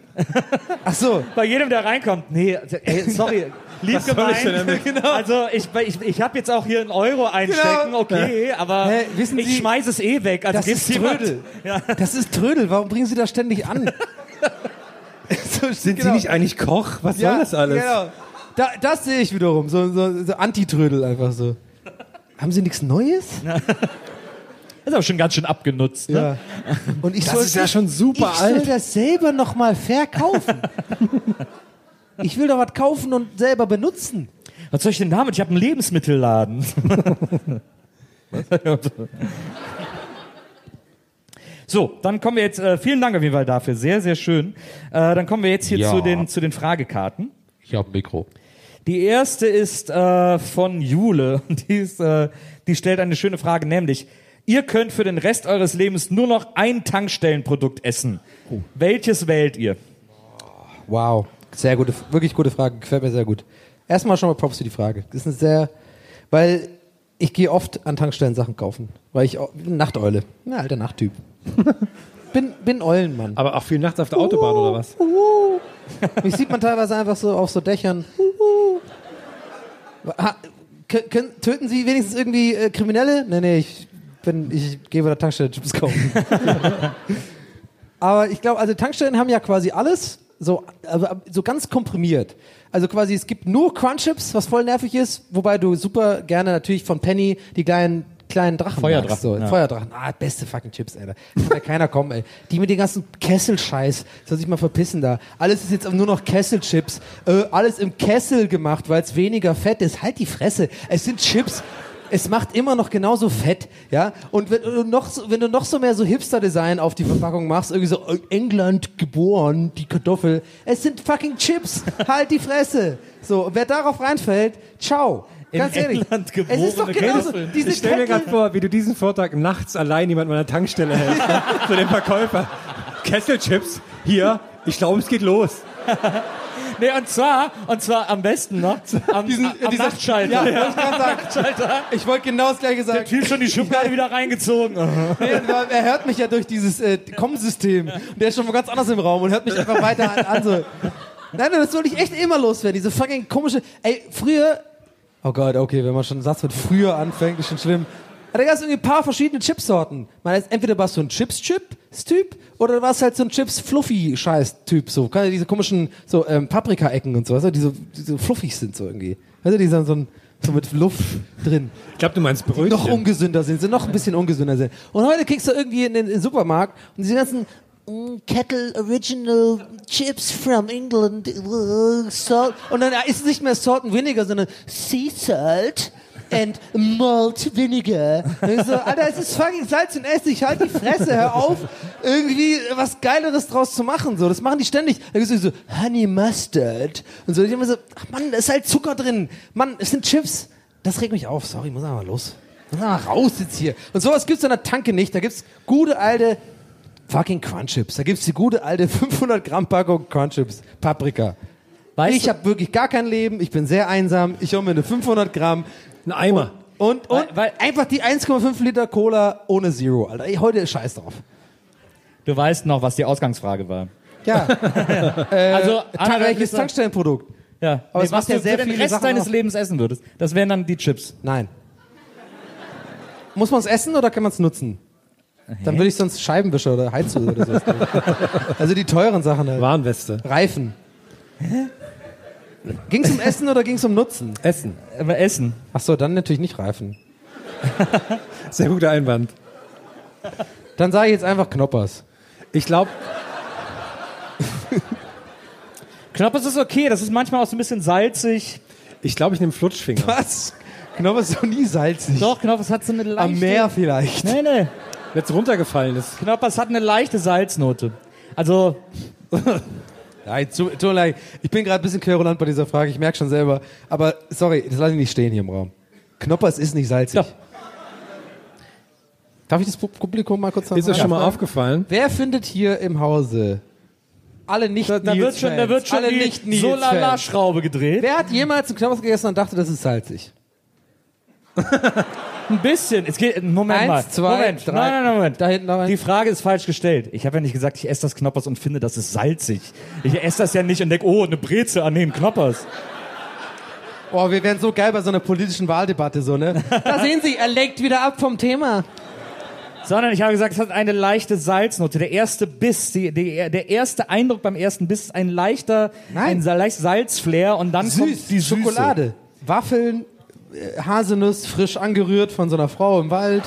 Ach so. Bei jedem, der reinkommt, nee, ey, sorry, [LAUGHS] lieb ich denn gemeint. damit? Also ich, ich, ich habe jetzt auch hier einen Euro einstecken, Genau. okay, aber Hä, wissen ich Sie- schmeiß es eh weg. Also Das ist Trödel. Ja. Das ist Trödel. Warum bringen Sie das ständig an? [LAUGHS] so, Sind Sie nicht eigentlich Koch? Was ja, soll das alles? Genau. Da, das sehe ich wiederum. So, so, so Anti-Trödel einfach so. Haben Sie nichts Neues? Das [LAUGHS] ist aber schon ganz schön abgenutzt. Ne? Ja. Und ich Das soll, ist ja schon super ich soll alt. das selber nochmal verkaufen. [LAUGHS] ich will doch was kaufen und selber benutzen. Was soll ich denn damit? Ich habe einen Lebensmittelladen. [LAUGHS] so, dann kommen wir jetzt, äh, vielen Dank auf jeden Fall dafür, sehr, sehr schön. Äh, dann kommen wir jetzt hier Ja. zu, den, zu den Fragekarten. Ich habe ein Mikro. Die erste ist äh, von Jule und [LAUGHS] die, ist, äh, die stellt eine schöne Frage, nämlich, ihr könnt für den Rest eures Lebens nur noch ein Tankstellenprodukt essen. Welches wählt ihr? Wow. Sehr gute, wirklich gute Frage. Gefällt mir sehr gut. Erstmal schon mal Props für die Frage. Das ist eine sehr, weil ich gehe oft an Tankstellen Sachen kaufen. Weil ich Nachteule. Na, alter Nachttyp. [LAUGHS] bin, bin Eulenmann. Aber auch viel nachts auf der Autobahn oder was? Uhu. Mich sieht man teilweise einfach so auf so Dächern. Uhu. Ha, kö- können, töten Sie wenigstens irgendwie äh, Kriminelle? Nee, nee, ich, bin, ich gehe bei der Tankstelle Chips kaufen. Aber ich glaube, also Tankstellen haben ja quasi alles so, aber so ganz komprimiert. Also quasi, es gibt nur Crunchips, was voll nervig ist, wobei du super gerne natürlich von Penny die kleinen kleinen Drachen Feuerdrachen, magst, so. ja. Feuerdrachen. Ah, beste fucking Chips, Alter. Kann ja keiner kommen, ey. Die mit den ganzen Kesselscheiß. Soll sich mal verpissen da. Alles ist jetzt nur noch Kesselchips. Äh, alles im Kessel gemacht, weil es weniger Fett ist. Halt die Fresse. Es sind Chips. Es macht immer noch genauso Fett, ja. Und wenn du noch, so, wenn du noch so mehr so Hipster-Design auf die Verpackung machst, irgendwie so äh, England geboren, die Kartoffel. Es sind fucking Chips. halt die Fresse. So, wer darauf reinfällt, ciao. In Ganz ehrlich. England es ist doch geborene genauso. Diese Ich stelle mir gerade vor, wie du diesen Vortag nachts allein jemand an der Tankstelle hältst. Ne? Für den Verkäufer. Kesselchips, hier, ich glaube, es geht los. [LAUGHS] Nee, und zwar, und zwar am besten noch [LAUGHS] am, Diesen- am dieser- Nachtschalter. Ja, wollte ich gerade sagen. [LAUGHS] Nachtschalter. Ich wollte genau das gleiche Der sagen. Typ schon die Schublade wieder reingezogen. Nee, aber er hört mich ja durch dieses äh, Komm-System. Und der ist schon mal ganz anders im Raum und hört mich einfach weiter an. an so. Nein, nein, das wollte ich echt immer loswerden. Diese fucking komische. Ey, früher. Oh Gott, okay, wenn man schon einen Satz mit früher anfängt, ist schon schlimm. da gab es irgendwie ein paar verschiedene Chipsorten. Man heißt, entweder warst du ein Chips-Chip-Typ oder du warst halt so ein Chips-Fluffy-Scheiß-Typ. So, diese komischen so ähm, Paprika-Ecken und so, du, die so, die so fluffig sind so irgendwie. Du, die sind so, ein, so mit Luft drin. Ich glaube, du meinst Die Brötchen. noch ungesünder sind, sind noch ein bisschen ungesünder sind. Und heute kriegst du irgendwie in den, Supermarkt und diese ganzen Kettle Original Chips from England, uh, salt. Und dann ist es nicht mehr Salt and Vinegar, sondern Sea Salt and Malt Vinegar. Und so, Alter, es ist fucking Salz und Essig, halt die Fresse, hör auf, irgendwie was Geileres draus zu machen. So, das machen die ständig. Da gibt's so Honey Mustard und so. Ich immer so, ach Mann, da ist halt Zucker drin. Mann, es sind Chips. Das regt mich auf. Sorry, muss aber los. Aber raus jetzt hier. Und sowas gibt's in der Tanke nicht. Da gibt's gute alte fucking Crunchips. Da gibt's die gute alte [LAUGHS] 500 Gramm Packung Crunchips. Paprika. Weißt ich habe wirklich gar kein Leben. Ich bin sehr einsam. Ich hole mir eine 500 Gramm. Ein Eimer. Und, und Weil- weil- einfach die 1,5 Liter Cola ohne Zero, Alter. Ey, heute ist scheiß drauf. Du weißt noch, was die Ausgangsfrage war. Ja. [LAUGHS] also, Ta Anna, welches Tankstellenprodukt? Ja, Aber nee, es was ja du sehr für den Rest Sachen deines aus. Lebens essen würdest. Das wären dann die Chips. Nein. Muss man es essen oder kann man es nutzen? Dann würde ich sonst Scheibenwischer oder Heizöl oder sowas nehmen. [LAUGHS] Also die teuren Sachen halt. Warnweste. Reifen. Ging es um Essen oder ging es um Nutzen? Essen. Aber Essen. Ach so, dann natürlich nicht Reifen. [LAUGHS] Sehr guter Einwand. Dann sage ich jetzt einfach Knoppers. Ich glaube, [LAUGHS] Knoppers ist okay, das ist manchmal auch so ein bisschen salzig. ich, glaub, ich nehme Flutschfinger. Was? Knoppers ist doch nie salzig. Doch, Knoppers hat so eine leichte... Am Meer vielleicht. Nee, nee. Jetzt runtergefallen ist. Knoppers hat eine leichte Salznote. Also, [LAUGHS] Nein, zu, tut mir leid. Ich bin gerade ein bisschen querulant bei dieser Frage, ich merke schon selber. Aber sorry, das lasse ich nicht stehen hier im Raum. Knoppers ist nicht salzig. Doch. Darf ich das Pu- Publikum mal kurz Ist das schon mal aufgefallen? Wer findet hier im Hause alle nicht da, da wird schon, da wird schon alle die nicht Solala-Schraube gedreht. Wer hat jemals einen Knoppers gegessen und dachte, das ist salzig? Ein bisschen. Es geht, Moment Eins, mal. zwei, Moment. drei. Nein, nein, nein, Moment. Da hinten noch ein. Die Frage ist falsch gestellt. Ich habe ja nicht gesagt, ich esse das Knoppers und finde, das ist salzig. Ich esse das ja nicht und denke, oh, eine Breze an den Knoppers. Oh, wir wären so geil bei so einer politischen Wahldebatte, so, ne? Da sehen Sie, er lenkt wieder ab vom Thema. Sondern ich habe gesagt, es hat eine leichte Salznote. Der erste Biss, die, die, der erste Eindruck beim ersten Biss ist ein leichter, Nein. ein leicht Salzflair und dann kommt Süß, die Süße. Schokolade. Waffeln, Haselnuss, frisch angerührt von so einer Frau im Wald.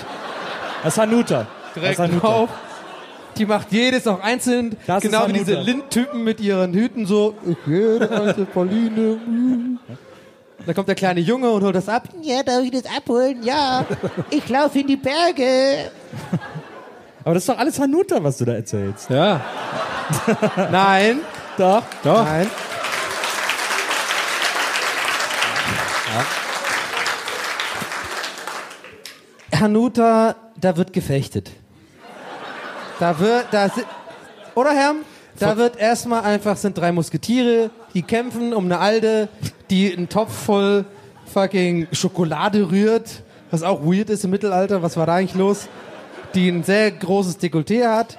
Das ist Hanuta. Das ist Hanuta. drauf. Die macht jedes auch einzeln. Das genau wie diese. Lindtypen mit ihren Hüten so. Jede alte Pauline. mm. Da kommt der kleine Junge und holt das ab. Ja, darf ich das abholen? Ja. Ich laufe in die Berge. Aber das ist doch alles Hanuta, was du da erzählst. Ja. Nein. Doch. Doch. Nein. Hanuta, da wird gefechtet. Da wird, da oder Herr? Da wird erstmal einfach, sind drei Musketiere, die kämpfen um eine Alte, die einen Topf voll fucking Schokolade rührt, was auch weird ist im Mittelalter, was war da eigentlich los? Die ein sehr großes Dekolleté hat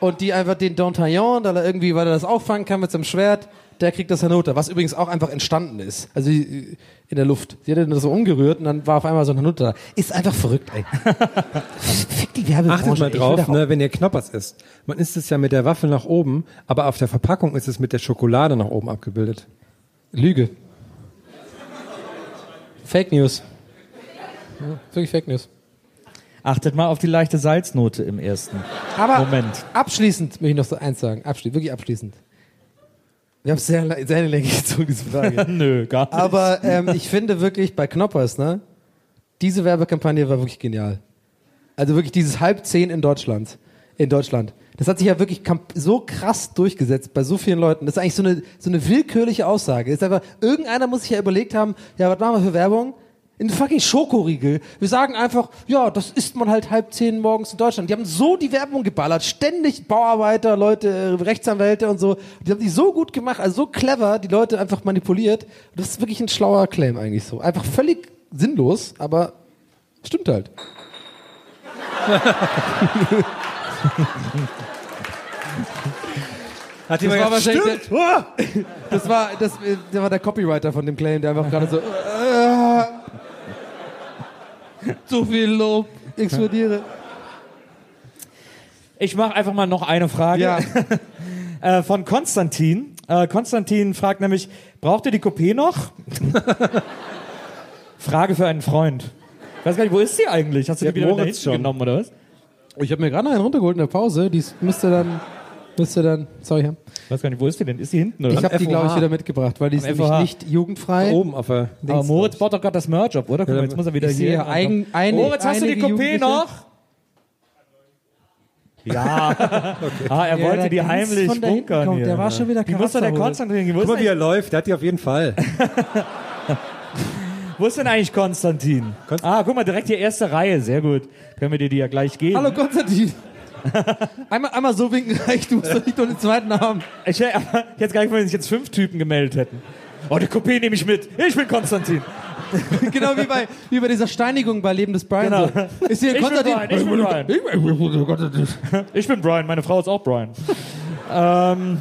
und die einfach den D'Artagnan, da er irgendwie, weil er das auffangen kann mit seinem Schwert, der kriegt das Hanuta, was übrigens auch einfach entstanden ist. Also äh, in der Luft. Sie hat das so umgerührt und dann war auf einmal so ein Hanuta da. Ist einfach verrückt, ey. [LAUGHS] Fick die Werbebranche. Achtet mal drauf, ne, wenn ihr Knoppers isst. Man isst es ja mit der Waffel nach oben, aber auf der Verpackung ist es mit der Schokolade nach oben abgebildet. Lüge. Fake News. Ja, wirklich Fake News. Achtet mal auf die leichte Salznote im ersten Aber Moment. abschließend möchte ich noch so eins sagen. Abschließend, wirklich abschließend. Wir haben es sehr, sehr länglich [LAUGHS] gezogen, diese Frage. [LAUGHS] Nö, gar nicht. Aber ähm, ich finde wirklich bei Knoppers, ne, diese Werbekampagne war wirklich genial. Also wirklich dieses halb zehn in Deutschland. In Deutschland. Das hat sich ja wirklich so krass durchgesetzt bei so vielen Leuten. Das ist eigentlich so eine, so eine willkürliche Aussage. Ist einfach, irgendeiner muss sich ja überlegt haben, ja, was machen wir für Werbung? In fucking Schokoriegel. Wir sagen einfach, ja, das isst man halt halb zehn morgens in Deutschland. Die haben so die Werbung geballert. Ständig Bauarbeiter, Leute, äh, Rechtsanwälte und so. Die haben die so gut gemacht, also so clever, die Leute einfach manipuliert. Das ist wirklich ein schlauer Claim eigentlich so. Einfach völlig sinnlos, aber stimmt halt. [LAUGHS] Hat Das war wahrscheinlich der, [LAUGHS] das war, das, der war der Copywriter von dem Claim, der einfach gerade so. Äh, [LAUGHS] [LAUGHS] so viel Lob. Explodiere. Ich mache einfach mal noch eine Frage Ja. [LAUGHS] äh, von Konstantin. Äh, Konstantin fragt nämlich, braucht ihr die Coupé noch? [LAUGHS] Frage für einen Freund. Ich weiß gar nicht, wo ist sie eigentlich? Hast du die, hat wieder schon. genommen oder was? Ich habe mir gerade noch einen runtergeholt in der Pause. Die müsste dann, müsste dann, sorry. Ich weiß gar nicht, wo ist die denn? Ist die hinten oder? ich habe die, glaube ich, wieder mitgebracht, weil die ist nämlich nicht jugendfrei. Oben auf der Aber Moritz baut doch gerade das Merch auf, oder? Guck mal, jetzt muss er wieder Ich hier. sehe ein, eine, Moritz, hast du die Coupé noch? Ja. [LAUGHS] Ah, er Ja, wollte die heimlich bunkern hier. der war schon wieder Die muss doch der. Konstantin. Guck mal, wie er läuft. Der hat die auf jeden Fall. [LAUGHS] wo ist denn eigentlich Konstantin? Ah, guck mal, direkt die erste Reihe. Sehr gut. Können wir dir die ja gleich geben. Hallo Konstantin. [LAUGHS] einmal, einmal so winken [LAUGHS] reicht, du musst doch nicht nur den zweiten haben. Ich hätte jetzt gar nicht, wenn sich jetzt fünf Typen gemeldet hätten. Oh, die Coupé nehme ich mit. Ich bin Konstantin. [LAUGHS] genau wie bei, wie bei dieser Steinigung bei Leben des Brian. Genau. So. Ist hier Ich bin Konstantin? Brian, ich bin Brian. Ich bin Brian, meine Frau ist auch Brian. ähm,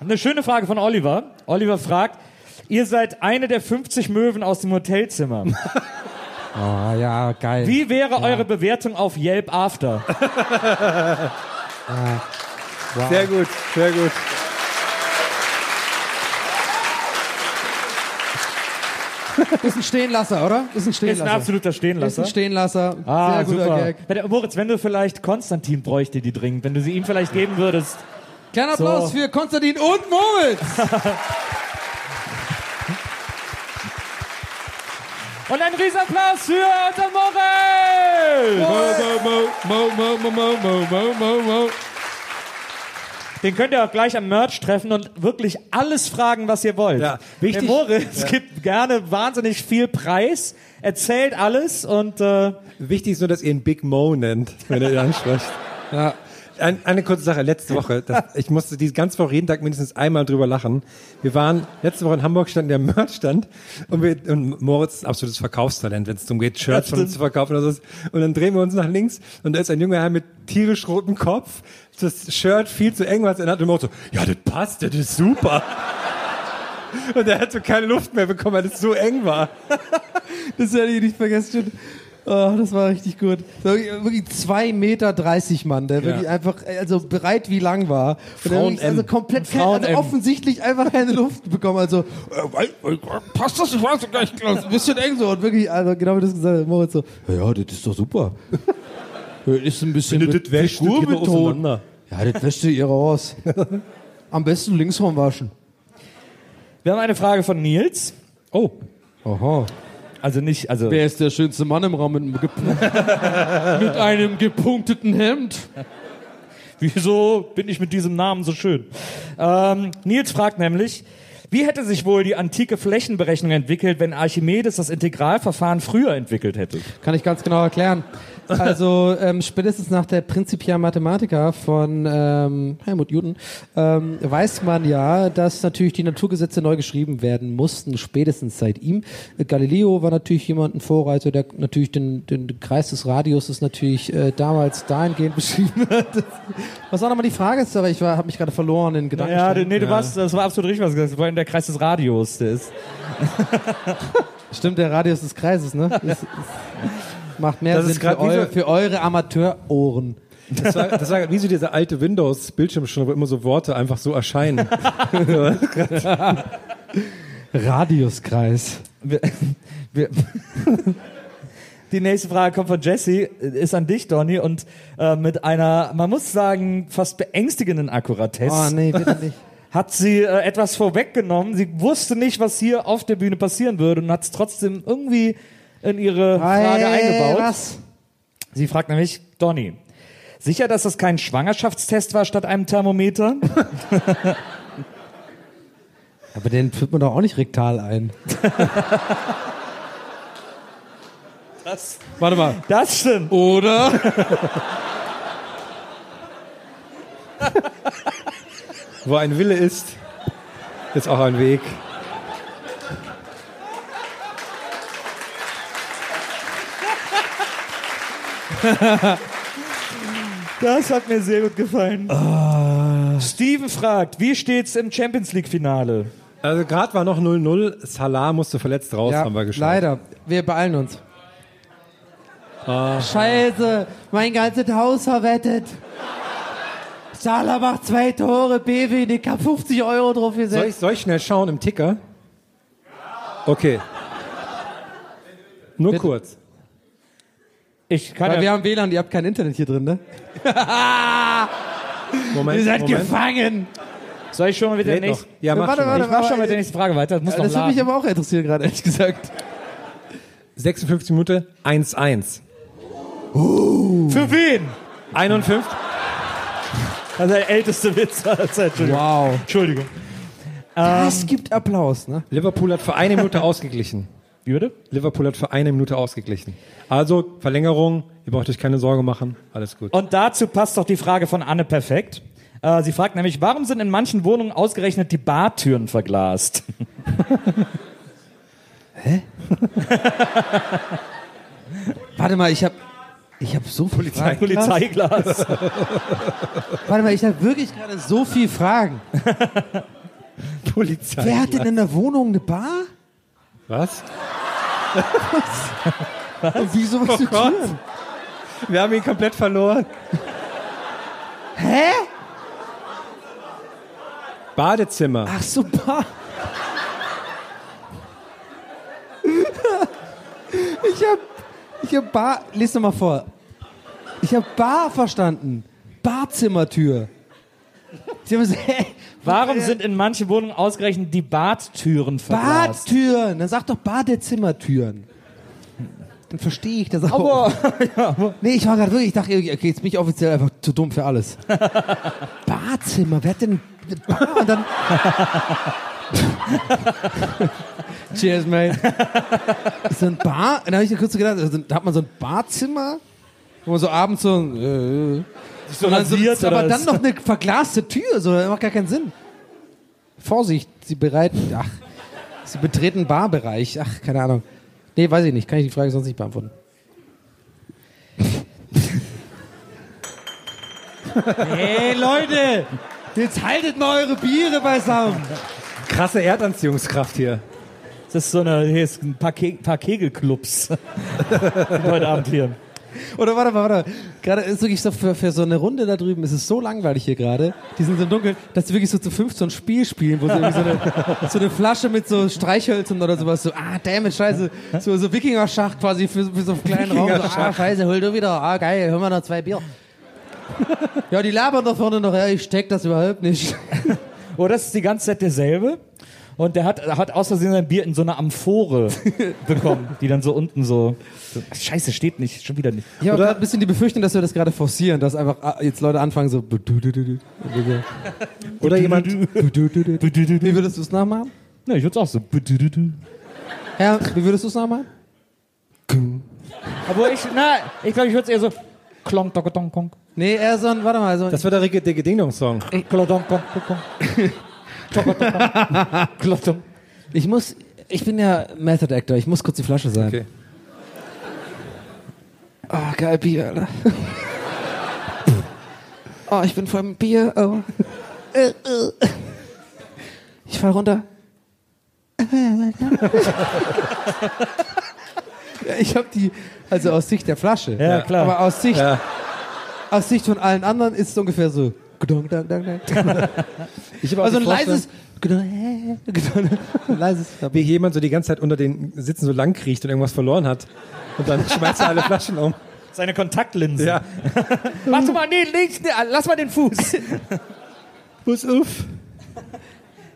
eine schöne Frage von Oliver. Oliver fragt, ihr seid eine der 50 Möwen aus dem Hotelzimmer. Oh ja, geil. Wie wäre eure Bewertung auf Yelp After? [LAUGHS] Sehr gut, sehr gut. Ist ein Stehenlasser, oder? Ist ein Ist Stehenlasser. ein absoluter Ist Stehenlasser. ein Stehenlasser. Ah, Sehr guter super. Gag. Wenn- Moritz, wenn du vielleicht Konstantin bräuchte die dringend, wenn du sie ihm vielleicht geben würdest. Kleiner Applaus So. für Konstantin und Moritz. [LAUGHS] Und ein Riesenapplaus für unseren Moritz! Den könnt ihr auch gleich am Merch treffen und wirklich alles fragen, was ihr wollt. Ja, wichtig- Der Moritz gibt gerne wahnsinnig viel Preis, erzählt alles und äh, Wichtig ist nur, dass ihr ihn Big Mo nennt, wenn ihr ihn ansprecht. [LAUGHS] Ja. Ein, eine kurze Sache, letzte Woche. Das, ich musste die ganze Woche jeden Tag mindestens einmal drüber lachen. Wir waren letzte Woche in Hamburg, standen der Merchstand und, wir, und Moritz ist absolutes Verkaufstalent, wenn es darum geht, Shirts von uns zu verkaufen oder so. Und dann drehen wir uns nach links und da ist ein junger Herr mit tierisch rotem Kopf. Das Shirt viel zu eng, was er hat. Und Moritz so, ja, das passt, das ist super. Und er hat so keine Luft mehr bekommen, weil es so eng war. [LAUGHS] Das werde ich nicht vergessen. Oh, das war richtig gut. So, Wirklich 2,30 Meter Mann, der wirklich einfach, also bereit wie lang war. Und der Frauen wirklich, also komplett kein, also offensichtlich einfach keine Luft bekommen. Also, äh, passt das? Ich weiß doch gar nicht, Klaus. Ein bisschen eng so. Und wirklich, also genau wie das gesagt hat, Moritz so, ja, ja, das ist doch super. [LAUGHS] Das ist ein bisschen Wenn du mit das wäschst, das geht auseinander. Ja, das wäscht ihr raus. [LAUGHS] Am besten links waschen. wir haben eine Frage von Nils. Oh, Aha. Also nicht, also Wer ist der schönste Mann im Raum mit einem, gep- [LAUGHS] mit einem gepunkteten Hemd? Wieso bin ich mit diesem Namen so schön? Ähm, Nils fragt nämlich, wie hätte sich wohl die antike Flächenberechnung entwickelt, wenn Archimedes das Integralverfahren früher entwickelt hätte? Kann ich ganz genau erklären. [LAUGHS] Also ähm, spätestens nach der Principia Mathematica von ähm, Helmut Newton ähm, weiß man ja, dass natürlich die Naturgesetze neu geschrieben werden mussten, spätestens seit ihm. Galileo war natürlich jemand, ein Vorreiter, der natürlich den, den Kreis des Radius natürlich äh, damals dahingehend [LAUGHS] beschrieben hat. Was war nochmal die Frage? ist, Aber ich habe mich gerade verloren in Gedanken. Ja, du- nee, du warst, das war absolut richtig, was du gesagt hast. Das war in der Kreis des Radios, der ist. Stimmt, der Radius des Kreises, ne? [LAUGHS] Das, das macht mehr Das ist Sinn für, eu so- für eure Amateurohren. das war, das war wie so dieser alte Windows-Bildschirmstunde, wo immer so Worte einfach so erscheinen. [LAUGHS] Radiuskreis. Wir, wir, [LAUGHS] die nächste Frage kommt von Jesse, ist an dich, Donny, und äh, mit einer, man muss sagen, fast beängstigenden Akkuratesse. Oh, nee, bitte nicht. [LAUGHS] Hat sie äh, etwas vorweggenommen. Sie wusste nicht, was hier auf der Bühne passieren würde und hat es trotzdem irgendwie in ihre Frage eingebaut. Was? Sie fragt nämlich, Donny, sicher, dass das kein Schwangerschaftstest war statt einem Thermometer? [LAUGHS] Aber den führt man doch auch nicht rektal ein. Das, Warte mal. das stimmt. Oder? [LAUGHS] Wo ein Wille ist, ist auch ein Weg. [LAUGHS] Das hat mir sehr gut gefallen. Steven fragt, wie steht's im Champions League Finale? Also gerade war noch 0-0. Salah musste verletzt raus, Ja, haben wir geschaut. leider. Wir beeilen uns. Scheiße, mein ganzes Haus verwettet. Salah macht zwei Tore, Bevin, ich hab 50 Euro drauf Soll ich, gesetzt. soll ich schnell schauen im Ticker? Okay. Nur kurz. Ich kann Weil ja, wir haben WLAN, ihr habt kein Internet hier drin, ne? [LAUGHS] Moment, Ihr seid Moment. gefangen. soll ich schon mal mit der nächsten... Ja, mach Warte, schon mal. warte, Ich mach schon aber- mit der nächsten Frage weiter. Das muss Ja, noch das würde mich aber auch interessieren, gerade ehrlich gesagt. 56 Minuten 1-1. Für wen? 51. Das ist der älteste Witz. Also, Entschuldigung. Wow. Entschuldigung. Das gibt Applaus, ne? Liverpool hat für eine Minute [LAUGHS] ausgeglichen. Wie bitte? Liverpool hat für eine Minute ausgeglichen. Also Verlängerung, ihr braucht euch keine Sorge machen, alles gut. Und dazu passt doch die Frage von Anne perfekt. Äh, sie fragt nämlich, warum sind in manchen Wohnungen ausgerechnet die Bartüren verglast? [LAUGHS] Warte mal, ich hab, ich hab so viel Fragen. Polizeiglas. [LAUGHS] Warte mal, ich habe wirklich gerade so viel Fragen. [LAUGHS] Polizei. Wer hat denn in der Wohnung eine Bar? [LAUGHS] Was? Und wieso was Oh Gott. Türen? Wir haben ihn komplett verloren. Hä? Badezimmer. Ach so, Bar. [LAUGHS] Ich hab, ich hab Bar, lies doch mal vor. Ich hab Bar verstanden. Badzimmertür. Sie haben gesagt, hä? [LAUGHS] Warum sind in manchen Wohnungen ausgerechnet die Badtüren verglast? Badtüren? Dann sag doch Badezimmertüren. Dann verstehe ich das auch. Aber, [LAUGHS] [LAUGHS] Nee, ich war gerade wirklich, ich dachte, okay, jetzt bin ich offiziell einfach zu dumm für alles. Badzimmer, wer hat denn Bar? Und dann. Cheers, mate. So ein Bar? Dann habe ich mir kurz so gedacht, also, da hat man so ein Badzimmer, wo man so abends so. Äh, so und dann so, rasiert aber oder dann noch eine verglaste Tür, so, das macht gar keinen Sinn. Vorsicht, sie bereiten, ach, sie betreten Barbereich, ach, keine Ahnung. Nee, weiß ich nicht, kann ich die Frage sonst nicht beantworten. hey Leute, jetzt haltet mal eure Biere beisammen. Krasse Erdanziehungskraft hier. Das ist so eine, hier ist ein paar, Ke paar Kegelclubs. [LAUGHS] Heute Abend hier. Oder warte mal, warte mal. Gerade ist wirklich so für, für so eine Runde da drüben, ist es so langweilig hier gerade. Die sind so dunkel, dass sie wirklich so zu fünf so ein Spiel spielen, wo sie irgendwie so eine, so eine Flasche mit so Streichhölzern oder sowas so, ah, damn it, scheiße. So, so Wikinger-Schach quasi für, für so einen kleinen Raum. So, ah, scheiße, hol du wieder. Ah, geil, hör mal noch zwei Bier. Ja, die labern da vorne noch, ja, ich steck das überhaupt nicht. Oh, das ist die ganze Zeit derselbe. Und der hat, hat aus Versehen sein Bier in so einer Amphore bekommen, die dann so unten so, so ach, Scheiße, steht nicht, schon wieder nicht. Ich habe gerade ein bisschen die Befürchtung, dass wir das gerade forcieren, dass einfach ah, jetzt Leute anfangen so. Oder jemand, Wie würdest du es nachmachen? Ne, ich würde auch so. Ja, wie würdest du es nachmachen? Aber ich, na, ich glaube, ich würde es eher so. Klonk, donk, donk, donk. Nee, eher so ein, warte mal, so ein, das war der Ricky Dicke Ding Dong Song. Klonk, donk. Klonk, [LAUGHS] donk. Ich muss, ich bin ja Method Actor, ich muss kurz die Flasche sein. Okay. Oh, geil Bier, Alter. [LAUGHS] Oh, ich bin voll mit Bier. Oh. Ich fall runter. [LAUGHS] Ja, ich habe die, also aus Sicht der Flasche. Ja, klar. Aber aus Sicht, Ja. aus Sicht von allen anderen ist es ungefähr so. Gedong, dang, dang, dang. [LAUGHS] Ich habe auch Also die [LAUGHS] ein leises. Leises. wie jemand so die ganze Zeit unter den Sitzen so lang kriecht und irgendwas verloren hat. Und dann [LAUGHS] schmeißt er alle Flaschen um. Seine Kontaktlinse. Ja. Mach du mal, nee, links, nee, lass mal den Fuß. Muss auf.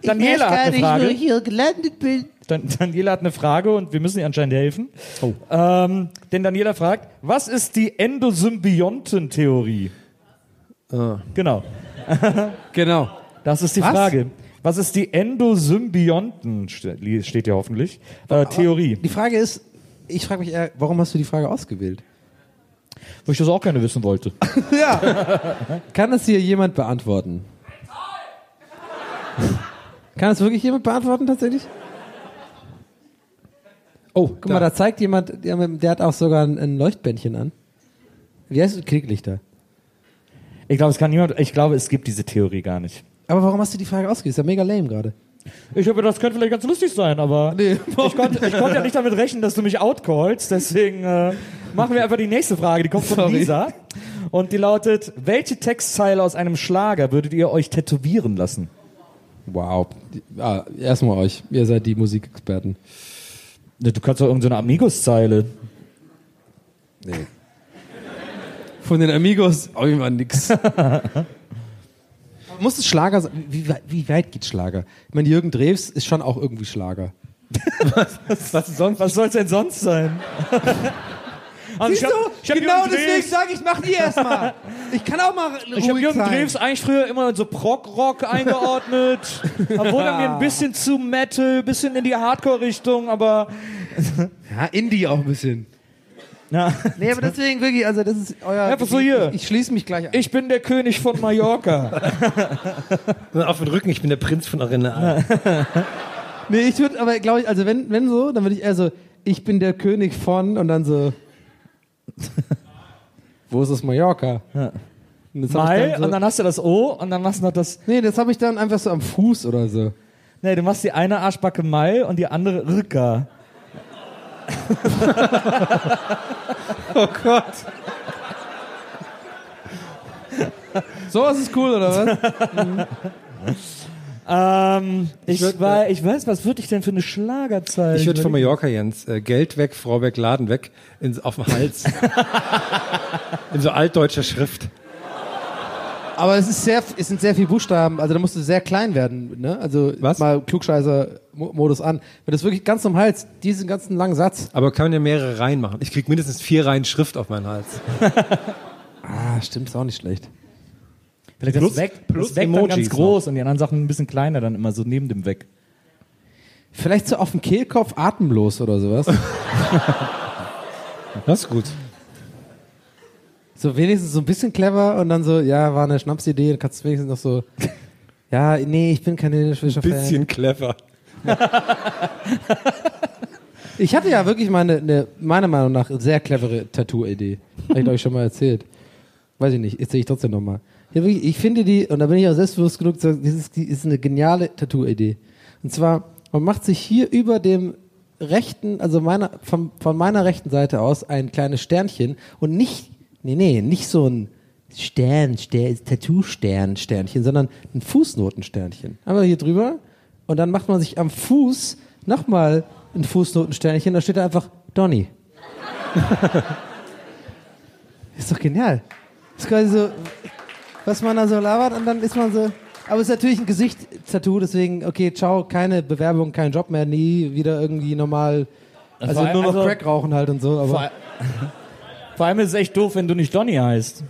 Daniela hat eine Frage. hier gelandet bin. Dan Daniela hat eine Frage und wir müssen ihr anscheinend helfen. Ähm, denn Daniela fragt, was ist die Endosymbiontentheorie? Genau, [LAUGHS] Genau. das ist die Was? Frage. Was ist die Endosymbionten, ste- steht ja hoffentlich, äh, Theorie? Die Frage ist, ich frage mich eher, warum hast du die Frage ausgewählt? Wo ich das auch gerne wissen wollte. [LAUGHS] Ja. Kann das hier jemand beantworten? Kann das wirklich jemand beantworten tatsächlich? Oh, Guck mal, da zeigt jemand, der, der hat auch sogar ein, ein Leuchtbändchen an. Wie heißt es? Klicklichter. Ich glaube, es kann niemand, ich glaube, es gibt diese Theorie gar nicht. Aber warum hast du die Frage ausgewählt? Ist ja mega lame gerade. Ich hoffe, das könnte vielleicht ganz lustig sein, aber Nee, ich, konnte, ich konnte ja nicht damit rechnen, dass du mich outcallst, deswegen, äh, machen wir einfach die nächste Frage. Die kommt von Sorry. Lisa. Und die lautet, welche Textzeile aus einem Schlager würdet ihr euch tätowieren lassen? Wow. Ah, erstmal euch. Ihr seid die Musikexperten. Du kannst doch irgendeine Amigos-Zeile. Nee. Von den Amigos auch immer nix. [LAUGHS] Muss es Schlager sein? Wie, wie weit geht Schlager? Ich meine, Jürgen Drews ist schon auch irgendwie Schlager. Was sonst? Was soll's denn sonst sein? [LAUGHS] Also ich hab, ich hab genau Jürgen deswegen sage ich, mach die erstmal. Ich kann auch mal Ich habe ruhig Jürgen sein. Drews eigentlich früher immer in so Prog-Rock eingeordnet. [LAUGHS] Da wurde er mir ein bisschen zu Metal, bisschen in die Hardcore-Richtung, aber Ja, Indie auch ein bisschen. Ja. [LAUGHS] Nee, aber deswegen wirklich, also das ist euer... Einfach so hier. Ich, ich schließe mich gleich an. ich bin der König von Mallorca. [LAUGHS] Auf den Rücken, ich bin der Prinz von Arenal. [LAUGHS] Nee, ich würde, aber glaube ich, also wenn, wenn so, dann würde ich eher so, ich bin der König von und dann so. Wo ist das Mallorca? Ja. Und Mal dann so, und dann hast du das O und dann machst du noch das. Nee, das habe ich dann einfach so am Fuß oder so. Nee, du machst die eine Arschbacke Mal und die andere Rücker. Oh Gott. So was ist cool, oder was? [LAUGHS] Ähm, ich, würd, wei- ich weiß, was würde ich denn für eine Schlagerzeile? Ich würde von Mallorca, Jens. Äh, Geld weg, Frau weg, Laden weg. In, auf dem Hals. [LAUGHS] In so altdeutscher Schrift. Aber es ist sehr, es sind sehr viele Buchstaben, also da musst du sehr klein werden, ne? Also Was? mal Klugscheißer-Modus an. Wenn das wirklich ganz am Hals, diesen ganzen langen Satz. Aber kann man ja mehrere Reihen machen. Ich krieg mindestens vier Reihen Schrift auf meinen Hals. [LAUGHS] Ah, stimmt, ist auch nicht schlecht. Vielleicht Plus- das weg, plus das weg dann ganz Emojis groß und die anderen Sachen ein bisschen kleiner dann immer so neben dem weg. Vielleicht so auf dem Kehlkopf atemlos oder sowas. [LAUGHS] Das ist gut. So wenigstens so ein bisschen clever und dann so, ja, war eine Schnapsidee, dann kannst du wenigstens noch so, [LAUGHS] ja, nee, ich bin kein Schwischer Fan. Bisschen clever. [LAUGHS] Ich hatte ja wirklich meine, eine, meiner Meinung nach, sehr clevere Tattoo-Idee. Habe ich euch schon mal erzählt. Weiß ich nicht, erzähle ich trotzdem nochmal. Ja, wirklich, ich finde die, und da bin ich auch selbstbewusst genug, zu sagen, das ist, die ist eine geniale Tattoo-Idee. Und zwar, man macht sich hier über dem rechten, also meiner, von, von meiner rechten Seite aus ein kleines Sternchen und nicht, nee, nee, nicht so ein Stern, Stern Tattoo-Stern, Sternchen, sondern ein Fußnotensternchen. Einfach hier drüber und dann macht man sich am Fuß nochmal ein Fußnotensternchen, da steht da einfach Donny. [LAUGHS] ist doch genial. ist quasi so, was man da so labert und dann ist man so. Aber es ist natürlich ein Gesicht-Tattoo, deswegen, okay, ciao, keine Bewerbung, kein Job mehr, nie wieder irgendwie normal. Also nur noch also- Crack rauchen halt und so. Aber [LAUGHS] Vor, allem ist es echt doof, wenn du nicht Donny heißt.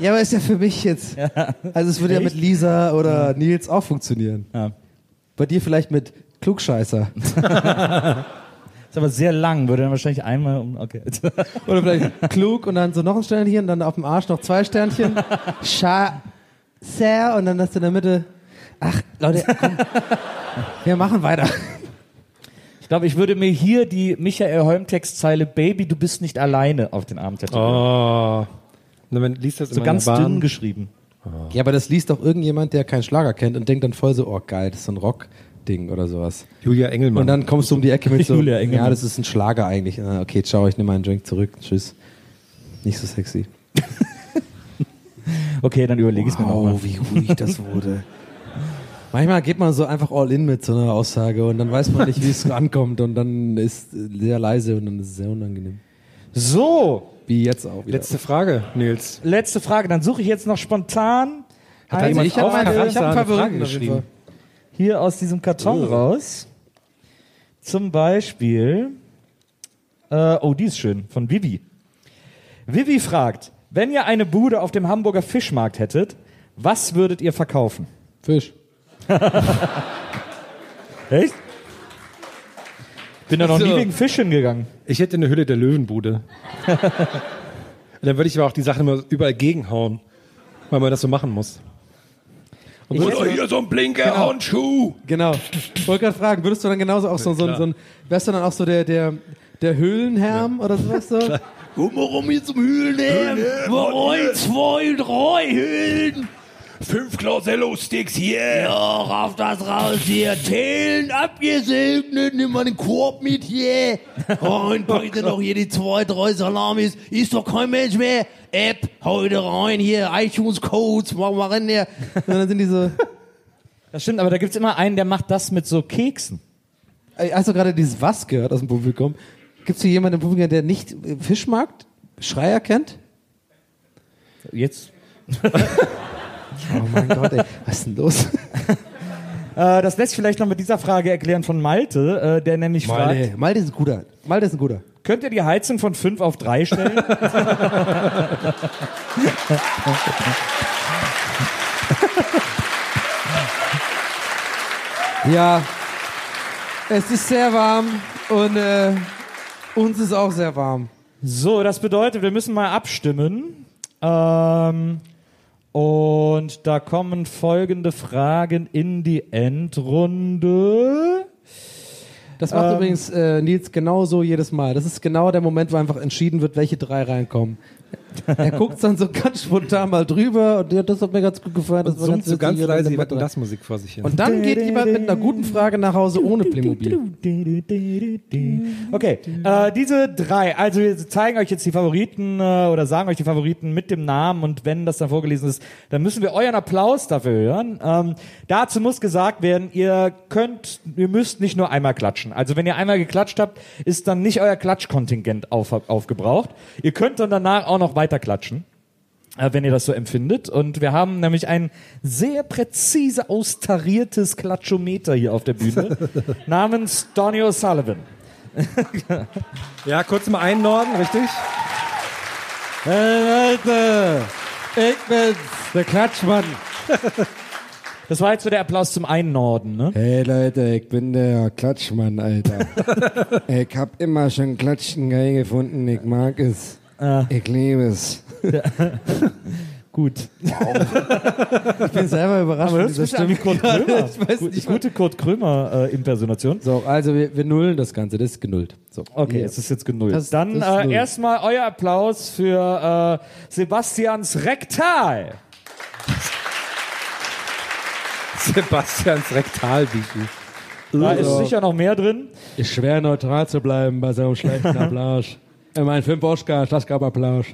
ja, aber ist ja für mich jetzt. Also es würde ja mit Lisa oder Nils auch funktionieren. Ja. Bei dir vielleicht mit Klugscheißer. [LAUGHS] Ist aber sehr lang, würde dann wahrscheinlich einmal um. Okay. [LAUGHS] Oder vielleicht klug und dann so noch ein Sternchen und dann auf dem Arsch noch zwei Sternchen. Scha sehr und dann hast du in der Mitte. Ach, Leute, komm. Wir machen weiter. Ich glaube, ich würde mir hier die Michael Holm-Textzeile Baby, du bist nicht alleine auf den Arm tätowieren. Oh. Na, man liest das so ganz dünn geschrieben. Ja, aber das liest doch irgendjemand, der keinen Schlager kennt und denkt dann voll so, oh geil, das ist so ein Rock-Ding oder sowas. Julia Engelmann. Und dann kommst du um die Ecke mit [LAUGHS] so, Julia Engelmann. ja, das ist ein Schlager eigentlich. Ah, Okay, ciao, ich nehme meinen Drink zurück. Tschüss. Nicht so sexy. [LAUGHS] Okay, dann überlege ich es mir nochmal. Oh, wie ruhig das wurde. Manchmal geht man so einfach all in mit so einer Aussage und dann weiß man nicht, wie es [LAUGHS] ankommt und dann ist sehr leise und dann ist es sehr unangenehm. So, Wie jetzt auch wieder. Letzte Frage, Nils. letzte Frage. Dann suche ich jetzt noch spontan eine jemand ich habe hab einen eine Favoriten geschrieben? Hier aus diesem Karton Oh. raus. Zum Beispiel, äh, oh, die ist schön, von Vivi. Vivi fragt, wenn ihr eine Bude auf dem Hamburger Fischmarkt hättet, was würdet ihr verkaufen? Fisch. [LAUGHS] Echt? Bin da noch So. nie wegen Fisch hingegangen. Ich hätte eine Hülle der Löwenbude. Und dann würde ich aber auch die Sachen immer überall gegenhauen, weil man das so machen muss. Und Würdest du- hier so ein blinker Handschuh. Genau. Ich wollte gerade fragen, würdest du dann genauso auch so, so, ein- so ein, wärst du dann auch so der, der, der Höhlenherm oder sowas so? Komm mal rum hier zum Höhlenherrn. Ein, zwei, drei Höhlen. Fünf Clausello-Sticks hier. Ja, rauf das raus hier. Teilen abgesegnet. Nimm mal den Korb mit hier. Und [LAUGHS] pack dir noch hier die zwei, drei Salamis. Ist doch kein Mensch mehr. App, heute rein hier. iTunes-Codes. Mach mal rein hier. Und [LAUGHS] dann sind die so, Das stimmt, aber da gibt's immer einen, der macht das mit so Keksen. Hast du gerade dieses Was gehört aus dem Publikum? Gibt es hier jemanden im Publikum, der nicht äh, Fischmarkt, Schreier kennt? Jetzt. [LAUGHS] Oh mein Gott, ey. Was ist denn los? [LAUGHS] Äh, das lässt sich vielleicht noch mit dieser Frage erklären von Malte, äh, der nämlich fragt, Malte, Malte ist ein guter. Malte ist ein guter. könnt ihr die Heizung von 5 auf 3 stellen? [LAUGHS] Ja, es ist sehr warm und äh, uns ist auch sehr warm. so, das bedeutet, wir müssen mal abstimmen. Ähm, und da kommen folgende Fragen in die Endrunde. Das macht Ähm. übrigens äh, Nils genauso jedes Mal. Das ist genau der Moment, wo einfach entschieden wird, welche drei reinkommen. Er guckt dann so ganz spontan mal drüber und ja, das hat mir ganz gut gefallen. Das Und war zoomt so ganz leise dann die drei. das Musik vor sich hin. Und dann geht jemand mit einer guten Frage nach Hause ohne Playmobil. Okay, äh, diese drei, also wir zeigen euch jetzt die Favoriten äh, oder sagen euch die Favoriten mit dem Namen und wenn das dann vorgelesen ist, dann müssen wir euren Applaus dafür hören. Ähm, dazu muss gesagt werden, ihr könnt, ihr müsst nicht nur einmal klatschen. Also wenn ihr einmal geklatscht habt, ist dann nicht euer Klatschkontingent auf, aufgebraucht. Ihr könnt dann danach auch noch weiter klatschen äh, wenn ihr das so empfindet. Und wir haben nämlich ein sehr präzise austariertes Klatschometer hier auf der Bühne [LAUGHS] namens Donny O'Sullivan. ja, kurz mal einnorden, richtig? Hey Leute, ich bin's, der Klatschmann. [LAUGHS] Das war jetzt so der Applaus zum Einnorden, ne? Hey Leute, ich bin der Klatschmann, Alter. [LAUGHS] ich hab immer schon Klatschen geil gefunden. Ich mag es. Ich liebe es. [LAUGHS] Gut. Ich bin selber überrascht Aber das ist ja Stimme. Kurt [LAUGHS] Krömer. ich weiß nicht, gute Kurt Krömer-Impersonation. So, also wir, wir nullen das Ganze, das ist genullt. So. Okay, Hier. es ist jetzt genullt. Das- Dann das äh, erstmal euer Applaus für äh, Sebastians Rektal. [LAUGHS] Sebastians Rektalbieten. Da ist So. sicher noch mehr drin. Ist schwer neutral zu bleiben bei so einem schlechten Applaus. Ich meine, fünf Oscars, das gab Applaus.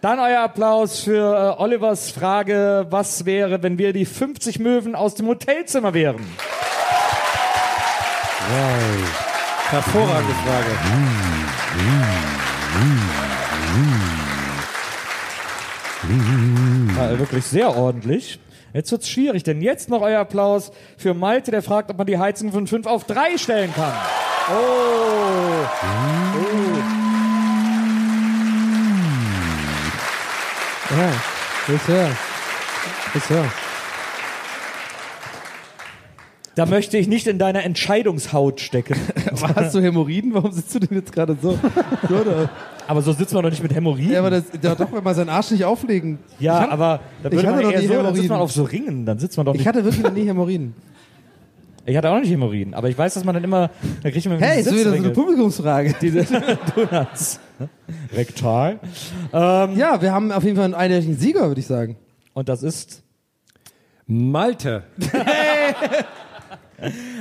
Dann euer Applaus für äh, Olivers Frage, was wäre, wenn wir die 50 Möwen aus dem Hotelzimmer wären? Hervorragende Frage. War wirklich sehr ordentlich. Jetzt wird's schwierig, denn jetzt noch euer Applaus für Malte, der fragt, ob man die Heizung von 5 auf 3 stellen kann. Oh. Ja, ist ja. Ist ja. Da möchte ich nicht in deiner Entscheidungshaut stecken. [LAUGHS] Hast du Hämorrhoiden? Warum sitzt du denn jetzt gerade so? [LAUGHS] Aber so sitzt man doch nicht mit Hämorrhoiden. Ja, aber das, ja, doch, wenn man seinen Arsch nicht auflegen. Ja, Ich hab- aber da ich würde hatte man eher nie so, dann sitzt Hämorrhoiden. man auf so Ringen, dann sitzt man doch nicht. Ich hatte wirklich noch nie Hämorrhoiden. [LAUGHS] ich hatte auch nicht Hämorrhoiden, aber ich weiß, dass man dann immer, da kriegt man Hey, ist wieder so eine. Publikumsfrage. [LAUGHS] Diese Donuts. [LAUGHS] Rektal. Ähm, Ja, wir haben auf jeden Fall einen eindeutigen Sieger, würde ich sagen. Und das ist Malte.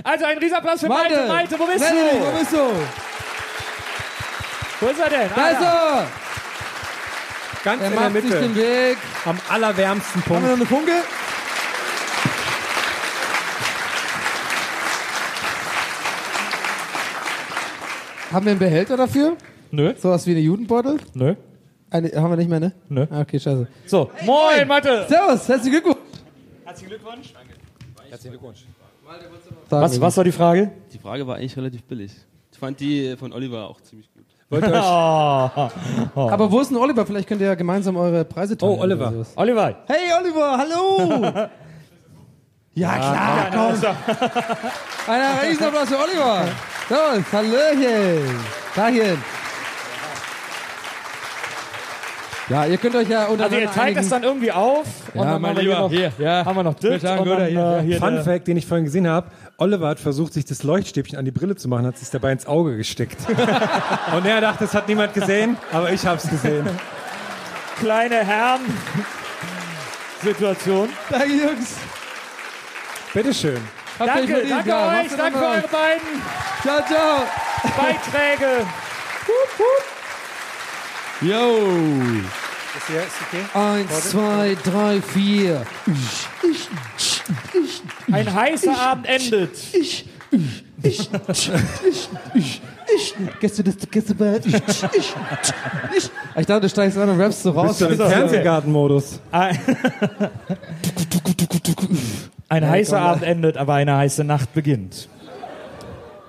Also ein Riesenapplaus für Malte. Malte, wo bist Melanie, du? Wo bist du? Wo ist er denn? Da ist er! Ganz Er in der macht sich Mitte. den Weg. Am allerwärmsten Haben wir Punkt. noch eine Funke? Haben wir einen Behälter dafür? Nö, Sowas wie eine Judenbeutel? nö, Eine, haben wir nicht mehr, ne? nö. Ah, okay, scheiße. So, moin, Malte. Servus, herzlichen Glückwunsch. Herzlichen Glückwunsch. Herzlichen Glückwunsch. Was, was war die Frage? Die Frage war eigentlich relativ billig. Ich fand die von Oliver auch ziemlich gut. Wollt ihr euch, [LAUGHS] Aber wo ist denn Oliver? Vielleicht könnt ihr ja gemeinsam eure Preise teilen. Oh, Oliver. oder sowas. Oliver. Hey, Oliver, hallo! [LAUGHS] ja, klar, komm. [LAUGHS] Ein Riesenapplaus für Oliver. Servus, Hallöchen. Tagchen. Ja, ihr könnt euch ja Also untereinander ihr teilt das dann irgendwie auf und Ja, dann mein haben wir hier Lieber, noch, hier, ja. haben wir noch und hier, äh, hier Fun der- Fact, den ich vorhin gesehen habe. Oliver hat versucht, sich das Leuchtstäbchen an die Brille zu machen, hat sich dabei ins Auge gesteckt. [LAUGHS] Und er dachte, das hat niemand gesehen, aber ich hab's gesehen. kleine Herren. Situation. Danke, Jungs. Bitteschön. Habt Danke, danke ja. euch, danke für eure beiden Ciao, ciao. Beiträge. Yo. Ist hier, ist okay? Eins, zwei, drei, vier. Ein heißer Abend endet. Gehst du das, gehst du bald? Ich dachte, du steigst an und rappst so raus. Bist du im Fernsehgartenmodus? Ein heißer Abend endet, aber eine heiße Nacht beginnt.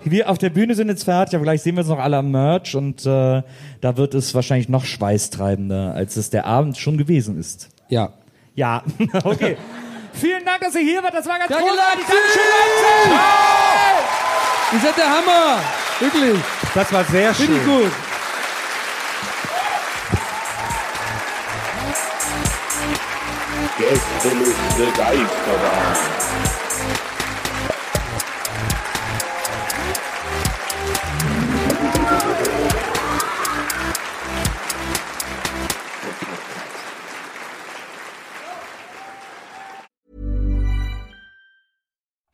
Wir auf der Bühne sind jetzt fertig, aber gleich sehen wir uns noch alle am Merch und äh, da wird es wahrscheinlich noch schweißtreibender, als es der Abend schon gewesen ist. Ja. Ja, [LAUGHS] okay. Vielen Dank, dass ihr hier wart. Das war ganz Danke, großartig. Dankeschön, Leipzig! Ihr seid der Hammer. Wirklich. Das war sehr schön. Finde ich gut. Gästeliste Geisterbahn.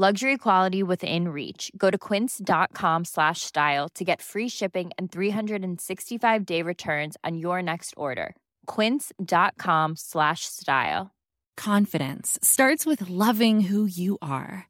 Luxury quality within reach. Go to quince.com slash style to get free shipping and 365 day returns on your next order. Quince.com slash style. Confidence starts with loving who you are.